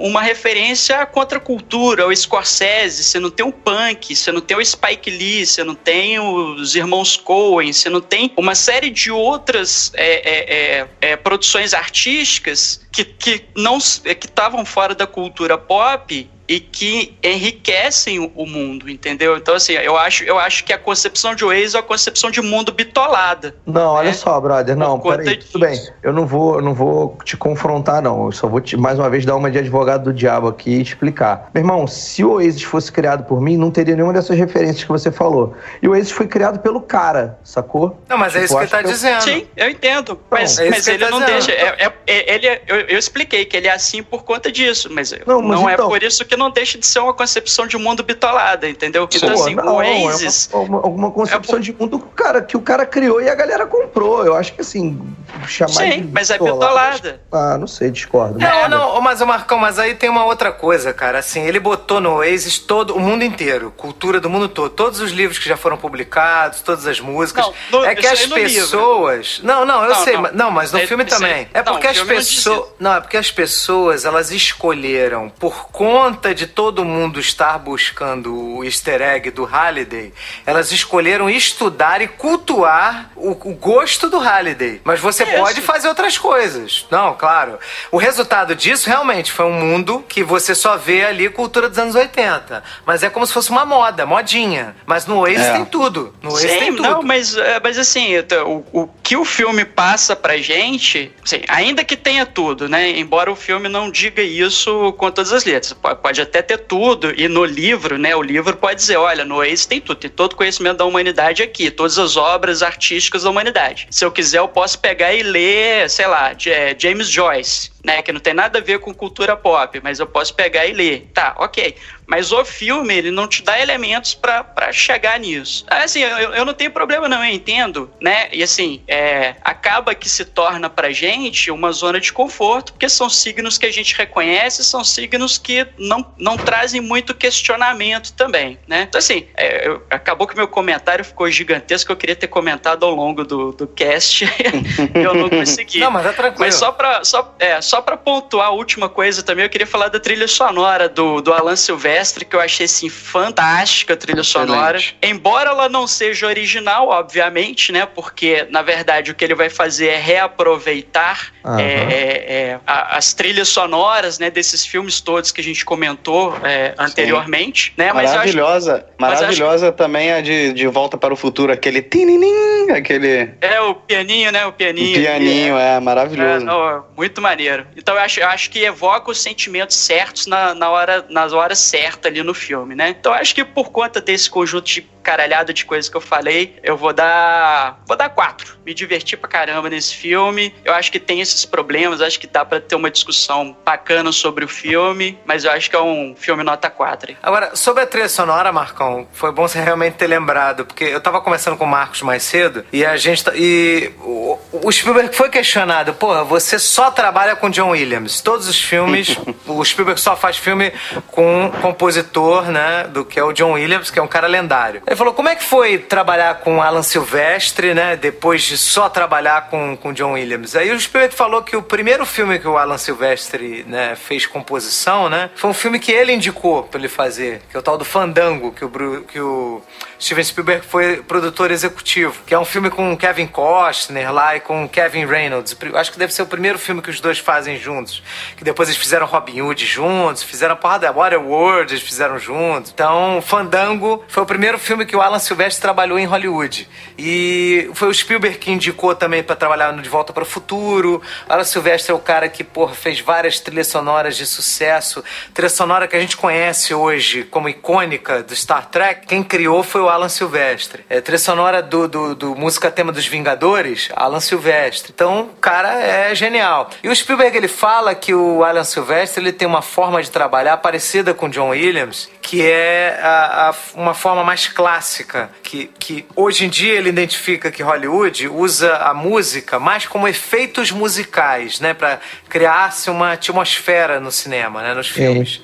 uma referência à contracultura, ao Scorsese, você não tem o punk, você não tem o Spike Lee, você não tem os irmãos Coen, você não tem uma série de outras é, é, é, é produções artísticas que, que não que estavam fora da cultura pop e que enriquecem o mundo, entendeu? Então, assim, eu acho, eu acho que a concepção de Waze é a concepção de mundo bitolada. Não, olha né? só, brother, não, peraí, tudo bem. Eu não vou, eu não vou te confrontar, não. Eu só vou te, mais uma vez dar uma de advogado do diabo aqui e explicar. Meu irmão, se o Oasis fosse criado por mim, não teria nenhuma dessas referências que você falou. E o Oasis foi criado pelo cara, sacou? Não, mas é tipo, é isso que ele tá dizendo. Sim, eu entendo. mas, é mas ele, ele tá não dizendo. deixa. É, é, é, ele, eu, eu, expliquei que ele é assim por conta disso, mas não, mas não é então... é por isso que não deixa de ser uma concepção de mundo bitolada, entendeu? Então, Pô, assim, não, o Oasis. É uma, uma, concepção é... de mundo cara, que o cara criou e a galera comprou. Eu acho que assim, chamar Sim, de mas é bitolada. Ah, não sei, discordo. Não, não, mas o Marcão, mas aí tem uma outra coisa, cara. Assim, ele botou no Oasis todo o mundo inteiro, cultura do mundo todo, todos os livros que já foram publicados, todas as músicas. Não, no, é que as pessoas. Não, não, eu não, sei, não, não, mas no é, filme também. É porque as pessoas. Não, é porque as pessoas elas escolheram por conta conta de todo mundo estar buscando o easter egg do Halliday, elas escolheram estudar e cultuar o, o gosto do Halliday. Mas você Isso. pode fazer outras coisas. Não, claro. O resultado disso realmente foi um mundo que você só vê ali cultura dos anos 80. Mas é como se fosse uma moda, modinha. Mas no Oasis É. tem tudo. No Oasis Sim, tem tudo. não, mas, é, mas assim, o, o que o filme passa pra gente, assim, ainda que tenha tudo, né? Embora o filme não diga isso com todas as letras. Pode, pode até ter tudo, e no livro, né? O livro pode dizer: olha, no Oasis tem tudo, tem todo o conhecimento da humanidade aqui, todas as obras artísticas da humanidade. Se eu quiser, eu posso pegar e ler, sei lá, James Joyce. Né, que não tem nada a ver com cultura pop, mas eu posso pegar e ler. Tá, ok. Mas o filme, ele não te dá elementos pra pra chegar nisso. Assim, eu, eu não tenho problema não, eu entendo, né? E assim, é, acaba que se torna pra gente uma zona de conforto, porque são signos que a gente reconhece, são signos que não, não trazem muito questionamento também, né? Então assim, é, eu- acabou que meu comentário ficou gigantesco, eu queria ter comentado ao longo do, do cast, eu não consegui. Não, mas é tranquilo. Mas só pra, só, é, só pra pontuar a última coisa também, eu queria falar da trilha sonora do, do Alan Silvestre, que eu achei, assim, fantástica a trilha sonora. Embora ela não seja original, obviamente, né? Porque, na verdade, o que ele vai fazer é reaproveitar Aham. é, é, é, a- as trilhas sonoras, né? Desses filmes todos que a gente comentou é, anteriormente, né? Mas eu acho Maravilhosa. mas acho Maravilhosa também a de, de Volta para o Futuro, aquele tininim, aquele É, o pianinho, né? O pianinho. pianinho, é, É, maravilhoso. não, muito maneiro. Então eu acho, eu acho que evoca os sentimentos certos na, na hora, nas horas certas ali no filme, né? Então eu acho que por conta desse conjunto de caralhada de coisas que eu falei, eu vou dar. Vou dar quatro. Me diverti pra caramba nesse filme. Eu acho que tem esses problemas, acho que dá pra ter uma discussão bacana sobre o filme, mas eu acho que é um filme nota 4. Agora, sobre a trilha sonora, Marcão, foi bom você realmente ter lembrado, porque eu tava conversando com o Marcos mais cedo e a gente. tá- E o, o Spielberg foi questionado: porra, você só trabalha com John Williams. Todos os filmes, o Spielberg só faz filme com um compositor, né, do que é o John Williams, que é um cara lendário. Ele falou: como é que foi trabalhar com Alan Silvestre, né, depois de só trabalhar com, com John Williams? Aí o Spielberg falou que o primeiro filme que o Alan Silvestre, né, fez composição, né, foi um filme que ele indicou pra ele fazer, que é o tal do Fandango, que o, Bru- que o Steven Spielberg foi produtor executivo, que é um filme com Kevin Costner lá e com Kevin Reynolds. Acho que deve ser o primeiro filme que os dois fazem juntos, que depois eles fizeram Robin Hood juntos, fizeram a porra da Waterworld, eles fizeram juntos. Então, Fandango foi o primeiro filme que o Alan Silvestre trabalhou em Hollywood. E foi o Spielberg que indicou também pra trabalhar no De Volta para o Futuro. O Alan Silvestre é o cara que, porra, fez várias trilhas sonoras de sucesso. Trilha sonora que a gente conhece hoje como icônica do Star Trek. Quem criou foi o Alan Silvestre. É, trilha sonora do, do, do música tema dos Vingadores, Alan Silvestre. Então, o cara é genial. E o Spielberg, ele fala que o Alan Silvestre, ele tem uma forma de trabalhar parecida com o John Williams, que é a- a- uma forma mais clássica, que, que hoje em dia ele identifica que Hollywood usa a música mais como efeitos musicais, né, para criar-se uma atmosfera no cinema, né, nos filmes.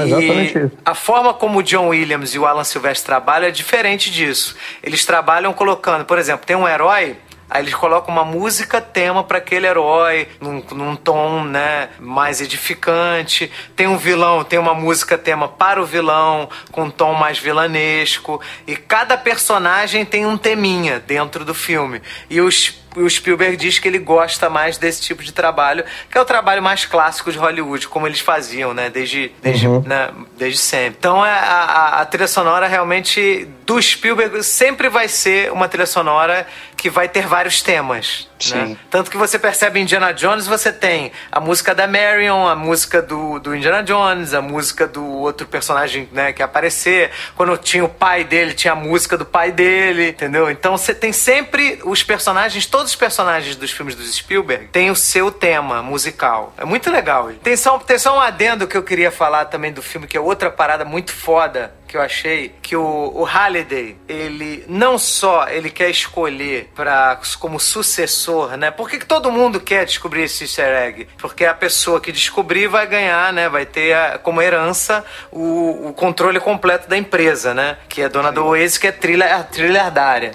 E exatamente isso. a forma como o John Williams e o Alan Silvestre trabalham é diferente disso. Eles trabalham colocando, por exemplo, tem um herói Aí eles colocam uma música tema para aquele herói, num, num tom né, mais edificante. Tem um vilão, tem uma música tema para o vilão, com um tom mais vilanesco. E cada personagem tem um teminha dentro do filme. E os o Spielberg diz que ele gosta mais desse tipo de trabalho, que é o trabalho mais clássico de Hollywood, como eles faziam, né? Desde, desde, né, desde sempre. Então é, a, a, a trilha sonora realmente do Spielberg sempre vai ser uma trilha sonora que vai ter vários temas. Né? Tanto que você percebe em Indiana Jones, você tem a música da Marion, a música do, do Indiana Jones, a música do outro personagem né, que aparecer. Quando tinha o pai dele, tinha a música do pai dele, entendeu? Então você tem sempre os personagens, todos os personagens dos filmes do Spielberg têm o seu tema musical. É muito legal. Tem só, tem só um adendo que eu queria falar também do filme, que é outra parada muito foda, que eu achei que o, o Halliday, ele não só ele quer escolher para como sucessor, né? Por que, que todo mundo quer descobrir esse easter egg? Porque a pessoa que descobrir vai ganhar, né? Vai ter a, como herança o, o, controle completo da empresa, né? Que é dona Sim. do Waze, que é trilha, a trilhardária.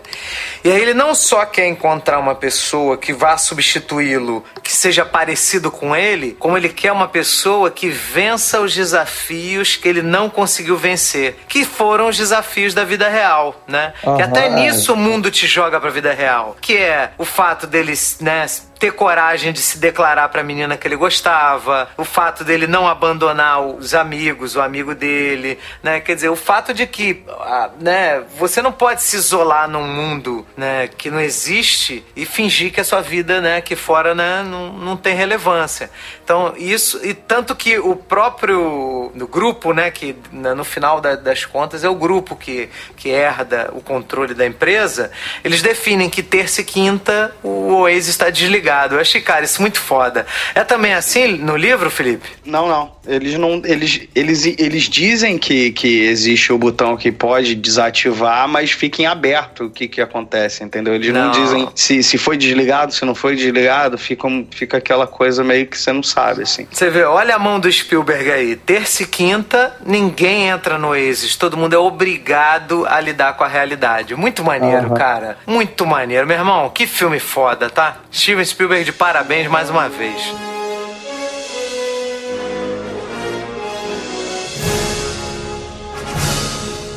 E aí ele não só quer encontrar uma pessoa que vá substituí-lo, que seja parecido com ele, como ele quer uma pessoa que vença os desafios que ele não conseguiu vencer, que foram os desafios da vida real, né? Uhum, que até nisso o mundo te joga pra vida real, que é o fato deles, né, ter coragem de se declarar para a menina que ele gostava, o fato dele não abandonar os amigos, o amigo dele, né? Quer dizer, o fato de que, ah, né, você não pode se isolar num mundo, né, que não existe e fingir que a sua vida, né, que fora, né, não, não tem relevância. Então, isso e tanto que o próprio no grupo, né, que né, no final da, das contas é o grupo que que herda o controle da empresa, eles definem que terça e quinta o Oasis está desligado ligado. Eu achei, cara, isso muito foda. É também assim no livro, Felipe? Não, não. Eles não. Eles, eles, eles dizem que, que existe o botão que pode desativar, mas fica em aberto o que, que acontece, entendeu? Eles não, não dizem se, se foi desligado, se não foi desligado, fica, fica aquela coisa meio que você não sabe, assim. Você vê, olha a mão do Spielberg aí. Terça e quinta, ninguém entra no Oasis. Todo mundo é obrigado a lidar com a realidade. Muito maneiro, uhum. cara. Muito maneiro. Meu irmão, que filme foda, tá? Steven Spielberg de parabéns mais uma vez.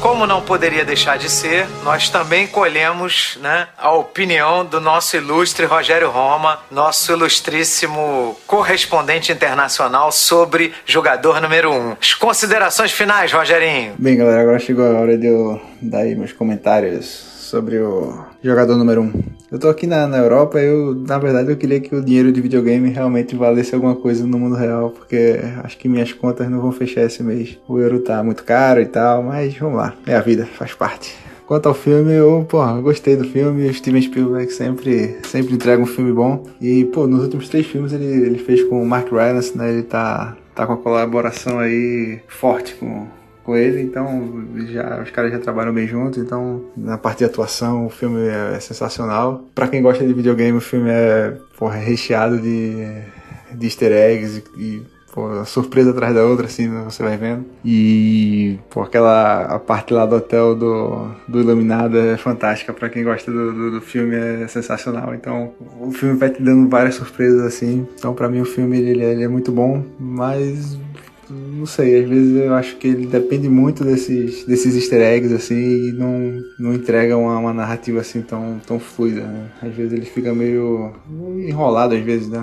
Como não poderia deixar de ser, nós também colhemos né, a opinião do nosso ilustre Rogério Roma, nosso ilustríssimo correspondente internacional sobre jogador número 1. Um. As considerações finais, Rogerinho. Bem, galera, agora chegou a hora de eu dar aí meus comentários sobre o jogador número 1. Um. Eu tô aqui na, na Europa eu, na verdade, eu queria que o dinheiro de videogame realmente valesse alguma coisa no mundo real, porque acho que minhas contas não vão fechar esse mês. O euro tá muito caro e tal, mas vamos lá, é a vida, faz parte. Quanto ao filme, eu, pô, gostei do filme. O Steven Spielberg sempre, sempre entrega um filme bom. E, pô, nos últimos três filmes ele, ele fez com o Mark Rylance, né? Ele tá, tá com a colaboração aí forte com, ele, então já os caras já trabalham bem juntos, então na parte de atuação o filme é sensacional. Para quem gosta de videogame, o filme é porra, recheado de, de easter eggs e, e pô, surpresa atrás da outra, assim, você vai vendo. E pô, aquela a parte lá do hotel do, do Iluminado é fantástica. para quem gosta do, do, do, filme, é sensacional. Então o filme vai te dando várias surpresas, assim. Então para mim o filme ele, ele é muito bom, mas não sei, às vezes eu acho que ele depende muito desses, desses easter eggs, assim, e não, não entrega uma, uma narrativa assim tão, tão fluida, né? Às vezes ele fica meio, enrolado, às vezes, né?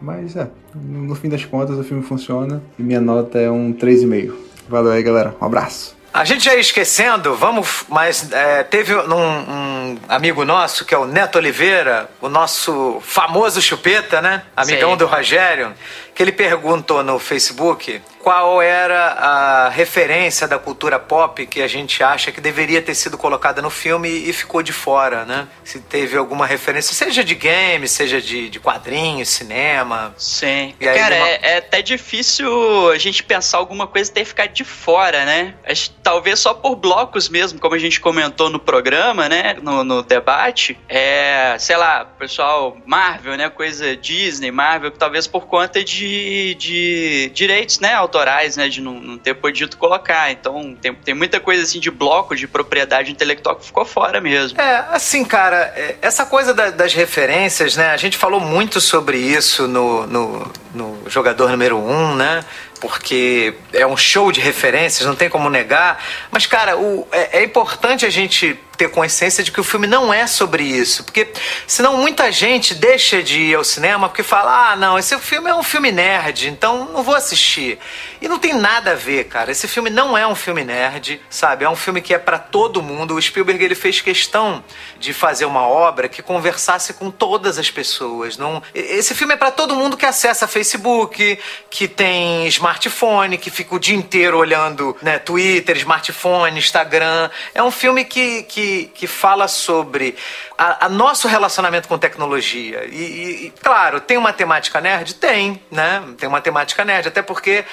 Mas, é, no fim das contas o filme funciona e minha nota é um 3,5. Valeu aí, galera. Um abraço. A gente já ia esquecendo, vamos, mas é, teve um, um, amigo nosso, que é o Neto Oliveira, o nosso famoso chupeta, né? Amigão Sim. do Rogério, que ele perguntou no Facebook qual era a referência da cultura pop que a gente acha que deveria ter sido colocada no filme e ficou de fora, né? Se teve alguma referência, seja de game, seja de, de quadrinhos, cinema. Sim. Aí, Cara, uma... é, é, até difícil a gente pensar alguma coisa ter ficado de fora, né? Talvez só por blocos mesmo, como a gente comentou no programa, né? No, no debate. É, sei lá, pessoal, Marvel, né? Coisa Disney, Marvel, talvez por conta de, de direitos, né? autorais, né, de não, não ter podido colocar. Então, tem, tem muita coisa assim de bloco de propriedade intelectual que ficou fora mesmo. É, assim, cara, é, essa coisa da, das referências, né, a gente falou muito sobre isso no, no, no jogador número um, né? Porque é um show de referências, não tem como negar. Mas, cara, o, é, é, importante a gente ter consciência de que o filme não é sobre isso. Porque senão muita gente deixa de ir ao cinema porque fala: ah, não, esse filme é um filme nerd, então não vou assistir. E não tem nada a ver, cara. Esse filme não é um filme nerd, sabe? É um filme que é para todo mundo. O Spielberg ele fez questão de fazer uma obra que conversasse com todas as pessoas. Não... Esse filme é para todo mundo que acessa Facebook, que tem smartphone, que fica o dia inteiro olhando né, Twitter, smartphone, Instagram. É um filme que, que que, fala sobre a, a nosso relacionamento com tecnologia. E, e, claro, tem uma temática nerd? Tem, né? Tem uma temática nerd, até porque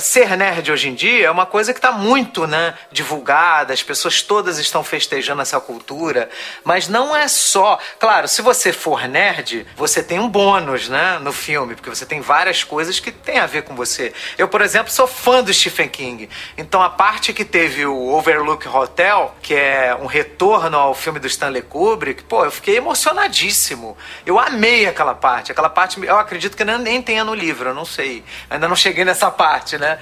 ser nerd hoje em dia é uma coisa que está muito né, divulgada, as pessoas todas estão festejando essa cultura, mas não é só. Claro, se você for nerd, você tem um bônus né, no filme, porque você tem várias coisas que têm a ver com você. Eu, por exemplo, sou fã do Stephen King, então a parte que teve o Overlook Hotel, que é um retorno ao filme do Stanley Kubrick, pô, eu fiquei emocionadíssimo. Eu amei aquela parte. Aquela parte, eu acredito que nem tenha no livro, eu não sei. Ainda não cheguei nessa parte, né?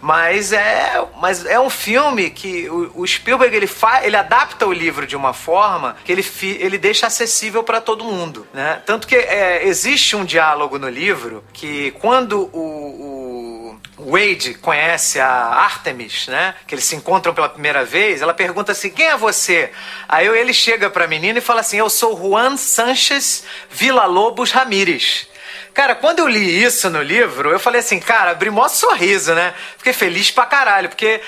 Mas é, mas é um filme que o, o Spielberg ele, fa, ele adapta o livro de uma forma que ele, fi, ele deixa acessível para todo mundo, né? Tanto que é, existe um diálogo no livro que quando o, o Wade conhece a Artemis, né? Que eles se encontram pela primeira vez, ela pergunta assim: quem é você? Aí ele chega pra menina e fala assim: eu sou Juan Sanchez Villa Lobos Ramírez. Cara, quando eu li isso no livro, eu falei assim, cara, abri mó sorriso, né? Fiquei feliz pra caralho, porque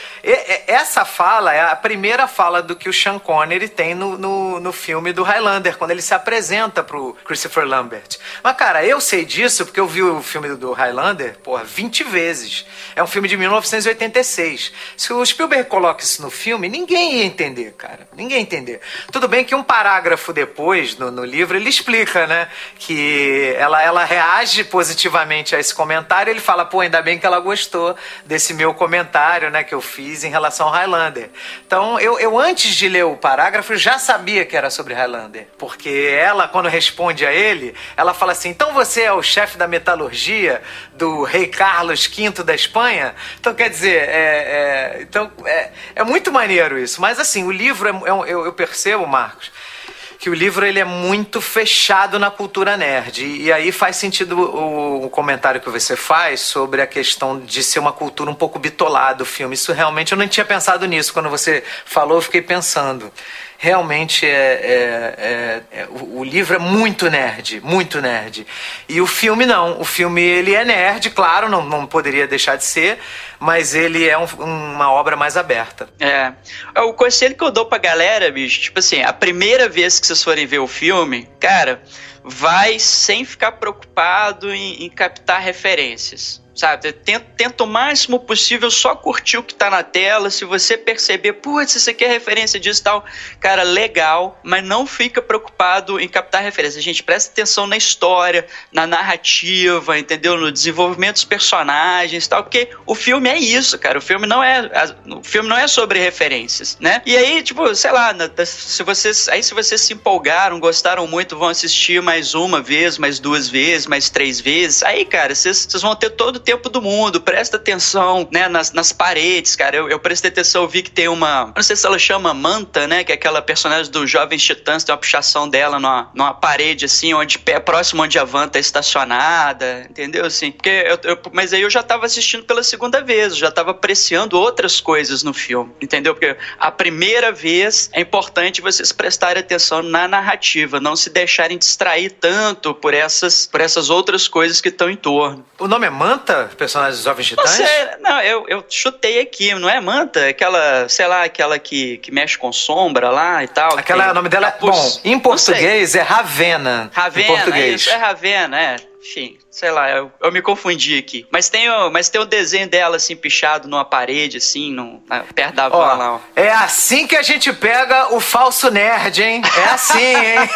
essa fala é a primeira fala do que o Sean Connery tem no, no, no filme do Highlander, quando ele se apresenta pro Christopher Lambert. Mas, cara, eu sei disso porque eu vi o filme do Highlander, porra, 20 vezes. É um filme de 1986. Se o Spielberg coloca isso no filme, ninguém ia entender, cara. Ninguém ia entender. Tudo bem que um parágrafo depois, no, no livro, ele explica, né? Que ela, ela reage reage positivamente a esse comentário, ele fala, pô, ainda bem que ela gostou desse meu comentário, né, que eu fiz em relação ao Highlander. Então, eu, eu antes de ler o parágrafo, já sabia que era sobre Highlander, porque ela, quando responde a ele, ela fala assim, então você é o chefe da metalurgia do rei Carlos V da Espanha? Então, quer dizer, é, é então, é, é, muito maneiro isso, mas assim, o livro, é, é eu, eu percebo, Marcos, que o livro ele é muito fechado na cultura nerd. E aí faz sentido o, o, comentário que você faz sobre a questão de ser uma cultura um pouco bitolada o filme. Isso realmente eu não tinha pensado nisso. Quando você falou, eu fiquei pensando realmente é, é, é, é o, livro é muito nerd, muito nerd. E o filme não. O filme ele é nerd, claro, não, não poderia deixar de ser, mas ele é um, uma obra mais aberta. É. O conselho que eu dou pra galera, bicho, tipo assim, a primeira vez que vocês forem ver o filme, cara, vai sem ficar preocupado em, em captar referências sabe? Tenta, tenta o máximo possível só curtir o que tá na tela. Se você perceber, putz, isso aqui é referência disso e tal, cara, legal, mas não fica preocupado em captar referência. Gente presta atenção na história, na narrativa, entendeu? No desenvolvimento dos personagens e tal, porque o filme é isso, cara. O filme não é, o filme não é sobre referências, né? E aí, tipo, sei lá, se vocês, aí se vocês se empolgaram, gostaram muito, vão assistir mais uma vez, mais duas vezes, mais três vezes, aí, cara, vocês vão ter todo tempo do mundo, presta atenção, né, nas, nas paredes, cara. Eu, eu prestei atenção, eu vi que tem uma. Não sei se ela chama Manta, né? Que é aquela personagem do Jovens Titãs, tem uma pichação dela numa, numa parede, assim, onde é próximo onde a van tá estacionada, entendeu? Assim, porque eu, eu, mas aí eu já tava assistindo pela segunda vez, já tava apreciando outras coisas no filme, entendeu? Porque a primeira vez é importante vocês prestarem atenção na narrativa, não se deixarem distrair tanto por essas, por essas outras coisas que estão em torno. O nome é Manta? Personagens dos Jovens Titãs? Não, não eu, eu chutei aqui, não é Manta? Aquela, sei lá, aquela que, que mexe com sombra lá e tal. Aquela, o nome dela, capuz... bom, em português é Ravena. Ravena, em português. Isso, é Ravena, é. Enfim, sei lá, eu, eu me confundi aqui. Mas tem, o, mas tem o desenho dela, assim, pichado numa parede, assim, no, na, perto da van lá, ó. É assim que a gente pega o falso nerd, hein? É assim, hein?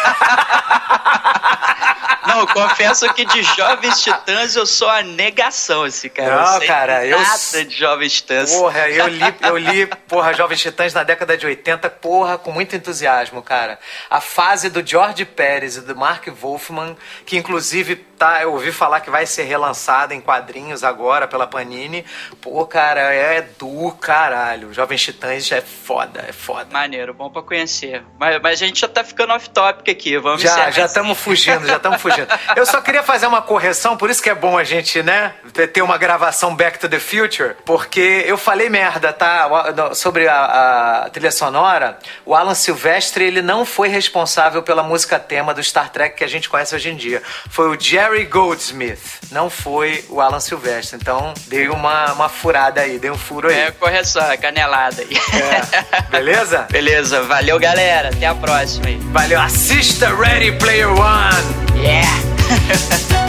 Não, confesso que de Jovens Titãs eu sou a negação, esse cara. Não, eu cara, eu. Nada de Jovens Titãs. Porra, eu li, eu li, porra, Jovens Titãs na década de 80, porra, com muito entusiasmo, cara. A fase do George Pérez e do Mark Wolfman, que inclusive tá, eu ouvi falar que vai ser relançada em quadrinhos agora pela Panini. Pô, cara, é do caralho. Jovens Titãs já é foda, é foda. Maneiro, bom pra conhecer. Mas, mas a gente já tá ficando off-topic aqui, vamos Já, já estamos fugindo, já estamos fugindo. Eu só queria fazer uma correção, por isso que é bom a gente, né, ter uma gravação Back to the Future, porque eu falei merda, tá? Sobre a, a trilha sonora, o Alan Silvestre, ele não foi responsável pela música tema do Star Trek que a gente conhece hoje em dia. Foi o Jerry Goldsmith, não foi o Alan Silvestre. Então, dei uma, uma furada aí, dei um furo aí. É, correção, canelada aí. É. Beleza? Beleza, valeu galera, até a próxima aí. Valeu, assista Ready Player One! Yeah!